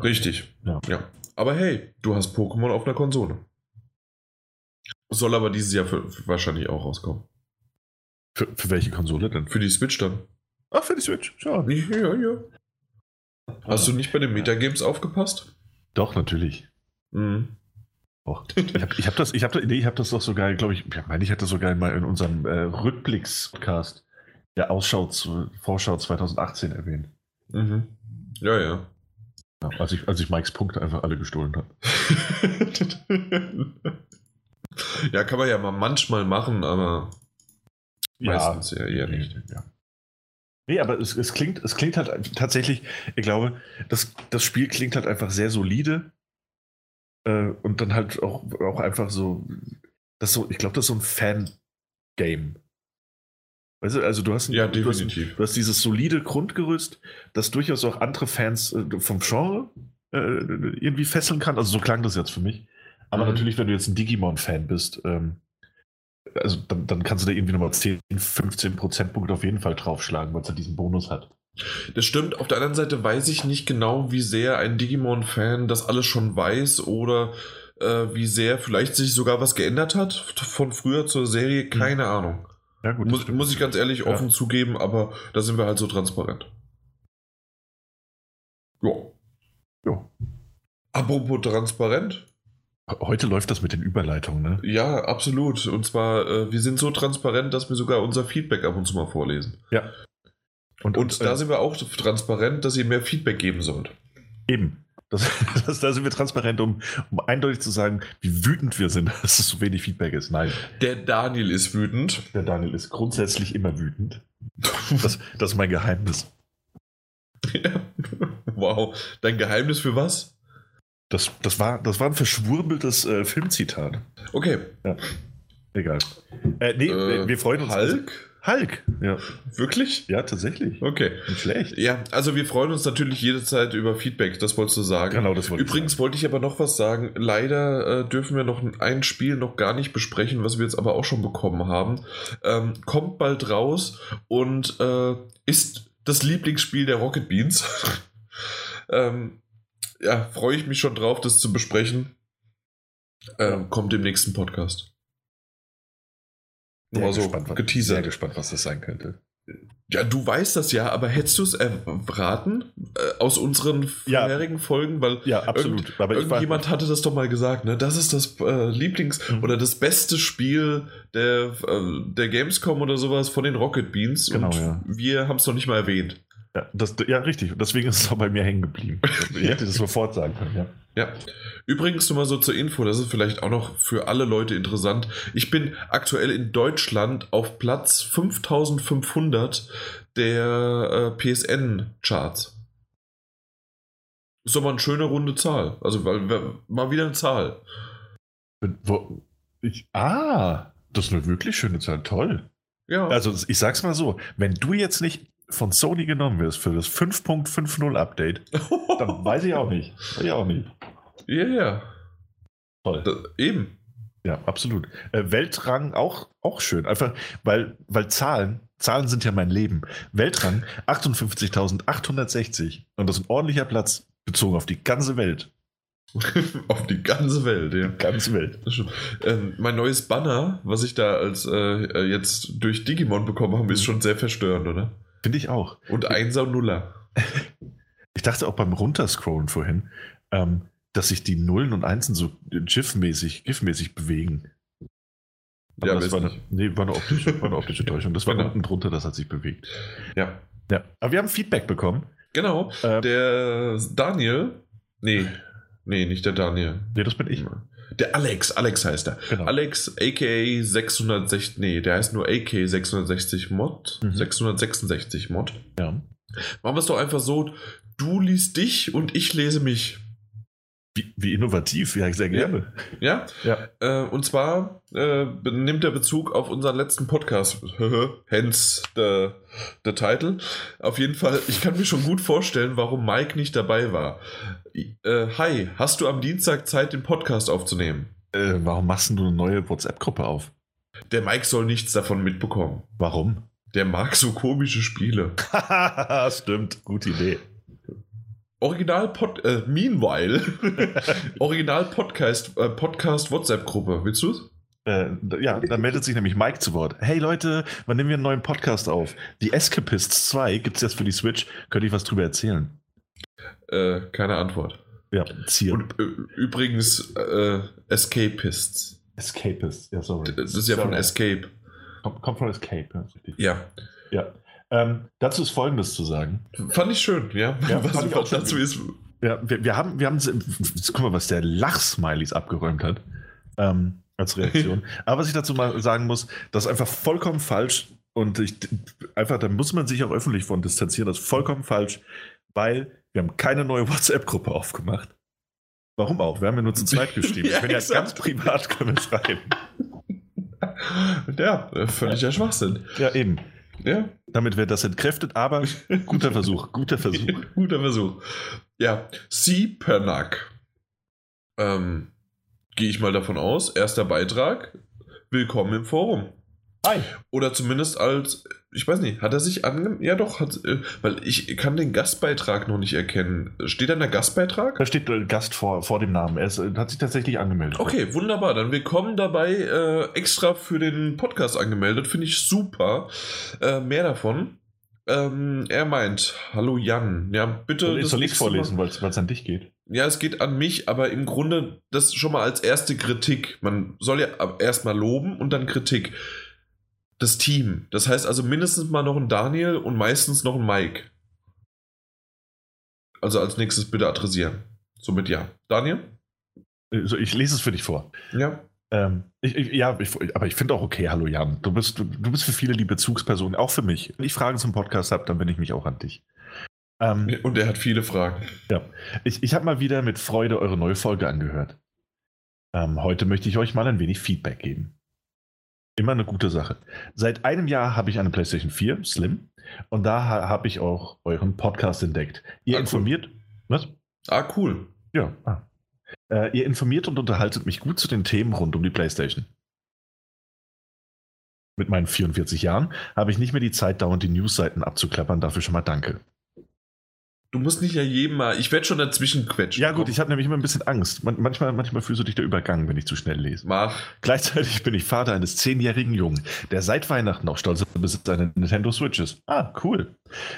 Speaker 1: Richtig.
Speaker 2: Ja.
Speaker 1: ja. Aber hey, du hast Pokémon auf einer Konsole. Soll aber dieses Jahr für, für wahrscheinlich auch rauskommen.
Speaker 2: Für, für welche Konsole denn?
Speaker 1: Für die Switch dann.
Speaker 2: Ach, für die Switch. Schau.
Speaker 1: Ja, ja. Hast du nicht bei den Metagames aufgepasst?
Speaker 2: Doch, natürlich.
Speaker 1: Mhm.
Speaker 2: Auch. Ich habe hab das, ich hab, nee, ich hab das doch sogar, glaube ich, ich meine, ich hatte das sogar mal in unserem äh, Rückblicks-Podcast der Ausschau, zu, Vorschau 2018 erwähnt.
Speaker 1: Mhm. Ja, ja.
Speaker 2: ja als, ich, als ich Mikes Punkte einfach alle gestohlen habe. *laughs*
Speaker 1: ja, kann man ja mal manchmal machen, aber
Speaker 2: meistens ja, eher nicht. Ja. Nee, aber es, es, klingt, es klingt halt tatsächlich, ich glaube, das, das Spiel klingt halt einfach sehr solide. Äh, und dann halt auch, auch einfach so, das so, ich glaube, das ist so ein Fan-Game. Weißt du, also du hast,
Speaker 1: ja,
Speaker 2: du, hast,
Speaker 1: du
Speaker 2: hast dieses solide Grundgerüst, das durchaus auch andere Fans äh, vom Genre äh, irgendwie fesseln kann. Also so klang das jetzt für mich. Aber mhm. natürlich, wenn du jetzt ein Digimon-Fan bist, ähm, also dann, dann, kannst du da irgendwie nochmal 10, 15 Prozentpunkte auf jeden Fall draufschlagen, weil es ja diesen Bonus hat.
Speaker 1: Das stimmt. Auf der anderen Seite weiß ich nicht genau, wie sehr ein Digimon-Fan das alles schon weiß oder äh, wie sehr vielleicht sich sogar was geändert hat von früher zur Serie. Keine mhm. Ahnung.
Speaker 2: Ja, gut,
Speaker 1: muss, muss ich ganz ehrlich offen ja. zugeben, aber da sind wir halt so transparent. Ja. Ja. Apropos transparent.
Speaker 2: Heute läuft das mit den Überleitungen, ne?
Speaker 1: Ja, absolut. Und zwar, äh, wir sind so transparent, dass wir sogar unser Feedback ab und zu mal vorlesen.
Speaker 2: Ja.
Speaker 1: Und, und, und da äh, sind wir auch transparent, dass ihr mehr Feedback geben sollt.
Speaker 2: Eben. Das, *laughs* das, da sind wir transparent, um, um eindeutig zu sagen, wie wütend wir sind, *laughs* dass es so wenig Feedback ist. Nein.
Speaker 1: Der Daniel ist wütend.
Speaker 2: Der Daniel ist grundsätzlich immer wütend. Das, das ist mein Geheimnis. *laughs*
Speaker 1: Ja. Wow. Dein Geheimnis für was?
Speaker 2: Das, das, war, das war ein verschwurbeltes äh, Filmzitat.
Speaker 1: Okay.
Speaker 2: Ja. Egal. Äh, nee, äh, wir freuen uns.
Speaker 1: Hulk?
Speaker 2: Hulk, ja.
Speaker 1: Wirklich?
Speaker 2: Ja, tatsächlich.
Speaker 1: Okay.
Speaker 2: Nicht schlecht.
Speaker 1: Ja, also wir freuen uns natürlich jederzeit über Feedback, das wolltest du sagen.
Speaker 2: Genau, das wollte
Speaker 1: Übrigens ich wollte ich aber noch was sagen. Leider äh, dürfen wir noch ein Spiel noch gar nicht besprechen, was wir jetzt aber auch schon bekommen haben. Ähm, kommt bald raus und äh, ist das Lieblingsspiel der Rocket Beans. *laughs* ähm, ja, freue ich mich schon drauf, das zu besprechen. Ähm, kommt im nächsten Podcast.
Speaker 2: Nur so gespannt, was, geteasert. Sehr gespannt, was das sein könnte.
Speaker 1: Ja, du weißt das ja, aber hättest du es erraten äh, aus unseren vorherigen
Speaker 2: ja.
Speaker 1: Folgen? Weil
Speaker 2: ja, absolut.
Speaker 1: Irgend, aber irgendjemand hatte das doch mal gesagt, ne? Das ist das äh, Lieblings- mhm. oder das beste Spiel der, äh, der Gamescom oder sowas von den Rocket Beans.
Speaker 2: Genau,
Speaker 1: und
Speaker 2: ja.
Speaker 1: wir haben es noch nicht mal erwähnt.
Speaker 2: Ja, das, ja, richtig. Deswegen ist es auch bei mir hängen geblieben. *laughs* Ich hätte das sofort sagen können, ja.
Speaker 1: Ja. Übrigens nur mal so zur Info, das ist vielleicht auch noch für alle Leute interessant. Ich bin aktuell in Deutschland auf Platz 5500 der äh, PSN-Charts. Ist doch mal eine schöne runde Zahl. Also weil, mal wieder eine Zahl.
Speaker 2: Wo, ich, ah, das ist eine wirklich schöne Zahl. Toll.
Speaker 1: Ja.
Speaker 2: Also ich sag's mal so, wenn du jetzt nicht von Sony genommen wirst für das 5.50 Update, *laughs* dann weiß ich auch nicht. Weiß ich auch nicht.
Speaker 1: Ja, yeah.
Speaker 2: Toll.
Speaker 1: Das, eben.
Speaker 2: Ja, absolut. Äh, Weltrang auch, auch schön. Einfach, weil, weil Zahlen, Zahlen sind ja mein Leben. Weltrang 58.860. Und das ist ein ordentlicher Platz, bezogen auf die ganze Welt. *laughs*
Speaker 1: auf die ganze Welt, ja.
Speaker 2: Ganze Welt.
Speaker 1: Ähm, mein neues Banner, was ich da als äh, jetzt durch Digimon bekommen habe, ist mhm. schon sehr verstörend, oder?
Speaker 2: Finde ich auch.
Speaker 1: Und Einser und Nuller. *laughs*
Speaker 2: ich dachte auch beim Runterscrollen vorhin, ähm, dass sich die Nullen und Einsen so GIF-mäßig GIF bewegen. Aber ja, das war eine, nee, war eine optische, war eine optische *laughs* Täuschung. Das war genau. unten drunter, das hat sich bewegt.
Speaker 1: Ja.
Speaker 2: ja. Aber wir haben Feedback bekommen.
Speaker 1: Genau. Ähm, der Daniel. Nee. Nee, nicht der Daniel.
Speaker 2: Nee, das bin ich.
Speaker 1: Der Alex, Alex heißt er.
Speaker 2: Genau.
Speaker 1: Alex, aka 660, nee, der heißt nur AK 660 Mod. Mhm. 666 Mod.
Speaker 2: Ja.
Speaker 1: Machen wir es doch einfach so: du liest dich und ich lese mich.
Speaker 2: Wie, wie innovativ, ja, sehr gerne.
Speaker 1: Ja, ja. ja. Äh, und zwar äh, nimmt er Bezug auf unseren letzten Podcast. *laughs* Hence the, the title. Auf jeden Fall, ich kann mir schon gut vorstellen, warum Mike nicht dabei war. Äh, hi, hast du am Dienstag Zeit, den Podcast aufzunehmen?
Speaker 2: Äh, warum machst du eine neue WhatsApp-Gruppe auf?
Speaker 1: Der Mike soll nichts davon mitbekommen.
Speaker 2: Warum?
Speaker 1: Der mag so komische Spiele. *laughs*
Speaker 2: Stimmt, gute Idee.
Speaker 1: Original Pod, äh, Meanwhile, *laughs* Original Podcast, äh, Podcast WhatsApp-Gruppe. Willst du es?
Speaker 2: Äh, ja, da meldet sich nämlich Mike zu Wort. Hey Leute, wann nehmen wir einen neuen Podcast auf? Die Escapists 2 gibt es jetzt für die Switch. Könnte ich was drüber erzählen?
Speaker 1: Äh, keine Antwort.
Speaker 2: Ja, Ziel.
Speaker 1: Und äh, übrigens äh, Escapists.
Speaker 2: Escapists, ja, sorry.
Speaker 1: Das ist ja von Escape.
Speaker 2: Kommt, kommt von Escape,
Speaker 1: ja.
Speaker 2: Ja. Ähm, dazu ist Folgendes zu sagen.
Speaker 1: Fand ich schön, ja.
Speaker 2: Ja,
Speaker 1: was
Speaker 2: ich auch
Speaker 1: dazu ist.
Speaker 2: Ja, wir, wir haben, wir haben, guck mal, was der Lachsmileys abgeräumt hat. Ähm, als Reaktion. *laughs* Aber was ich dazu mal sagen muss, das ist einfach vollkommen falsch. Und ich, einfach, da muss man sich auch öffentlich von distanzieren. Das ist vollkommen falsch, weil wir haben keine neue WhatsApp-Gruppe aufgemacht. Warum auch? Wir haben ja nur zu zweit *laughs* geschrieben. ja, wir können ja ganz privat können wir schreiben.
Speaker 1: Ja, völliger Schwachsinn.
Speaker 2: Ja, eben.
Speaker 1: Ja.
Speaker 2: Damit wird das entkräftet, aber guter *laughs* Versuch, guter Versuch. *laughs*
Speaker 1: guter Versuch. Ja, Sie Pernack. Ähm, Gehe ich mal davon aus. Erster Beitrag. Willkommen im Forum.
Speaker 2: Hi.
Speaker 1: Oder zumindest als, ich weiß nicht, hat er sich ange... Ja doch, hat, äh, weil ich kann den Gastbeitrag noch nicht erkennen. Steht da der Gastbeitrag?
Speaker 2: Da steht äh, Gast vor, vor dem Namen. Er ist, äh, hat sich tatsächlich angemeldet.
Speaker 1: Okay, wunderbar. Dann willkommen dabei, äh, extra für den Podcast angemeldet. Finde ich super. Äh, mehr davon. Ähm, er meint, hallo Jan. Ja, bitte.
Speaker 2: Soll, soll ich vorlesen, weil es an dich geht?
Speaker 1: Ja, es geht an mich, aber im Grunde das schon mal als erste Kritik. Man soll ja erstmal loben und dann Kritik das Team. Das heißt also mindestens mal noch ein Daniel und meistens noch ein Mike. Also als nächstes bitte adressieren. Somit ja. Daniel?
Speaker 2: Also ich lese es für dich vor.
Speaker 1: Ja.
Speaker 2: Ähm, ich, ich, ja, ich, aber ich finde auch okay, hallo Jan. Du bist, du, du, bist für viele die Bezugsperson, auch für mich. Wenn ich Fragen zum Podcast habe, dann wende ich mich auch an dich.
Speaker 1: Ähm, und er hat viele Fragen.
Speaker 2: Ja. Ich, ich habe mal wieder mit Freude eure neue Folge angehört. Ähm, heute möchte ich euch mal ein wenig Feedback geben. Immer eine gute Sache. Seit einem Jahr habe ich eine PlayStation 4 Slim und da ha habe ich auch euren Podcast entdeckt. Ihr ah, informiert. Cool.
Speaker 1: Was? Ah, cool.
Speaker 2: Ja. Ah. Äh, ihr informiert und unterhaltet mich gut zu den Themen rund um die PlayStation. Mit meinen 44 Jahren habe ich nicht mehr die Zeit, dauernd die Newsseiten abzuklappern. Dafür schon mal danke.
Speaker 1: Du musst nicht ja jedem mal. Ich werde schon dazwischen quetschen.
Speaker 2: Ja, gut, ich habe nämlich immer ein bisschen Angst. Man, manchmal, manchmal fühlst du dich der Übergang, wenn ich zu schnell lese.
Speaker 1: Mach.
Speaker 2: Gleichzeitig bin ich Vater eines zehnjährigen Jungen, der seit Weihnachten auch stolzer Besitzer einer Nintendo Switch ist. Ah, cool.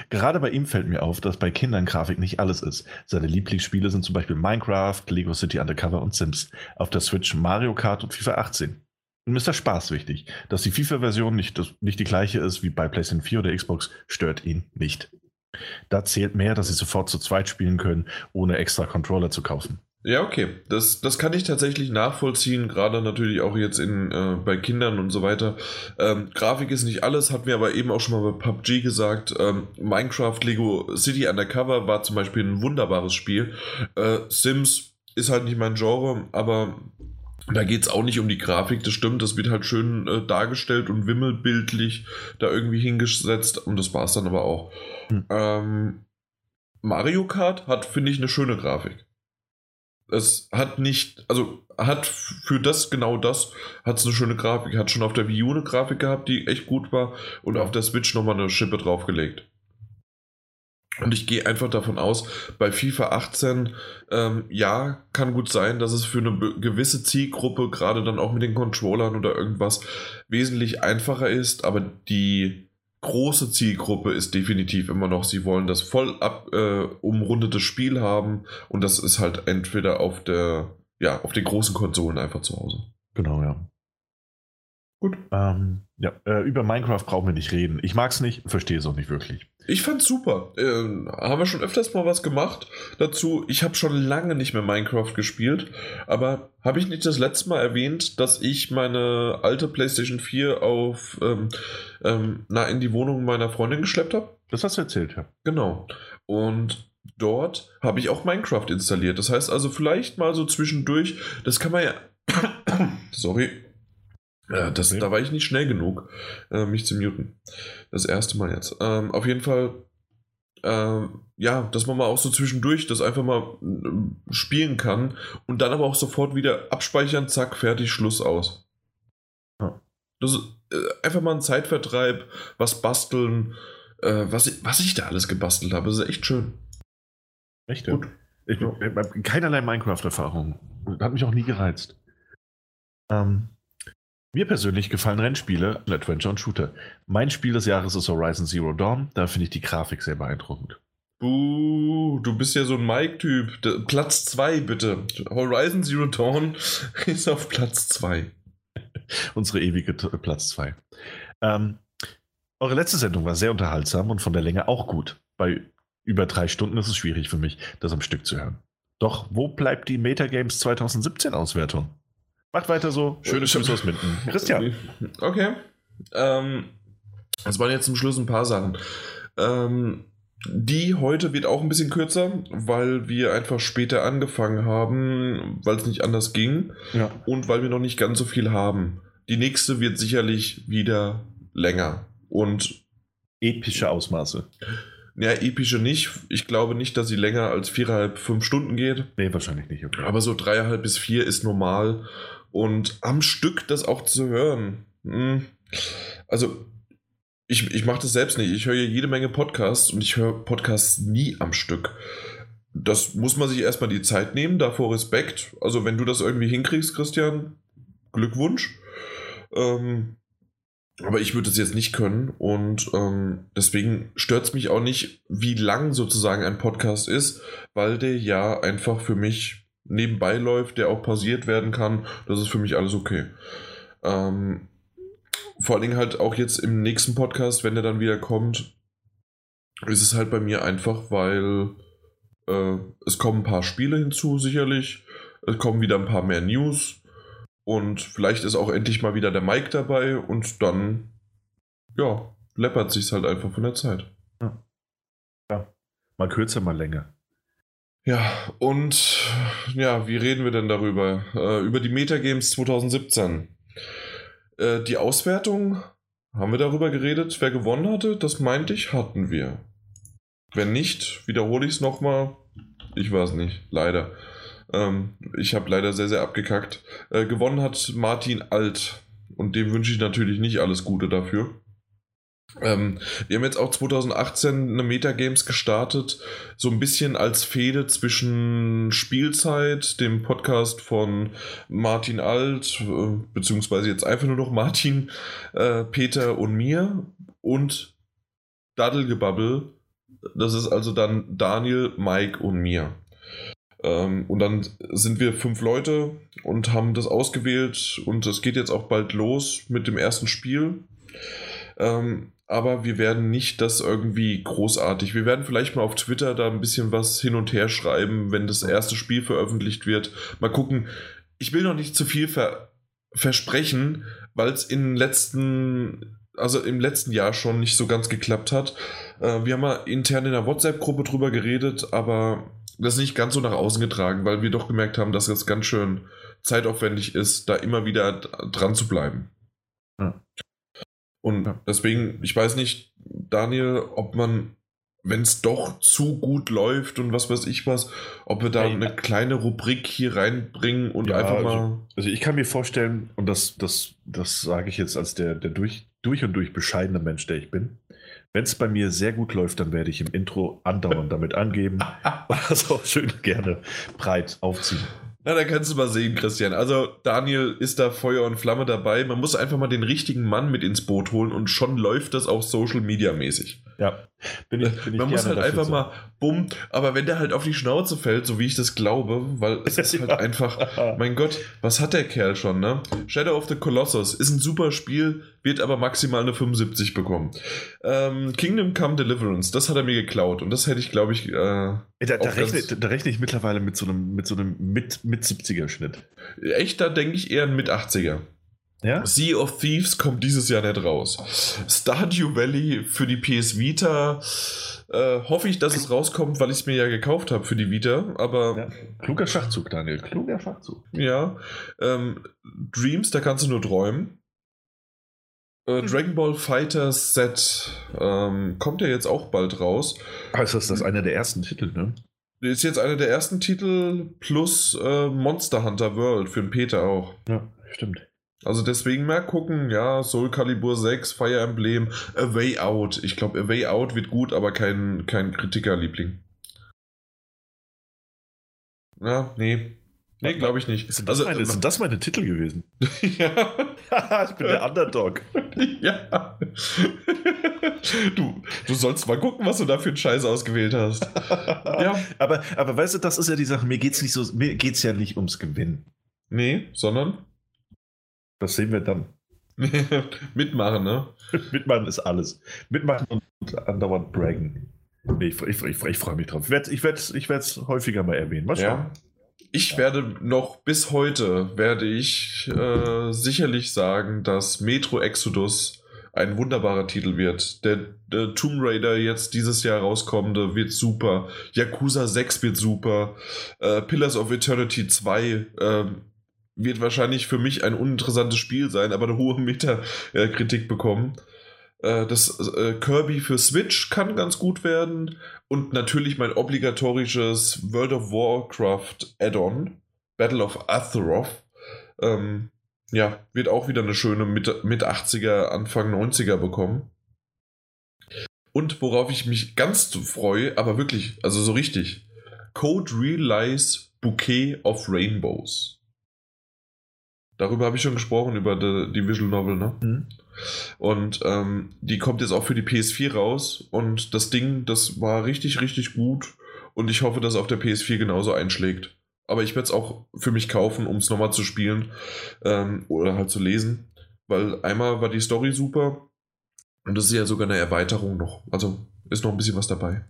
Speaker 2: Gerade bei ihm fällt mir auf, dass bei Kindern Grafik nicht alles ist. Seine Lieblingsspiele sind zum Beispiel Minecraft, Lego City Undercover und Sims. Auf der Switch Mario Kart und FIFA 18. Mir ist der Spaß wichtig. Dass die FIFA-Version nicht, nicht die gleiche ist wie bei PlayStation 4 oder Xbox, stört ihn nicht. Da zählt mehr, dass sie sofort zu zweit spielen können, ohne extra Controller zu kaufen.
Speaker 1: Ja, okay. Das, das kann ich tatsächlich nachvollziehen, gerade natürlich auch jetzt in, äh, bei Kindern und so weiter. Ähm, Grafik ist nicht alles, hat mir aber eben auch schon mal bei PUBG gesagt. Ähm, Minecraft Lego City Undercover war zum Beispiel ein wunderbares Spiel. Äh, Sims ist halt nicht mein Genre, aber da geht es auch nicht um die Grafik, das stimmt, das wird halt schön äh, dargestellt und wimmelbildlich da irgendwie hingesetzt und das war es dann aber auch. Hm. Ähm, Mario Kart hat, finde ich, eine schöne Grafik. Es hat nicht, also hat für das genau das, hat es eine schöne Grafik. Hat schon auf der Wii U eine Grafik gehabt, die echt gut war und auf der Switch nochmal eine Schippe draufgelegt. Und ich gehe einfach davon aus, bei FIFA 18, ähm, ja, kann gut sein, dass es für eine gewisse Zielgruppe, gerade dann auch mit den Controllern oder irgendwas, wesentlich einfacher ist, aber die große Zielgruppe ist definitiv immer noch, sie wollen das voll ab, äh, umrundete Spiel haben und das ist halt entweder auf der, ja, auf den großen Konsolen einfach zu Hause.
Speaker 2: Genau, ja. Gut. Ähm, ja, äh, über Minecraft brauchen wir nicht reden. Ich mag es nicht, verstehe es auch nicht wirklich.
Speaker 1: Ich fand's super. Äh, haben wir schon öfters mal was gemacht dazu. Ich habe schon lange nicht mehr Minecraft gespielt, aber habe ich nicht das letzte Mal erwähnt, dass ich meine alte PlayStation 4 auf ähm, ähm, na, in die Wohnung meiner Freundin geschleppt habe?
Speaker 2: Das hast du erzählt, ja.
Speaker 1: Genau. Und dort habe ich auch Minecraft installiert. Das heißt also vielleicht mal so zwischendurch, das kann man ja. *coughs* Sorry, ja, das, okay. Da war ich nicht schnell genug, äh, mich zu muten. Das erste Mal jetzt. Ähm, auf jeden Fall, äh, ja, dass man mal auch so zwischendurch das einfach mal äh, spielen kann und dann aber auch sofort wieder abspeichern, zack, fertig, Schluss aus. Ja. Das ist äh, einfach mal ein Zeitvertreib, was basteln, äh, was, ich, was ich da alles gebastelt habe. Das ist echt schön.
Speaker 2: Echt? Gut. Ich, ja. keinerlei Minecraft-Erfahrung. Hat mich auch nie gereizt. Ähm, mir persönlich gefallen Rennspiele, Adventure und Shooter. Mein Spiel des Jahres ist Horizon Zero Dawn. Da finde ich die Grafik sehr beeindruckend.
Speaker 1: Buh, du bist ja so ein Mike-Typ. Platz 2 bitte. Horizon Zero Dawn *laughs* ist auf Platz 2. *laughs*
Speaker 2: Unsere ewige Platz 2. Ähm, eure letzte Sendung war sehr unterhaltsam und von der Länge auch gut. Bei über drei Stunden ist es schwierig für mich, das am Stück zu hören. Doch wo bleibt die Metagames 2017 Auswertung? Macht weiter so. Schöne Grüße aus Minden.
Speaker 1: Christian. Okay. Ähm, das waren jetzt zum Schluss ein paar Sachen. Ähm, die heute wird auch ein bisschen kürzer, weil wir einfach später angefangen haben, weil es nicht anders ging ja. und weil wir noch nicht ganz so viel haben. Die nächste wird sicherlich wieder länger und
Speaker 2: epische Ausmaße.
Speaker 1: Ja, epische nicht. Ich glaube nicht, dass sie länger als viereinhalb, fünf Stunden geht.
Speaker 2: Nee, wahrscheinlich nicht.
Speaker 1: Okay. Aber so dreieinhalb bis vier ist normal. Und am Stück das auch zu hören. Hm. Also, ich, ich mache das selbst nicht. Ich höre jede Menge Podcasts und ich höre Podcasts nie am Stück. Das muss man sich erstmal die Zeit nehmen, davor Respekt. Also, wenn du das irgendwie hinkriegst, Christian, Glückwunsch. Ähm, aber ich würde es jetzt nicht können und ähm, deswegen stört es mich auch nicht, wie lang sozusagen ein Podcast ist, weil der ja einfach für mich nebenbei läuft, der auch pausiert werden kann. Das ist für mich alles okay. Ähm, vor allen Dingen halt auch jetzt im nächsten Podcast, wenn der dann wieder kommt, ist es halt bei mir einfach, weil äh, es kommen ein paar Spiele hinzu, sicherlich. Es kommen wieder ein paar mehr News. Und vielleicht ist auch endlich mal wieder der Mike dabei und dann, ja, läppert sich halt einfach von der Zeit.
Speaker 2: Ja. ja. Mal kürzer, mal länger.
Speaker 1: Ja, und ja, wie reden wir denn darüber? Äh, über die Metagames 2017. Äh, die Auswertung, haben wir darüber geredet, wer gewonnen hatte? Das meinte ich, hatten wir. Wenn nicht, wiederhole ich es nochmal. Ich weiß nicht, leider. Ähm, ich habe leider sehr, sehr abgekackt. Äh, gewonnen hat Martin Alt. Und dem wünsche ich natürlich nicht alles Gute dafür. Ähm, wir haben jetzt auch 2018 eine Metagames gestartet, so ein bisschen als Fehde zwischen Spielzeit, dem Podcast von Martin Alt, äh, beziehungsweise jetzt einfach nur noch Martin, äh, Peter und mir und Daddelgebabbel. Das ist also dann Daniel, Mike und mir. Ähm, und dann sind wir fünf Leute und haben das ausgewählt und es geht jetzt auch bald los mit dem ersten Spiel. Ähm, aber wir werden nicht das irgendwie großartig. Wir werden vielleicht mal auf Twitter da ein bisschen was hin und her schreiben, wenn das erste Spiel veröffentlicht wird. Mal gucken. Ich will noch nicht zu viel ver versprechen, weil es in letzten, also im letzten Jahr schon nicht so ganz geklappt hat. Äh, wir haben mal intern in der WhatsApp-Gruppe drüber geredet, aber das nicht ganz so nach außen getragen, weil wir doch gemerkt haben, dass es ganz schön zeitaufwendig ist, da immer wieder dran zu bleiben. Ja. Und ja. deswegen, ich weiß nicht, Daniel, ob man, wenn es doch zu gut läuft und was weiß ich was, ob wir da hey, eine kleine Rubrik hier reinbringen und ja, einfach mal.
Speaker 2: Also, also, ich kann mir vorstellen, und das, das, das sage ich jetzt als der, der durch, durch und durch bescheidene Mensch, der ich bin. Wenn es bei mir sehr gut läuft, dann werde ich im Intro andauernd damit angeben *laughs* *laughs* und das auch schön gerne breit aufziehen.
Speaker 1: Na, da kannst du mal sehen, Christian. Also, Daniel ist da Feuer und Flamme dabei. Man muss einfach mal den richtigen Mann mit ins Boot holen und schon läuft das auch Social Media mäßig.
Speaker 2: Ja.
Speaker 1: Bin ich, bin ich Man muss halt einfach so. mal bumm, aber wenn der halt auf die Schnauze fällt, so wie ich das glaube, weil es ist halt *laughs* einfach, mein Gott, was hat der Kerl schon, ne? Shadow of the Colossus ist ein super Spiel, wird aber maximal eine 75 bekommen. Ähm, Kingdom Come Deliverance, das hat er mir geklaut und das hätte ich, glaube ich, äh, da,
Speaker 2: da, rechne, da, rechne, ich mittlerweile mit so einem, mit so einem mit, mit 70er Schnitt.
Speaker 1: Echt, da denke ich eher ein mit 80er. Ja? Sea of Thieves kommt dieses Jahr nicht raus. Stardew Valley für die PS Vita äh, hoffe ich, dass es rauskommt, weil ich es mir ja gekauft habe für die Vita. Aber ja.
Speaker 2: kluger Schachzug, Daniel. Kluger Schachzug.
Speaker 1: Ja. Ähm, Dreams, da kannst du nur träumen. Äh, hm. Dragon Ball Fighter Set ähm, kommt ja jetzt auch bald raus.
Speaker 2: Also ist das einer der ersten Titel, ne?
Speaker 1: Ist jetzt einer der ersten Titel plus äh, Monster Hunter World für den Peter auch.
Speaker 2: Ja, stimmt.
Speaker 1: Also deswegen mal gucken, ja, Soul Calibur 6, Fire Emblem, A Way Out. Ich glaube, A Way Out wird gut, aber kein, kein Kritikerliebling. Ja, nee. Nee, glaube ich nicht.
Speaker 2: Sind das, also, meine, sind das meine Titel gewesen? *laughs* ja. *laughs* ich bin der Underdog. ja.
Speaker 1: Du, du sollst mal gucken, was du da für einen Scheiß ausgewählt hast. *laughs*
Speaker 2: ja. Aber, aber weißt du, das ist ja die Sache, mir geht es nicht so, mir geht's ja nicht ums Gewinnen.
Speaker 1: Nee, sondern?
Speaker 2: Das sehen wir dann. *laughs*
Speaker 1: Mitmachen, ne? *laughs*
Speaker 2: Mitmachen ist alles. Mitmachen und andauernd braggen. Nee, ich, ich, ich, ich freue mich drauf. Ich werde es ich werd, ich häufiger mal erwähnen. Mal schauen. Ja.
Speaker 1: Ich werde noch bis heute, werde ich äh, sicherlich sagen, dass Metro Exodus ein wunderbarer Titel wird. Der, der, Tomb Raider jetzt dieses Jahr rauskommende wird super. Yakuza 6 wird super. Äh, Pillars of Eternity 2 äh, wird wahrscheinlich für mich ein uninteressantes Spiel sein, aber eine hohe *laughs* Metakritik bekommen. Äh, das äh, Kirby für Switch kann ganz gut werden. Und natürlich mein obligatorisches World of Warcraft Add-on, Battle of Azeroth. Ähm, ja, wird auch wieder eine schöne mit, mit 80er, Anfang 90er bekommen. Und worauf ich mich ganz freue, aber wirklich, also so richtig, Code Realize Bouquet of Rainbows. Darüber habe ich schon gesprochen, über die, die Visual Novel, ne? Mhm. Und ähm, die kommt jetzt auch für die PS4 raus. Und das Ding, das war richtig, richtig gut. Und ich hoffe, dass es auf der PS4 genauso einschlägt. Aber ich werde es auch für mich kaufen, um es nochmal zu spielen ähm, oder halt zu lesen. Weil einmal war die Story super und das ist ja sogar eine Erweiterung noch. Also ist noch ein bisschen was dabei.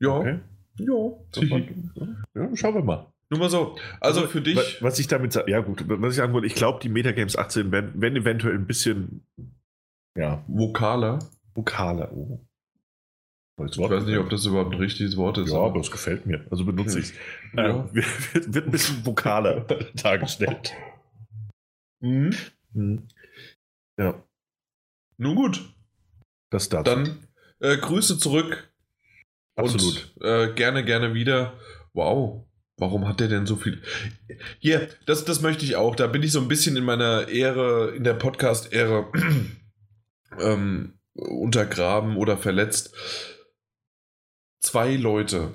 Speaker 2: Ja. Okay. Ja. *laughs* ja. Schauen wir mal.
Speaker 1: Nur mal so. Also, also für dich.
Speaker 2: Was ich damit sage, ja gut, was ich sagen wollte, ich glaube, die Metagames 18 werden, werden eventuell ein bisschen
Speaker 1: ja. vokaler.
Speaker 2: Vokaler, oh.
Speaker 1: Ich weiß nicht, ob das überhaupt ein richtiges Wort ist.
Speaker 2: Ja, aber es gefällt mir. Also benutze ich es. Ja. Äh, *laughs* wird, wird, ein bisschen vokaler *laughs* dargestellt.
Speaker 1: Mhm. Mhm. Ja. Nun gut.
Speaker 2: Das dazu.
Speaker 1: Dann äh, Grüße zurück.
Speaker 2: Absolut.
Speaker 1: Und, äh, gerne, gerne wieder. Wow. Warum hat der denn so viel? Hier, yeah, das, das möchte ich auch. Da bin ich so ein bisschen in meiner Ehre, in der Podcast-Ehre *clears throat* ähm, untergraben oder verletzt. Zwei Leute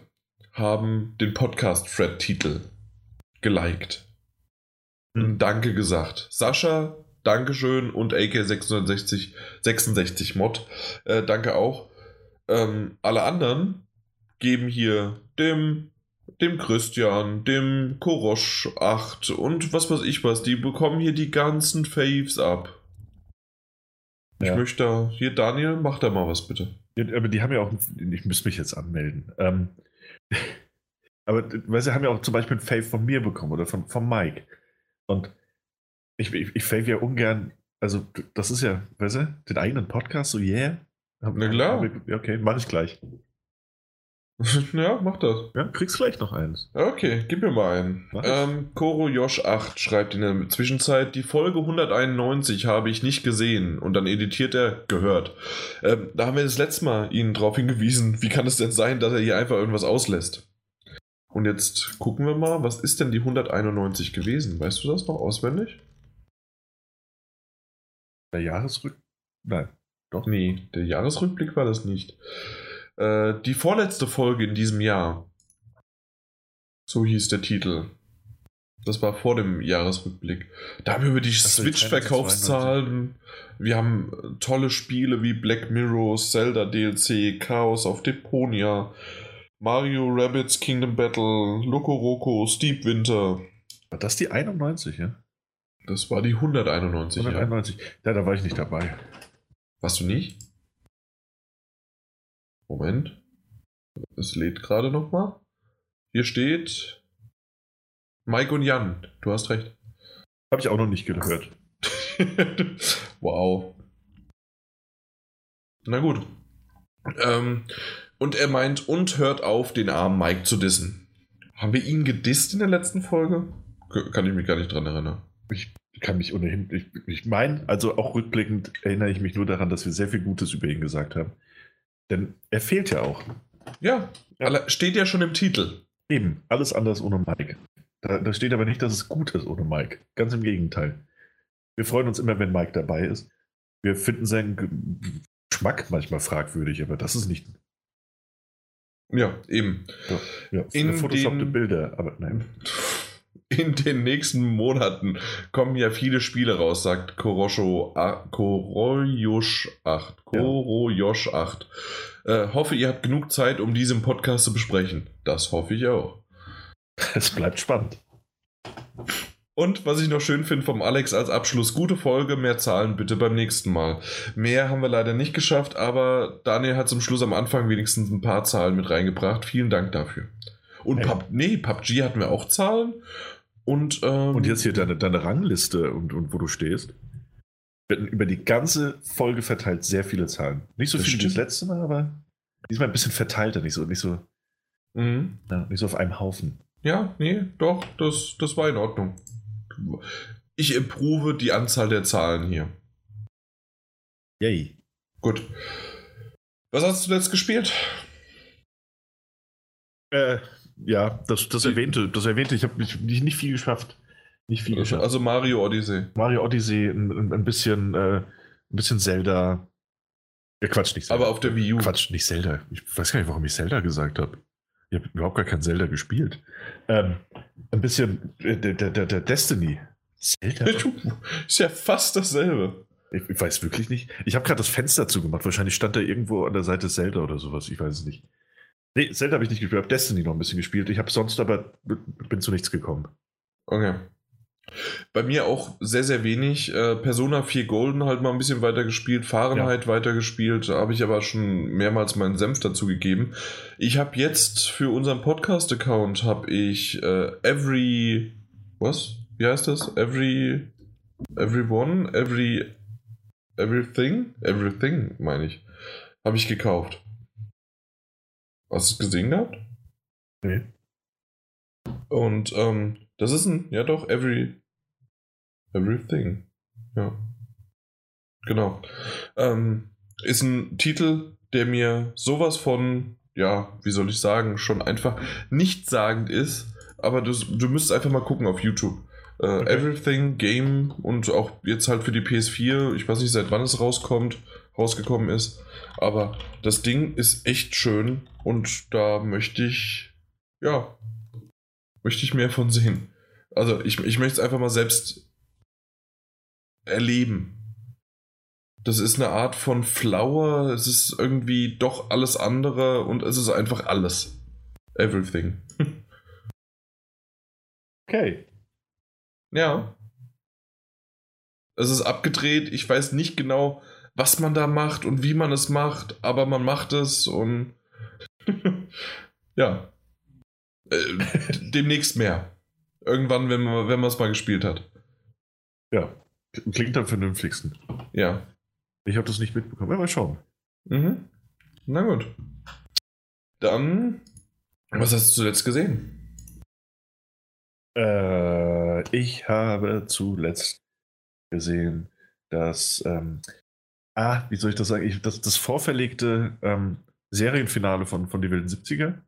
Speaker 1: haben den Podcast-Thread-Titel geliked. Hm. Danke gesagt. Sascha, Dankeschön und AK666 66 Mod. Äh, danke auch. Ähm, alle anderen geben hier dem dem Christian, dem Korosch 8 und was weiß ich was, die bekommen hier die ganzen Faves ab. Ja. Ich möchte da, hier Daniel, mach da mal was bitte.
Speaker 2: Ja, aber die haben ja auch, ich muss mich jetzt anmelden. Ähm, *laughs* aber weil sie haben ja auch zum Beispiel ein Fave von mir bekommen oder von, von Mike. Und ich, ich, ich fave ja ungern, also das ist ja, weißt du, den eigenen Podcast, so yeah.
Speaker 1: Na klar.
Speaker 2: Okay, mach ich gleich. *laughs*
Speaker 1: Ja, mach das.
Speaker 2: Ja, kriegst gleich noch eins.
Speaker 1: Okay, gib mir mal einen. Ähm, Koro Josh 8 schreibt in der Zwischenzeit, die Folge 191 habe ich nicht gesehen und dann editiert er gehört. Ähm, da haben wir das letzte Mal ihn darauf hingewiesen, wie kann es denn sein, dass er hier einfach irgendwas auslässt. Und jetzt gucken wir mal, was ist denn die 191 gewesen? Weißt du das noch auswendig?
Speaker 2: Der Jahresrückblick? Nein,
Speaker 1: doch. Nee, der Jahresrückblick war das nicht. Äh, die vorletzte Folge in diesem Jahr. So hieß der Titel. Das war vor dem Jahresrückblick. Da haben wir über die Switch-Verkaufszahlen. Wir haben äh, tolle Spiele wie Black Mirror, Zelda DLC, Chaos auf Deponia, Mario Rabbits Kingdom Battle, Loco Roco, Steep Winter.
Speaker 2: War das die 91, ja?
Speaker 1: Das war die 191.
Speaker 2: 191. Ja, ja da war ich nicht dabei.
Speaker 1: Warst du nicht? Moment. Es lädt gerade noch mal. Hier steht Mike und Jan. Du hast recht.
Speaker 2: Habe ich auch noch nicht gehört. *laughs*
Speaker 1: wow. Na gut. Ähm, und er meint, und hört auf, den armen Mike zu dissen. Haben wir ihn gedisst in der letzten Folge? Kann ich mich gar nicht dran erinnern.
Speaker 2: Ich kann mich ohnehin, ich, ich meine, also auch rückblickend erinnere ich mich nur daran, dass wir sehr viel Gutes über ihn gesagt haben. Denn er fehlt ja auch.
Speaker 1: Ja, ja. steht ja schon im Titel.
Speaker 2: Eben, alles anders ohne Mike. Da, da, steht aber nicht, dass es gut ist ohne Mike. Ganz im Gegenteil. Wir freuen uns immer, wenn Mike dabei ist. Wir finden seinen Geschmack manchmal fragwürdig, aber das ist nicht.
Speaker 1: Ja, eben.
Speaker 2: Ja, ja
Speaker 1: In
Speaker 2: Photoshoppte
Speaker 1: den-
Speaker 2: Bilder, aber nein.
Speaker 1: In den nächsten Monaten kommen ja viele Spiele raus, sagt Korosho, Koroyosh 8. Koroyosh 8. Äh, hoffe, ihr habt genug Zeit, um diesen Podcast zu besprechen. Das hoffe ich auch.
Speaker 2: Es bleibt spannend.
Speaker 1: Und was ich noch schön finde vom Alex als Abschluss, gute Folge, mehr Zahlen bitte beim nächsten Mal. Mehr haben wir leider nicht geschafft, aber Daniel hat zum Schluss am Anfang wenigstens ein paar Zahlen mit reingebracht. Vielen Dank dafür. Und
Speaker 2: Ja.
Speaker 1: Pub, nee, PUBG hatten wir auch Zahlen. Und, ähm,
Speaker 2: Und jetzt hier deine, deine Rangliste und, und wo du stehst. Werden über die ganze Folge verteilt sehr viele Zahlen. Nicht so
Speaker 1: Das
Speaker 2: viele wie das letzte Mal, aber diesmal ein bisschen verteilter, nicht so, nicht so,
Speaker 1: Mhm.
Speaker 2: ja, nicht so auf einem Haufen.
Speaker 1: Ja, nee, doch, das, das war in Ordnung. Ich improve die Anzahl der Zahlen hier.
Speaker 2: Yay.
Speaker 1: Gut. Was hast du zuletzt gespielt?
Speaker 2: Äh, ja, das, das
Speaker 1: Die-
Speaker 2: erwähnte, das erwähnte, ich habe nicht, nicht viel geschafft. Nicht viel geschafft.
Speaker 1: Also Mario Odyssey.
Speaker 2: Mario Odyssey, ein, ein- bisschen, äh, ein bisschen Zelda. Ja, Quatsch, nicht Zelda.
Speaker 1: Aber auf der Wii U.
Speaker 2: Quatsch, nicht Zelda. Ich weiß gar nicht, warum ich Zelda gesagt habe. Ich habe überhaupt gar kein Zelda gespielt. Ähm, ein bisschen äh, der, der, der, der Destiny. Zelda? *laughs*
Speaker 1: Ist ja fast dasselbe.
Speaker 2: Ich, ich weiß wirklich nicht. Ich habe gerade das Fenster zugemacht. Wahrscheinlich stand da irgendwo an der Seite Zelda oder sowas. Ich weiß es nicht. Nee, Zelda habe ich nicht gespielt. Ich habe Destiny noch ein bisschen gespielt. Ich habe sonst aber bin zu nichts gekommen.
Speaker 1: Okay. Bei mir auch sehr, sehr wenig. Äh, Persona 4 Golden halt mal ein bisschen weiter gespielt, Fahrenheit weiter gespielt, habe ich aber schon mehrmals meinen Senf dazu gegeben. Ich habe jetzt für unseren Podcast-Account habe ich äh, Every was? Wie heißt das? Every Everyone, Every Everything? Everything, meine ich. Habe ich gekauft. Hast du es gesehen gehabt?
Speaker 2: Nee.
Speaker 1: Und ähm, das ist ein, ja doch, every, everything. Ja. Genau. Ähm, ist ein Titel, der mir sowas von, ja, wie soll ich sagen, schon einfach nichtssagend ist. Aber du, du müsstest einfach mal gucken auf YouTube. Äh,
Speaker 2: Okay.
Speaker 1: Everything Game und auch jetzt halt für die PS4, ich weiß nicht, seit wann es rauskommt, rausgekommen ist. Aber das Ding ist echt schön und da möchte ich, ja, möchte ich mehr von sehen. Also ich, ich möchte es einfach mal selbst erleben. Das ist eine Art von Flower, es ist irgendwie doch alles andere und es ist einfach alles. Everything. *laughs*
Speaker 2: Okay.
Speaker 1: Ja. Es ist abgedreht, ich weiß nicht genau, was man da macht und wie man es macht, aber man macht es und *laughs* ja. Äh, demnächst mehr. Irgendwann, wenn man wenn man es mal gespielt hat.
Speaker 2: Ja. Klingt am vernünftigsten.
Speaker 1: Ja.
Speaker 2: Ich habe das nicht mitbekommen. Ja, mal schauen.
Speaker 1: Mhm. Na gut. Dann, was hast du zuletzt gesehen?
Speaker 2: Äh, ich habe zuletzt gesehen, dass, ähm, ah, wie soll ich das sagen, ich, das, das vorverlegte ähm, Serienfinale von, von Die Wilden 70er.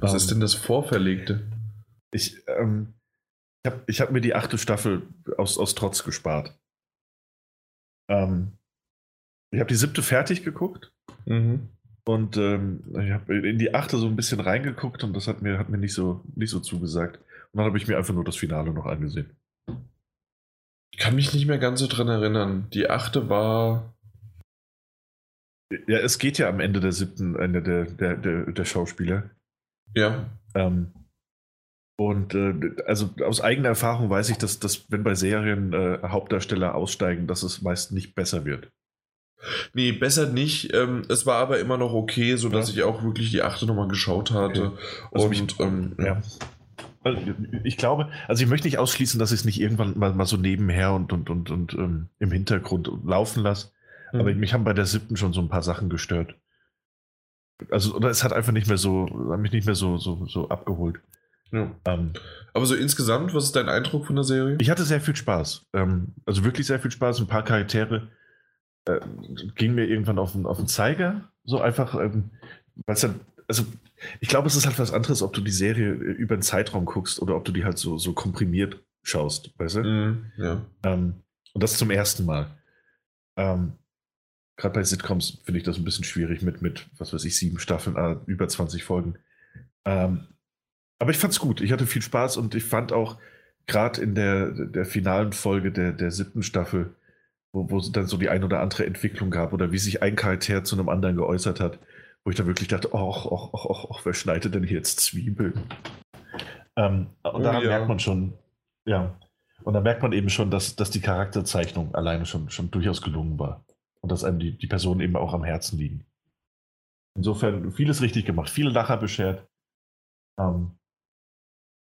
Speaker 1: Was
Speaker 2: Ähm,
Speaker 1: ist denn das Vorverlegte?
Speaker 2: Ich, ähm, ich habe ich hab mir die achte Staffel aus, aus Trotz gespart. Ähm, ich habe die siebte fertig geguckt
Speaker 1: Mhm.
Speaker 2: und ähm, ich habe in die achte so ein bisschen reingeguckt und das hat mir, hat mir nicht, so, nicht so zugesagt. Und dann habe ich mir einfach nur das Finale noch angesehen.
Speaker 1: Ich kann mich nicht mehr ganz so dran erinnern. Die achte war.
Speaker 2: Ja, es geht ja am Ende der siebten, Ende der, der, der, der Schauspieler.
Speaker 1: Ja.
Speaker 2: Ähm, und äh, also aus eigener Erfahrung weiß ich, dass, dass wenn bei Serien äh, Hauptdarsteller aussteigen, dass es meist nicht besser wird.
Speaker 1: Nee, besser nicht. Ähm, es war aber immer noch okay, sodass
Speaker 2: Ja.
Speaker 1: ich auch wirklich die achte nochmal geschaut hatte.
Speaker 2: Also
Speaker 1: und
Speaker 2: mich-
Speaker 1: ähm, ja.
Speaker 2: Also, Ich glaube, also ich möchte nicht ausschließen, dass ich es nicht irgendwann mal, mal so nebenher und, und, und, und ähm, im Hintergrund laufen lasse.
Speaker 1: Mhm.
Speaker 2: Aber mich haben bei der siebten schon so ein paar Sachen gestört. Also, oder es hat einfach nicht mehr so, hat mich nicht mehr so, so, so abgeholt.
Speaker 1: ja.
Speaker 2: Ähm,
Speaker 1: Aber so insgesamt, was ist dein Eindruck von der Serie?
Speaker 2: ich hatte sehr viel Spaß. Ähm, also wirklich sehr viel Spaß. Ein paar Charaktere äh, gingen mir irgendwann auf den, auf den Zeiger. So einfach, ähm, weil es dann, also ich glaube, es ist halt was anderes, ob du die Serie äh, über einen Zeitraum guckst oder ob du die halt so, so komprimiert schaust, weißt du?
Speaker 1: Mhm, ja.
Speaker 2: Ähm, und das zum ersten Mal. Ähm, Gerade bei Sitcoms finde ich das ein bisschen schwierig mit, mit, was weiß ich, sieben Staffeln, äh, über 20 Folgen. Ähm, aber ich fand's gut. Ich hatte viel Spaß und ich fand auch gerade in der, der finalen Folge der, der siebten Staffel, wo, wo es dann so die ein oder andere Entwicklung gab oder wie sich ein Charakter zu einem anderen geäußert hat, wo ich dann wirklich dachte, ach, ach, ach, ach, ach wer schneidet denn hier jetzt Zwiebeln? Ähm, und oh, daran ja. merkt man schon, ja, und da merkt man eben schon, dass, dass die Charakterzeichnung alleine schon, schon durchaus gelungen war. Und dass einem die, die Personen eben auch am Herzen liegen. Insofern vieles richtig gemacht, viele Lacher beschert, ähm,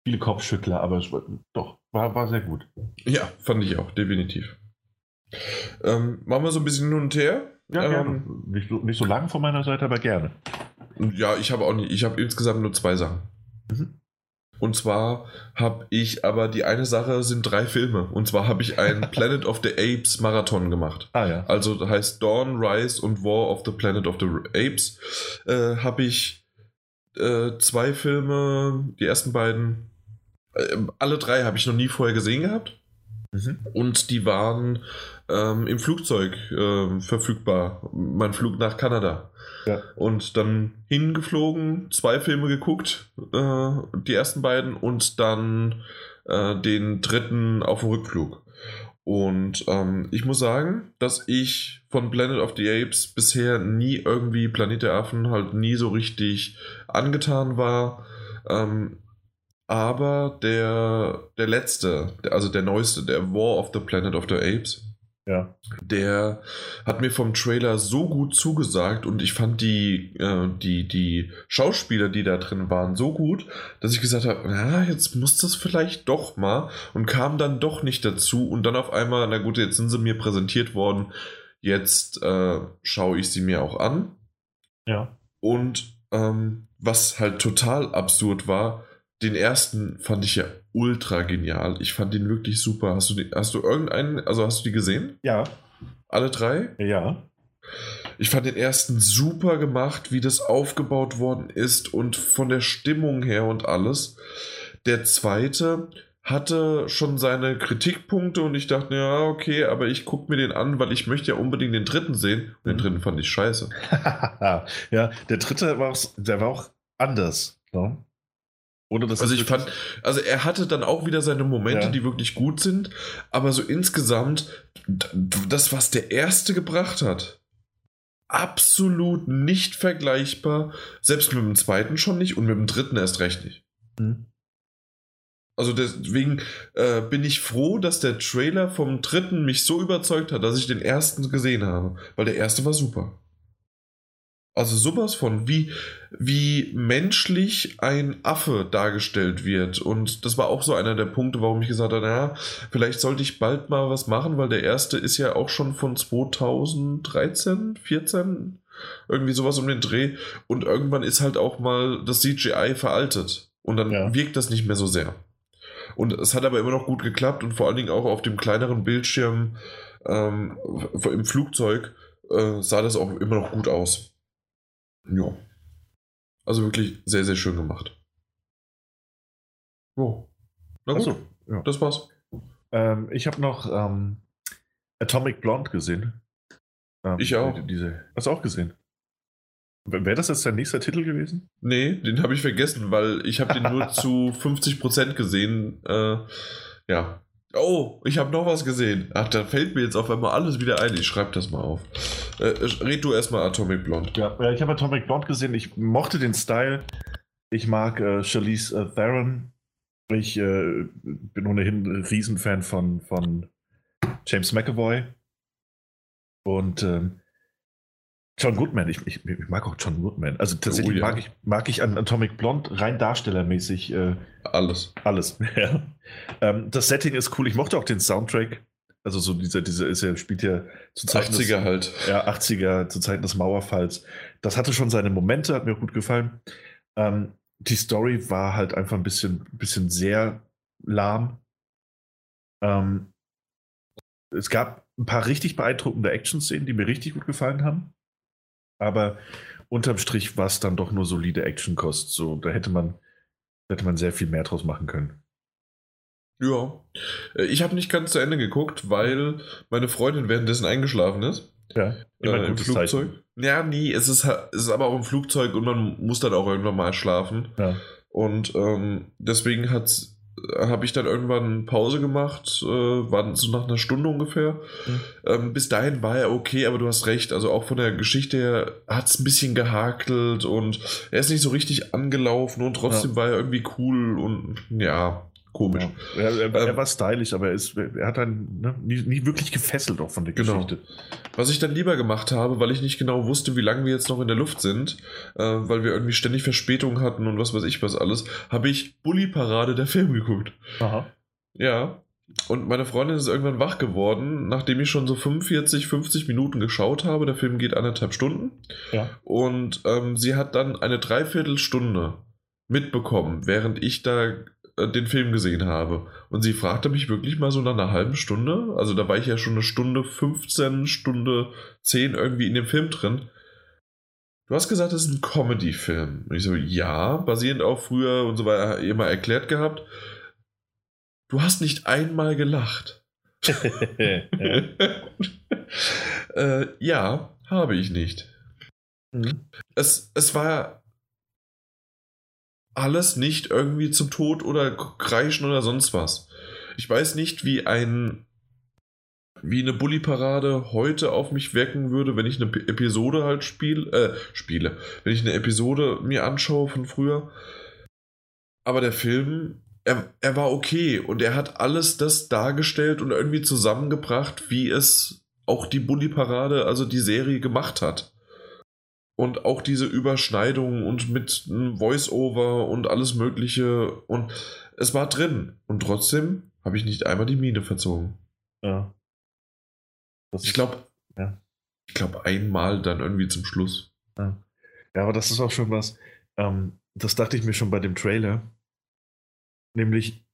Speaker 2: viele Kopfschüttler, aber es war, doch, war, war sehr gut.
Speaker 1: Ja, fand ich auch, definitiv. Ähm, machen wir so ein bisschen hin und her.
Speaker 2: Ja, gerne. Ähm, nicht, so, nicht so lang von meiner Seite, aber gerne.
Speaker 1: Ja, ich habe auch nicht, ich habe insgesamt nur zwei Sachen. Mhm. Und zwar habe ich aber die eine Sache sind drei Filme. Und zwar habe ich einen *laughs* Planet of the Apes Marathon gemacht.
Speaker 2: Ah ja.
Speaker 1: Also heißt Dawn, Rise und War of the Planet of the Apes. Äh, habe ich äh, zwei Filme, die ersten beiden, äh, alle drei habe ich noch nie vorher gesehen gehabt. Mhm. Und die waren ähm, im Flugzeug äh, verfügbar. Mein Flug nach Kanada. Ja. Und dann hingeflogen, zwei Filme geguckt, äh, die ersten beiden, und dann äh, den dritten auf dem Rückflug. Und ähm, ich muss sagen, dass ich von Planet of the Apes bisher nie irgendwie Planet der Affen halt nie so richtig angetan war. Ähm, aber der, der letzte, also der neueste, der War of the Planet of the Apes,
Speaker 2: ja.
Speaker 1: Der hat mir vom Trailer so gut zugesagt und ich fand die, äh, die, die Schauspieler, die da drin waren, so gut, dass ich gesagt habe, na, jetzt muss das vielleicht doch mal und kam dann doch nicht dazu und dann auf einmal, na gut, jetzt sind sie mir präsentiert worden, jetzt äh, schaue ich sie mir auch an.
Speaker 2: Ja.
Speaker 1: Und ähm, was halt total absurd war, den ersten fand ich ja ultra genial. Ich fand den wirklich super. Hast du, die, hast du irgendeinen, also hast du die gesehen?
Speaker 2: Ja.
Speaker 1: Alle drei?
Speaker 2: Ja.
Speaker 1: Ich fand den ersten super gemacht, wie das aufgebaut worden ist und von der Stimmung her und alles. Der zweite hatte schon seine Kritikpunkte und ich dachte, ja, okay, aber ich gucke mir den an, weil ich möchte ja unbedingt den dritten sehen. Und den mhm. dritten fand ich scheiße. *laughs*
Speaker 2: ja, der dritte war auch, der war auch anders. Ne?
Speaker 1: Oder das also ich fand, also er hatte dann auch wieder seine Momente, ja. die wirklich gut sind, aber so insgesamt, das, was der erste gebracht hat, absolut nicht vergleichbar, selbst mit dem zweiten schon nicht und mit dem dritten erst recht nicht. Mhm. Also deswegen äh, bin ich froh, dass der Trailer vom dritten mich so überzeugt hat, dass ich den ersten gesehen habe, weil der erste war super. Also sowas von, wie, wie menschlich ein Affe dargestellt wird. Und das war auch so einer der Punkte, warum ich gesagt habe, naja, vielleicht sollte ich bald mal was machen, weil der erste ist ja auch schon von 2013, 14, irgendwie sowas um den Dreh. Und irgendwann ist halt auch mal das CGI veraltet. Und dann ja. wirkt das nicht mehr so sehr. Und es hat aber immer noch gut geklappt und vor allen Dingen auch auf dem kleineren Bildschirm ähm, im Flugzeug äh, sah das auch immer noch gut aus. Ja. Also wirklich sehr, sehr schön gemacht.
Speaker 2: Jo. Na gut, so, ja. das war's. Ähm, ich habe noch ähm, Atomic Blonde gesehen.
Speaker 1: Ähm, ich auch.
Speaker 2: Diese, hast du auch gesehen? Wäre das jetzt dein nächster Titel gewesen?
Speaker 1: Nee, den habe ich vergessen, weil ich habe den nur *laughs* zu 50% gesehen. Äh, ja, Oh, ich habe noch was gesehen. Ach, da fällt mir jetzt auf einmal alles wieder ein. Ich schreibe das mal auf. Äh, red du erstmal Atomic Blonde.
Speaker 2: Ja, ich habe Atomic Blonde gesehen. Ich mochte den Style. Ich mag äh, Charlize äh, Theron. Ich äh, bin ohnehin ein Riesenfan von, von James McAvoy. Und ähm, John Goodman, ich, ich, ich, mag auch John Goodman. Also tatsächlich oh, ja. mag, ich, mag ich an Atomic Blonde rein darstellermäßig äh,
Speaker 1: alles.
Speaker 2: Alles, *laughs* ja. Ähm, das Setting ist cool. Ich mochte auch den Soundtrack. Also so dieser, dieser ist ja, spielt ja
Speaker 1: zu Zeiten 80er des, halt.
Speaker 2: Ja, 80er, zu Zeiten des Mauerfalls. Das hatte schon seine Momente, hat mir gut gefallen. Ähm, die Story war halt einfach ein bisschen, bisschen sehr lahm. Ähm, es gab ein paar richtig beeindruckende Action-Szenen, die mir richtig gut gefallen haben. Aber unterm Strich war es dann doch nur solide Action-Kost. So, da hätte man, hätte man sehr viel mehr draus machen können.
Speaker 1: Ja. Äh, ich habe nicht ganz zu Ende geguckt, weil meine Freundin währenddessen eingeschlafen ist.
Speaker 2: Ja,
Speaker 1: immer äh, im Flugzeug. Zeichen. Ja, nie, es ist, es ist aber auch im Flugzeug und man muss dann auch irgendwann mal schlafen.
Speaker 2: Ja.
Speaker 1: Und ähm, deswegen habe ich dann irgendwann Pause gemacht, äh, war so nach einer Stunde ungefähr. Mhm. Ähm, bis dahin war er okay, aber du hast recht, also auch von der Geschichte her hat es ein bisschen gehakelt und er ist nicht so richtig angelaufen und trotzdem ja. war er irgendwie cool und ja, komisch.
Speaker 2: Ja. Er, er, er, ähm, war stylisch, aber er, ist, er hat dann ne, nie, nie, wirklich gefesselt auch von der genau. Geschichte.
Speaker 1: Was ich dann lieber gemacht habe, weil ich nicht genau wusste, wie lange wir jetzt noch in der Luft sind, äh, weil wir irgendwie ständig Verspätungen hatten und was weiß ich was alles, habe ich Bully Parade der Film geguckt.
Speaker 2: Aha.
Speaker 1: Ja. Und meine Freundin ist irgendwann wach geworden, nachdem ich schon so 45, 50 Minuten geschaut habe. Der Film geht anderthalb Stunden.
Speaker 2: Ja.
Speaker 1: Und ähm, sie hat dann eine Dreiviertelstunde mitbekommen, während ich da den Film gesehen habe. Und sie fragte mich wirklich mal so nach einer halben Stunde, also da war ich ja schon eine Stunde 15, Stunde 10 irgendwie in dem Film drin. Du hast gesagt, das ist ein Comedy-Film. Ich so, ja, basierend auf früher und so weiter immer erklärt gehabt. Du hast nicht einmal gelacht. *laughs* äh, ja, habe ich nicht. Mhm. Es, es war alles nicht irgendwie zum Tod oder kreischen oder sonst was. Ich weiß nicht, wie ein wie eine Bully-Parade heute auf mich wirken würde, wenn ich eine Episode halt spiel, äh, spiele, wenn ich eine Episode mir anschaue von früher. Aber der Film, er, er war okay und er hat alles das dargestellt und irgendwie zusammengebracht, wie es auch die Bully-Parade, also die Serie gemacht hat und auch diese Überschneidung und mit Voice-Over und alles Mögliche und es war drin und trotzdem habe ich nicht einmal die Mine verzogen.
Speaker 2: Ja.
Speaker 1: Das ich glaube, ja. ich glaube einmal dann irgendwie zum Schluss.
Speaker 2: Ja, ja aber das ist auch schon was. Ähm, das dachte ich mir schon bei dem Trailer. Nämlich,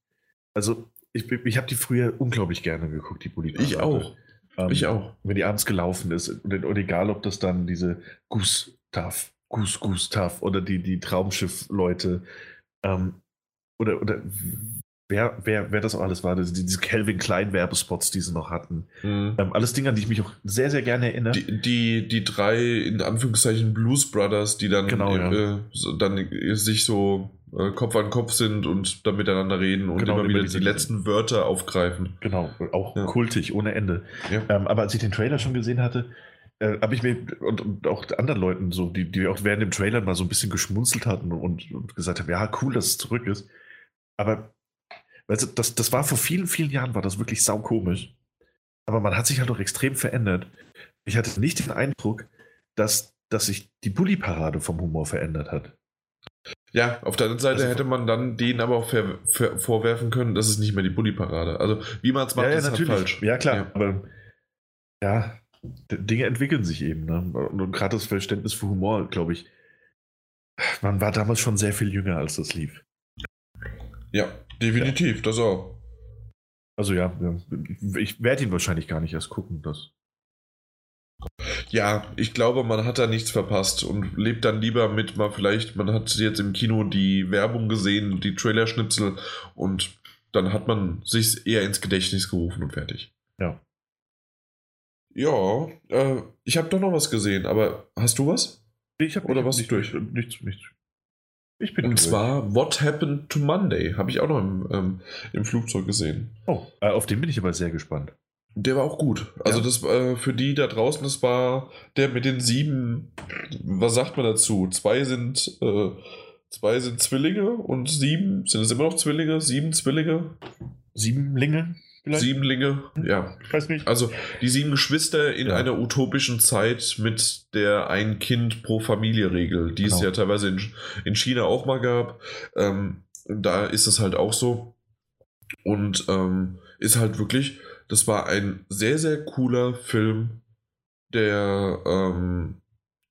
Speaker 2: also ich, ich habe die früher unglaublich gerne geguckt, die Bully.
Speaker 1: Ich auch.
Speaker 2: Ähm, ich auch. Wenn die abends gelaufen ist. Und, und egal, ob das dann diese Gustav, Gus Gustav oder die, die Traumschiff-Leute ähm, oder, oder wer, wer, wer das auch alles war, diese, diese Calvin Klein Werbespots, die sie noch hatten. Mhm. Ähm, alles Dinge, an die ich mich auch sehr, sehr gerne erinnere.
Speaker 1: Die, die, die drei, in Anführungszeichen, Blues Brothers, die dann,
Speaker 2: genau,
Speaker 1: äh,
Speaker 2: ja.
Speaker 1: dann sich so Kopf an Kopf sind und dann miteinander reden und genau, immer wieder die letzten Wörter aufgreifen.
Speaker 2: Genau, auch ja. kultig, ohne Ende.
Speaker 1: Ja.
Speaker 2: Ähm, aber als ich den Trailer schon gesehen hatte, äh, habe ich mir und, und, auch anderen Leuten so, die, die auch während dem Trailer mal so ein bisschen geschmunzelt hatten und, und gesagt haben, ja, cool, dass es zurück ist. Aber weißt du, das, das war vor vielen, vielen Jahren, war das wirklich saukomisch. Aber man hat sich halt auch extrem verändert. Ich hatte nicht den Eindruck, dass, dass sich die Bully-Parade vom Humor verändert hat.
Speaker 1: Ja, auf der anderen Seite also, hätte man dann denen aber auch ver, ver, vorwerfen können, das ist nicht mehr die Bully-Parade. Also, wie man es macht,
Speaker 2: ja, ja,
Speaker 1: ist halt
Speaker 2: natürlich.
Speaker 1: Halt falsch.
Speaker 2: Ja, klar. Ja. Aber ja, Dinge entwickeln sich eben. Ne? Und gerade das Verständnis für Humor, glaube ich, man war damals schon sehr viel jünger, als das lief.
Speaker 1: Ja, definitiv, ja. das auch.
Speaker 2: Also ja, ich werde ihn wahrscheinlich gar nicht erst gucken. Das
Speaker 1: ja, ich glaube, man hat da nichts verpasst und lebt dann lieber mit mal vielleicht, man hat jetzt im Kino die Werbung gesehen, die Trailerschnipsel und dann hat man sich eher ins Gedächtnis gerufen und fertig.
Speaker 2: Ja.
Speaker 1: Ja, äh, ich habe doch noch was gesehen, aber hast du was?
Speaker 2: Ich habe
Speaker 1: Oder was
Speaker 2: nicht,
Speaker 1: durch?
Speaker 2: Nichts, nichts. Ich bin
Speaker 1: Und
Speaker 2: durch.
Speaker 1: zwar What Happened to Monday habe ich auch noch im, ähm, im Flugzeug gesehen.
Speaker 2: Oh, äh, auf den bin ich aber sehr gespannt.
Speaker 1: Der war auch gut. Also
Speaker 2: Ja.
Speaker 1: das äh, für die da draußen, das war der mit den sieben, was sagt man dazu? Zwei sind, äh, zwei sind Zwillinge und sieben, sind es immer noch Zwillinge? Sieben Zwillinge?
Speaker 2: Siebenlinge vielleicht?
Speaker 1: Siebenlinge, ja.
Speaker 2: Ich weiß nicht.
Speaker 1: Also die sieben Geschwister in
Speaker 2: Ja.
Speaker 1: einer utopischen Zeit mit der ein Kind pro Familie Regel, die es
Speaker 2: Genau.
Speaker 1: ja teilweise in, in China auch mal gab. Ähm, da ist es halt auch so. Und ähm, ist halt wirklich, das war ein sehr, sehr cooler Film, der ähm,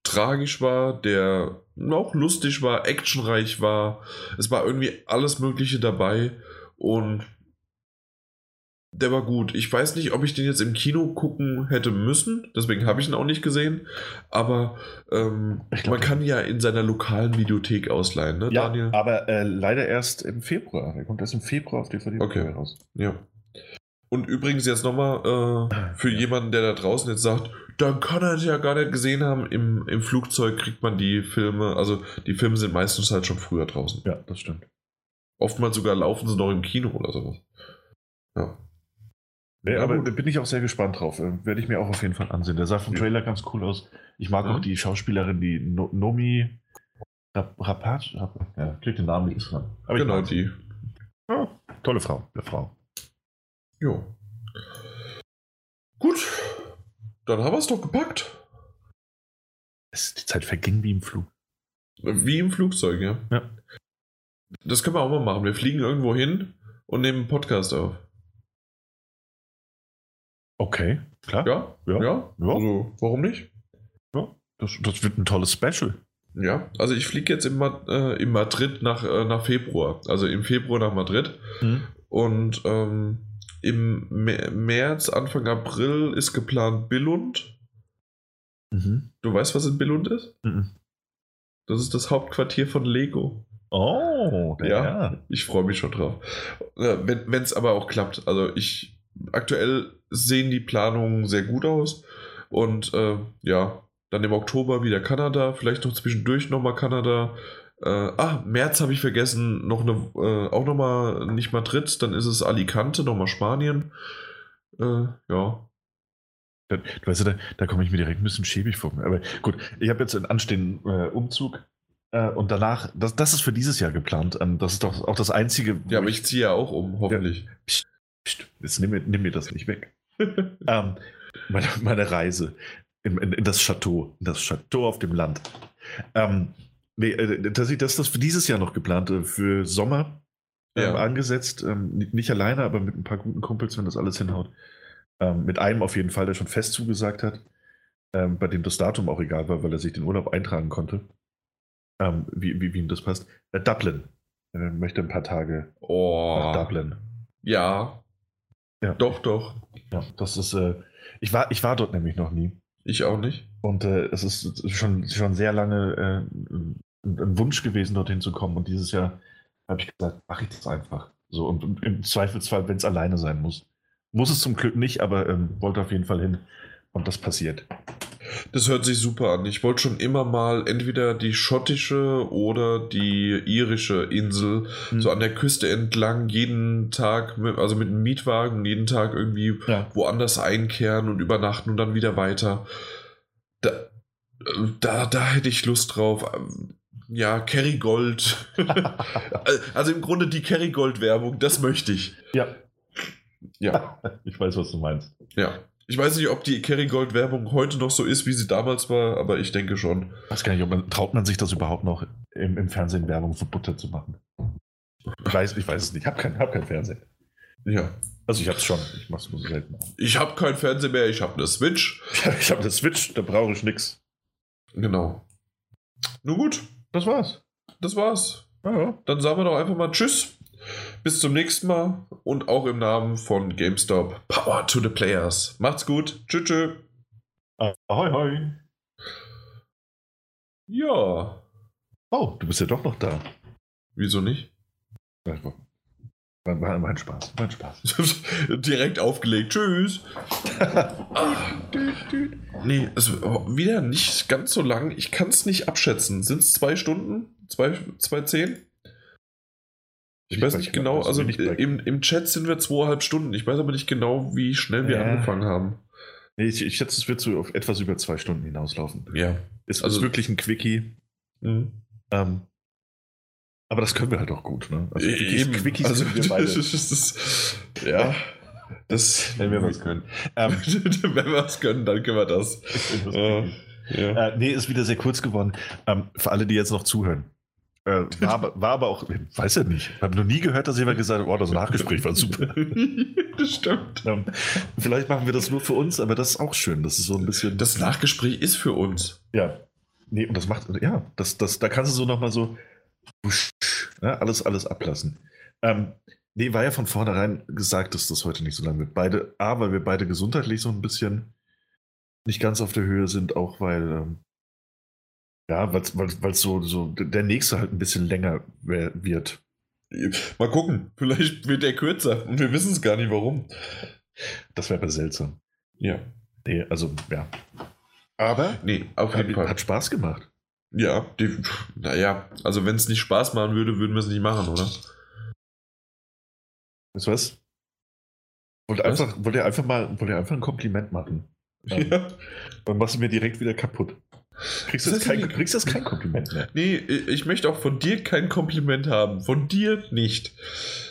Speaker 1: tragisch war, der auch lustig war, actionreich war. Es war irgendwie alles Mögliche dabei und der war gut. Ich weiß nicht, ob ich den jetzt im Kino gucken hätte müssen, deswegen habe ich ihn auch nicht gesehen, aber ähm,
Speaker 2: glaub,
Speaker 1: man kann ja in seiner lokalen Videothek ausleihen, ne,
Speaker 2: ja,
Speaker 1: Daniel?
Speaker 2: aber äh, leider erst im Februar. Er kommt erst im Februar auf DVD
Speaker 1: Okay.
Speaker 2: raus.
Speaker 1: Ja. Und übrigens jetzt nochmal äh, für ja. jemanden, der da draußen jetzt sagt, dann kann er es ja gar nicht gesehen haben, im, im Flugzeug kriegt man die Filme, also die Filme sind meistens halt schon früher draußen.
Speaker 2: Ja, das stimmt.
Speaker 1: Oftmals sogar laufen sie noch im Kino oder sowas. Ja.
Speaker 2: Nee, aber gut. bin ich auch sehr gespannt drauf. Äh, Werde ich mir auch auf jeden Fall ansehen. Der sah vom Trailer ganz cool aus. Ich mag mhm. auch die Schauspielerin, die no Nomi Rapat. Ja, kriegt den Namen nicht dran.
Speaker 1: Aber genau, die.
Speaker 2: Ja, tolle Frau, der Frau.
Speaker 1: Jo. Gut. Dann haben wir es doch gepackt.
Speaker 2: Es, die Zeit verging wie im Flug.
Speaker 1: Wie im Flugzeug, ja.
Speaker 2: Ja.
Speaker 1: Das können wir auch mal machen. Wir fliegen irgendwo hin und nehmen einen Podcast auf.
Speaker 2: Okay, klar.
Speaker 1: Ja, ja. ja. ja. Also, warum nicht?
Speaker 2: Ja, das, das wird ein tolles Special.
Speaker 1: Ja, also ich fliege jetzt in, äh, in Madrid nach, äh, nach Februar. Also im Februar nach Madrid. Mhm. Und ähm, im März, Anfang April ist geplant Billund. Mhm. Du weißt, was in Billund ist? Mhm. Das ist das Hauptquartier von Lego.
Speaker 2: Oh,
Speaker 1: ja. ja. Ich freue mich schon drauf. Wenn es aber auch klappt. Also ich aktuell sehen die Planungen sehr gut aus. Und äh, ja, dann im Oktober wieder Kanada, vielleicht noch zwischendurch nochmal Kanada. Äh, ah, März habe ich vergessen, noch eine, äh, auch nochmal nicht Madrid, dann ist es Alicante, nochmal Spanien. Äh, ja.
Speaker 2: Da, weißt du, da, da komme ich mir direkt ein bisschen schäbig vor. Aber gut, ich habe jetzt einen anstehenden äh, Umzug äh, und danach, das, das ist für dieses Jahr geplant. Ähm, das ist doch auch das einzige.
Speaker 1: Ja, aber ich ziehe ja auch um, hoffentlich. Ja,
Speaker 2: pst, pst, jetzt nimm mir, nimm mir das nicht weg. *laughs* ähm, meine, meine, Reise in, in, in, das Chateau, in das Chateau auf dem Land. Ähm, nee, äh, das, das ist für dieses Jahr noch geplant, äh, für Sommer ähm, ja. angesetzt. Ähm, nicht alleine, aber mit ein paar guten Kumpels, wenn das alles hinhaut. Ähm, mit einem auf jeden Fall, der schon fest zugesagt hat, ähm, bei dem das Datum auch egal war, weil er sich den Urlaub eintragen konnte. Ähm, wie, wie, wie ihm das passt. Äh, Dublin. Er möchte ein paar Tage
Speaker 1: oh.
Speaker 2: nach Dublin.
Speaker 1: Ja. ja. Doch, doch.
Speaker 2: Ja, das ist. Äh, ich, war, ich war dort nämlich noch nie.
Speaker 1: Ich auch nicht.
Speaker 2: Und äh, es ist schon, schon sehr lange äh, ein Wunsch gewesen, dorthin zu kommen. Und dieses Jahr habe ich gesagt, mache ich das einfach. So, und, im Zweifelsfall, wenn es alleine sein muss. Muss es zum Glück nicht, aber ähm, wollte auf jeden Fall hin. Und das passiert.
Speaker 1: Das hört sich super an. Ich wollte schon immer mal entweder die schottische oder die irische Insel hm. so an der Küste entlang jeden Tag, mit, also mit einem Mietwagen, jeden Tag irgendwie ja. woanders einkehren und übernachten und dann wieder weiter. Da, da, da hätte ich Lust drauf. Ja, Kerrygold. *laughs* also im Grunde die Kerrygold-Werbung, das möchte ich.
Speaker 2: Ja. Ja. *laughs* ich weiß, was du meinst.
Speaker 1: Ja. Ich weiß nicht, ob die Kerrygold-Werbung heute noch so ist, wie sie damals war, aber ich denke schon.
Speaker 2: Ich weiß gar nicht, ob man, traut man sich das überhaupt noch im, im Fernsehen Werbung für Butter zu machen? Ich weiß, ich weiß es nicht. Ich habe kein, hab kein Fernsehen.
Speaker 1: Ja.
Speaker 2: Also ich habe es schon. Ich mache es nur selten.
Speaker 1: Ich habe kein Fernsehen mehr. Ich habe eine Switch. *laughs*
Speaker 2: ich habe eine Switch. Da brauche ich nichts.
Speaker 1: Genau. Nun gut. Das war's. Das war's. Ja, ja. Dann sagen wir doch einfach mal Tschüss. Bis zum nächsten Mal und auch im Namen von GameStop. Power to the Players. Macht's gut. Tschüss. Tschüss.
Speaker 2: Ahoi, hoi.
Speaker 1: Ja.
Speaker 2: Oh, du bist ja doch noch da.
Speaker 1: Wieso nicht?
Speaker 2: War, war, war ein Spaß. War ein Spaß. *laughs*
Speaker 1: Direkt aufgelegt. Tschüss. *laughs* ah. Nee, es also wieder nicht ganz so lang. Ich kann es nicht abschätzen. Sind es zwei Stunden? Zwei, zwei zehn? Ich, ich weiß nicht genau, also im, im Chat sind wir zweieinhalb Stunden. Ich weiß aber nicht genau, wie schnell wir äh. angefangen haben.
Speaker 2: Nee, ich, ich schätze, es wird so auf etwas über zwei Stunden hinauslaufen.
Speaker 1: Ja.
Speaker 2: Es also, ist wirklich ein Quickie. Mhm. Ähm, aber das können wir halt auch gut. Ne?
Speaker 1: Also Eben. Quickies also, wir beide. *laughs* Das ist, ja. Das,
Speaker 2: wenn wir was können. Ähm, *laughs*
Speaker 1: wenn wir was können, dann können wir das.
Speaker 2: äh, ja. äh, nee, ist wieder sehr kurz geworden. Ähm, für alle, die jetzt noch zuhören. Äh, war, aber, war aber auch, weiß ja nicht, ich habe noch nie gehört, dass jemand gesagt hat, oh, das Nachgespräch war super. *laughs*
Speaker 1: das stimmt.
Speaker 2: Ähm, vielleicht machen wir das nur für uns, aber das ist auch schön. Das ist so ein bisschen.
Speaker 1: Das Nachgespräch ist für uns.
Speaker 2: Ja. Nee, und das macht, ja, das, das, da kannst du so nochmal so ja, alles, alles ablassen. Ähm, nee, war ja von vornherein gesagt, dass das heute nicht so lange wird. Beide, A, weil wir beide gesundheitlich so ein bisschen nicht ganz auf der Höhe sind, auch weil ähm, ja, weil es so, so der nächste halt ein bisschen länger wird.
Speaker 1: Mal gucken, vielleicht wird der kürzer und wir wissen es gar nicht warum.
Speaker 2: Das wäre aber seltsam.
Speaker 1: Ja.
Speaker 2: Nee, also, ja. Aber
Speaker 1: Nee, auf jeden Fall.
Speaker 2: hat Spaß gemacht.
Speaker 1: Ja, die, naja, also wenn es nicht Spaß machen würde, würden wir es nicht machen, oder?
Speaker 2: Weißt du was? Wollte
Speaker 1: Was?
Speaker 2: einfach, wollte einfach mal wollte einfach ein Kompliment machen. *laughs* Ähm,
Speaker 1: Ja.
Speaker 2: Dann machst du mir direkt wieder kaputt. Kriegst du
Speaker 1: Das
Speaker 2: kein, kriegst jetzt kein *laughs* Kompliment mehr.
Speaker 1: Nee, ich möchte auch von dir kein Kompliment haben. Von dir nicht.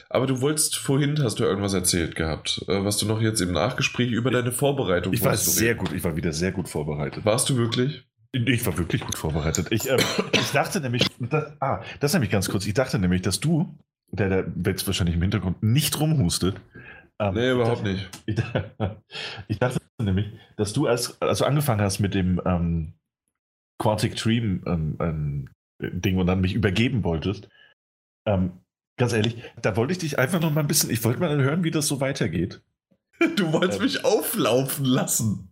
Speaker 1: Aber du wolltest vorhin, hast du irgendwas erzählt gehabt, äh, was du noch jetzt im Nachgespräch über deine Vorbereitung
Speaker 2: Ich war sehr
Speaker 1: reden.
Speaker 2: gut, ich war wieder sehr gut vorbereitet.
Speaker 1: Warst du wirklich?
Speaker 2: Ich war wirklich gut vorbereitet. Ich, ähm, *coughs* ich dachte nämlich, das, ah, das nämlich ganz kurz, ich dachte nämlich, dass du, der, der jetzt wahrscheinlich im Hintergrund nicht rumhustet. ähm,
Speaker 1: Nee,
Speaker 2: ich
Speaker 1: überhaupt
Speaker 2: dachte,
Speaker 1: nicht.
Speaker 2: Ich, *laughs* ich dachte nämlich, dass du als, als du angefangen hast mit dem ähm, Quantic Dream ähm, ähm, Ding und dann mich übergeben wolltest, ähm, ganz ehrlich, da wollte ich dich einfach noch mal ein bisschen, ich wollte mal hören, wie das so weitergeht.
Speaker 1: Du wolltest
Speaker 2: Ähm.
Speaker 1: mich auflaufen lassen.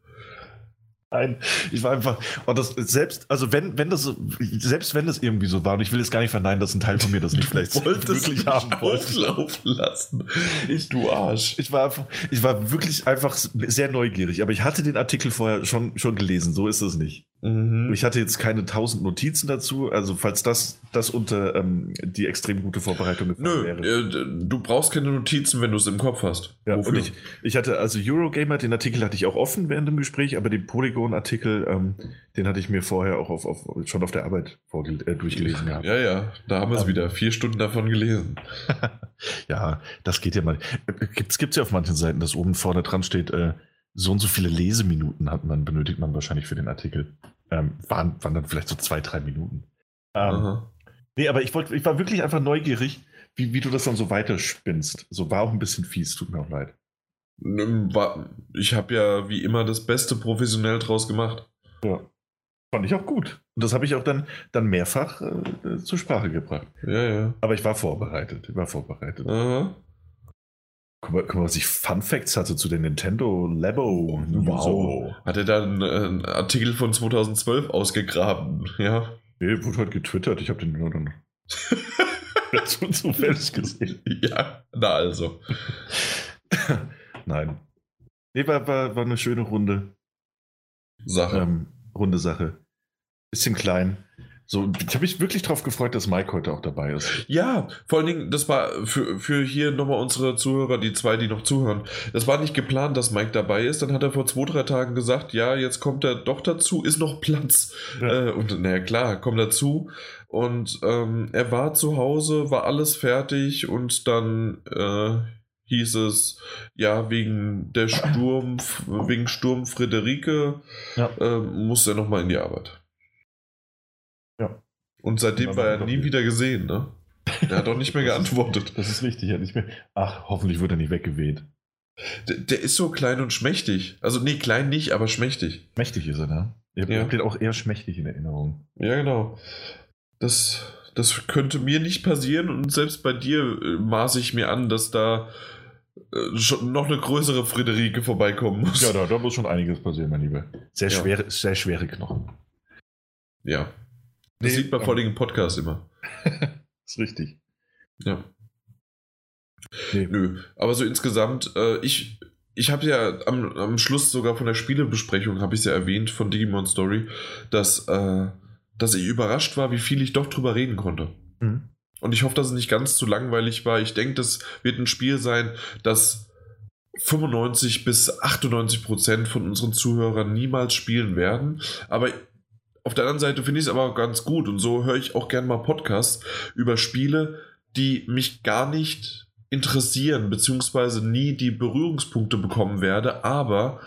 Speaker 2: Nein, ich war einfach, und das selbst, also wenn, wenn das, selbst wenn das irgendwie so war, und ich will jetzt gar nicht verneinen, dass ein Teil von mir das nicht vielleicht *laughs* wirklich haben wollte.
Speaker 1: auflaufen lassen. Ich, du Arsch.
Speaker 2: Ich war, einfach- ich war wirklich einfach sehr neugierig, aber ich hatte den Artikel vorher schon, schon gelesen, so ist es nicht.
Speaker 1: Mhm.
Speaker 2: Ich hatte jetzt keine tausend Notizen dazu, also falls das, das unter ähm, die extrem gute Vorbereitung
Speaker 1: Nö,
Speaker 2: wäre.
Speaker 1: äh, du brauchst keine Notizen, wenn du es im Kopf hast.
Speaker 2: Ja,
Speaker 1: Wofür?
Speaker 2: und ich, ich hatte also Eurogamer, den Artikel hatte ich auch offen während dem Gespräch, aber den Polygon-Artikel, ähm, den hatte ich mir vorher auch auf, auf, schon auf der Arbeit äh, durchgelesen gehabt.
Speaker 1: Ja, ja, da haben wir es
Speaker 2: Ähm.
Speaker 1: wieder. Vier Stunden davon gelesen. *laughs*
Speaker 2: Ja, das geht ja mal. Gibt es ja auf manchen Seiten, dass oben vorne dran steht, äh, so und so viele Leseminuten hat man, benötigt man wahrscheinlich für den Artikel. Ähm, waren, waren dann vielleicht so zwei, drei Minuten. Ähm, nee, aber ich, wollt, ich war wirklich einfach neugierig, wie, wie du das dann so weiterspinnst. So war auch ein bisschen fies, tut mir auch leid.
Speaker 1: Ich habe ja wie immer das Beste professionell draus gemacht.
Speaker 2: Ja. Fand ich auch gut. Und das habe ich auch dann, dann mehrfach äh, zur Sprache gebracht.
Speaker 1: Ja, ja.
Speaker 2: Aber ich war vorbereitet. Ich war vorbereitet.
Speaker 1: Aha.
Speaker 2: Guck mal, guck mal, was ich Fun Facts hatte zu den Nintendo Labo.
Speaker 1: Wow. Hat er da einen, äh, einen Artikel von 2012 ausgegraben? Ja.
Speaker 2: Nee, wurde heute getwittert. Ich habe den nur dann *laughs* dazu *laughs* zufällig gesehen.
Speaker 1: Ja, na also. *laughs*
Speaker 2: Nein. Nee, war, war, war eine schöne Runde.
Speaker 1: Sache.
Speaker 2: Ähm, runde Sache. Bisschen klein. So, ich habe mich wirklich drauf gefreut, dass Mike heute auch dabei ist.
Speaker 1: Ja, vor allen Dingen, das war für, für hier nochmal unsere Zuhörer, die zwei, die noch zuhören. Das war nicht geplant, dass Mike dabei ist. Dann hat er vor zwei, drei Tagen gesagt, ja, jetzt kommt er doch dazu, ist noch Platz.
Speaker 2: Ja.
Speaker 1: Äh, und naja, klar, kommt dazu. Und ähm, er war zu Hause, war alles fertig und dann äh, hieß es, ja, wegen der Sturm, wegen Sturm Friederike
Speaker 2: Ja.
Speaker 1: äh, muss er nochmal in die Arbeit.
Speaker 2: Ja.
Speaker 1: Und seitdem war er nie wieder gesehen, ne? Er hat auch nicht mehr *laughs* geantwortet.
Speaker 2: Das ist richtig, ja nicht mehr. Ach, hoffentlich wird er nicht weggeweht.
Speaker 1: Der, der ist so klein und schmächtig. Also, nee, klein nicht, aber schmächtig.
Speaker 2: Mächtig ist er, ne? Ich habe
Speaker 1: Ja.
Speaker 2: den auch eher schmächtig in Erinnerung.
Speaker 1: Ja, genau. Das, das könnte mir nicht passieren und selbst bei dir äh, maße ich mir an, dass da noch eine größere Friederike vorbeikommen muss.
Speaker 2: Ja, da, da muss schon einiges passieren, mein Lieber. Sehr
Speaker 1: Ja.
Speaker 2: schwere, sehr schwere Knochen.
Speaker 1: Ja. Das
Speaker 2: Nee,
Speaker 1: sieht man
Speaker 2: ähm,
Speaker 1: vor allem im Podcast immer. *laughs*
Speaker 2: ist richtig.
Speaker 1: Ja.
Speaker 2: Nee.
Speaker 1: Nö, aber so insgesamt, äh, ich, ich habe ja am, am Schluss sogar von der Spielebesprechung, habe ich ja erwähnt, von Digimon Story, dass, äh, dass ich überrascht war, wie viel ich doch drüber reden konnte.
Speaker 2: Mhm.
Speaker 1: Und ich hoffe, dass es nicht ganz zu langweilig war. Ich denke, das wird ein Spiel sein, das 95 bis 98 Prozent von unseren Zuhörern niemals spielen werden. Aber auf der anderen Seite finde ich es aber auch ganz gut. Und so höre ich auch gerne mal Podcasts über Spiele, die mich gar nicht interessieren, beziehungsweise nie die Berührungspunkte bekommen werde, aber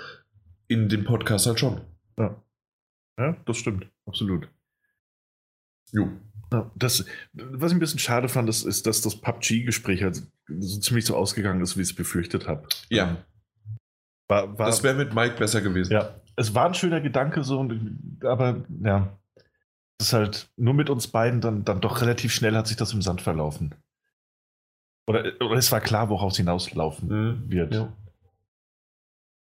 Speaker 1: in dem Podcast halt schon.
Speaker 2: Ja. ja, das stimmt. Absolut.
Speaker 1: Jo.
Speaker 2: Das, was ich ein bisschen schade fand, ist, ist dass das PUBG-Gespräch halt so ziemlich so ausgegangen ist, wie ich es befürchtet habe.
Speaker 1: Ja,
Speaker 2: War, war,
Speaker 1: das wäre mit Mike besser gewesen.
Speaker 2: ja, es war ein schöner Gedanke, so, aber ja, es ist halt nur mit uns beiden dann, dann doch relativ schnell hat sich das im Sand verlaufen. Oder, oder es war klar, woraus hinauslaufen
Speaker 1: Mhm.
Speaker 2: wird.
Speaker 1: Ja.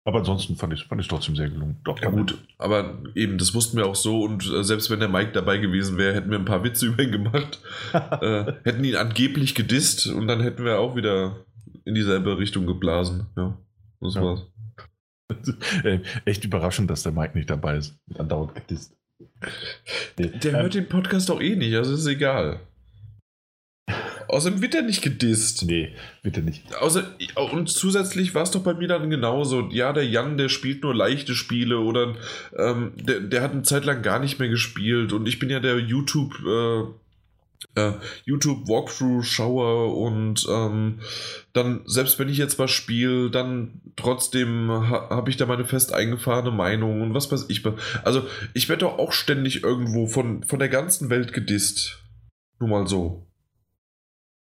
Speaker 2: Aber ansonsten fand ich es fand ich's trotzdem sehr gelungen. Doch,
Speaker 1: Ja gut, aber eben, das wussten wir auch so und äh, selbst wenn der Mike dabei gewesen wäre, hätten wir ein paar Witze *laughs* über ihn gemacht, äh, hätten ihn angeblich gedisst und dann hätten wir auch wieder in dieselbe Richtung geblasen. Ja. Das
Speaker 2: Ja.
Speaker 1: war's. *laughs*
Speaker 2: Äh, Echt überraschend, dass der Mike nicht dabei ist. Andauernd gedisst. Nee.
Speaker 1: Der
Speaker 2: Ähm,
Speaker 1: hört den Podcast doch eh nicht, also ist egal. Außerdem wird er nicht gedisst.
Speaker 2: Nee, bitte nicht.
Speaker 1: Außer, und zusätzlich war es doch bei mir dann genauso. Ja, der Jan, der spielt nur leichte Spiele oder ähm, der, der hat eine Zeit lang gar nicht mehr gespielt und ich bin ja der YouTube, äh, äh, YouTube Walkthrough-Schauer und ähm, dann, selbst wenn ich jetzt was spiele, dann trotzdem ha, habe ich da meine fest eingefahrene Meinung und was weiß ich. Also, ich werde doch auch ständig irgendwo von, von der ganzen Welt gedisst. Nur mal so.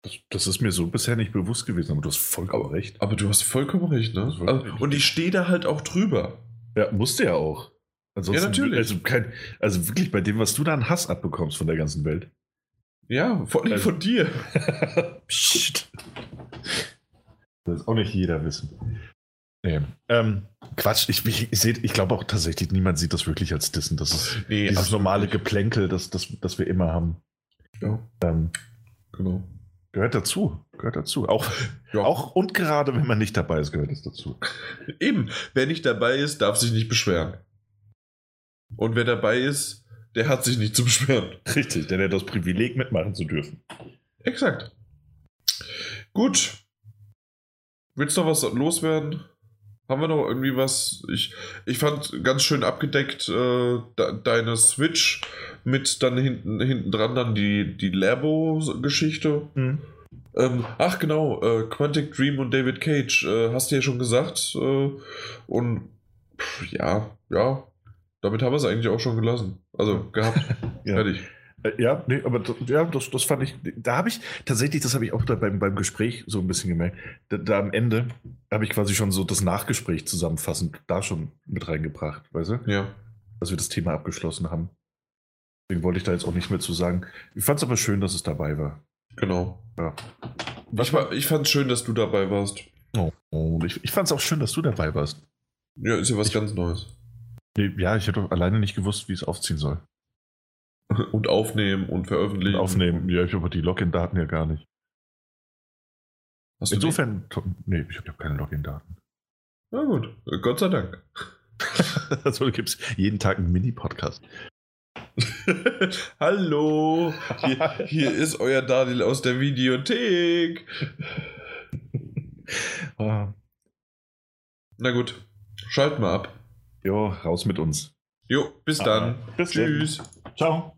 Speaker 2: Das, das ist mir so bisher nicht bewusst gewesen, aber du hast vollkommen recht.
Speaker 1: Aber du hast vollkommen recht, ne?
Speaker 2: Das ist
Speaker 1: Also, und ich stehe da halt auch drüber.
Speaker 2: Ja, musste ja auch. Ansonsten,
Speaker 1: Ja, natürlich.
Speaker 2: Also, kein, also wirklich bei dem, was du da an Hass abbekommst von der ganzen Welt.
Speaker 1: Ja, vor allem
Speaker 2: Also-
Speaker 1: von dir. *laughs*
Speaker 2: Psst. Das ist auch nicht jeder wissen. Nee. Ähm, Quatsch, ich, ich, ich, ich glaube auch tatsächlich, niemand sieht das wirklich als Dissen. Das ist
Speaker 1: Nee,
Speaker 2: dieses normale. Geplänkel, das, das, das wir immer haben.
Speaker 1: Ja,
Speaker 2: Ähm,
Speaker 1: genau.
Speaker 2: Gehört dazu. Gehört dazu. Auch,
Speaker 1: Ja.
Speaker 2: auch und gerade wenn man nicht dabei ist, gehört es dazu.
Speaker 1: Eben, wer nicht dabei ist, darf sich nicht beschweren. Und wer dabei ist, der hat sich nicht zu beschweren.
Speaker 2: Richtig, denn er hat das Privileg mitmachen zu dürfen.
Speaker 1: Exakt. Gut. Willst du noch was loswerden? Haben wir noch irgendwie was? Ich, ich fand ganz schön abgedeckt äh, de, deine Switch mit dann hinten, hinten dran dann die, die Labo-Geschichte. Ähm, ach genau, äh, Quantic Dream und David Cage, äh, hast du ja schon gesagt. Äh, und pff, ja, ja, damit haben wir es eigentlich auch schon gelassen. Also gehabt, *laughs*
Speaker 2: Ja.
Speaker 1: fertig.
Speaker 2: Äh, Ja, nee, aber das, ja, das, das fand ich, da habe ich tatsächlich, das habe ich auch da beim, beim Gespräch so ein bisschen gemerkt, da, da am Ende habe ich quasi schon so das Nachgespräch zusammenfassend da schon mit reingebracht, weißt du,
Speaker 1: Ja,
Speaker 2: dass wir das Thema abgeschlossen haben. Deswegen wollte ich da jetzt auch nicht mehr zu sagen. Ich fand es aber schön, dass es dabei war.
Speaker 1: genau.
Speaker 2: Ja.
Speaker 1: Ich, war- ich fand es schön, dass du dabei warst.
Speaker 2: Oh, und ich, ich fand es auch schön, dass du dabei warst.
Speaker 1: Ja, ist ja was ganz Neues.
Speaker 2: Ja, ich hätte alleine nicht gewusst, wie es aufziehen soll. *laughs*
Speaker 1: Und aufnehmen und veröffentlichen.
Speaker 2: Aufnehmen, ja, ich habe die Login-Daten ja gar nicht.
Speaker 1: Hast du
Speaker 2: Insofern, nee, ich habe keine Login-Daten.
Speaker 1: Na gut, Gott sei Dank. *laughs*
Speaker 2: Also gibt es jeden Tag einen Mini-Podcast. *laughs*
Speaker 1: Hallo, hier, hier ist euer Daniel aus der Videothek.
Speaker 2: Ah,
Speaker 1: Na gut, schalt mal ab.
Speaker 2: jo, raus mit uns.
Speaker 1: Jo, bis
Speaker 2: Ah,
Speaker 1: dann.
Speaker 2: bis
Speaker 1: Tschüss.
Speaker 2: Ciao.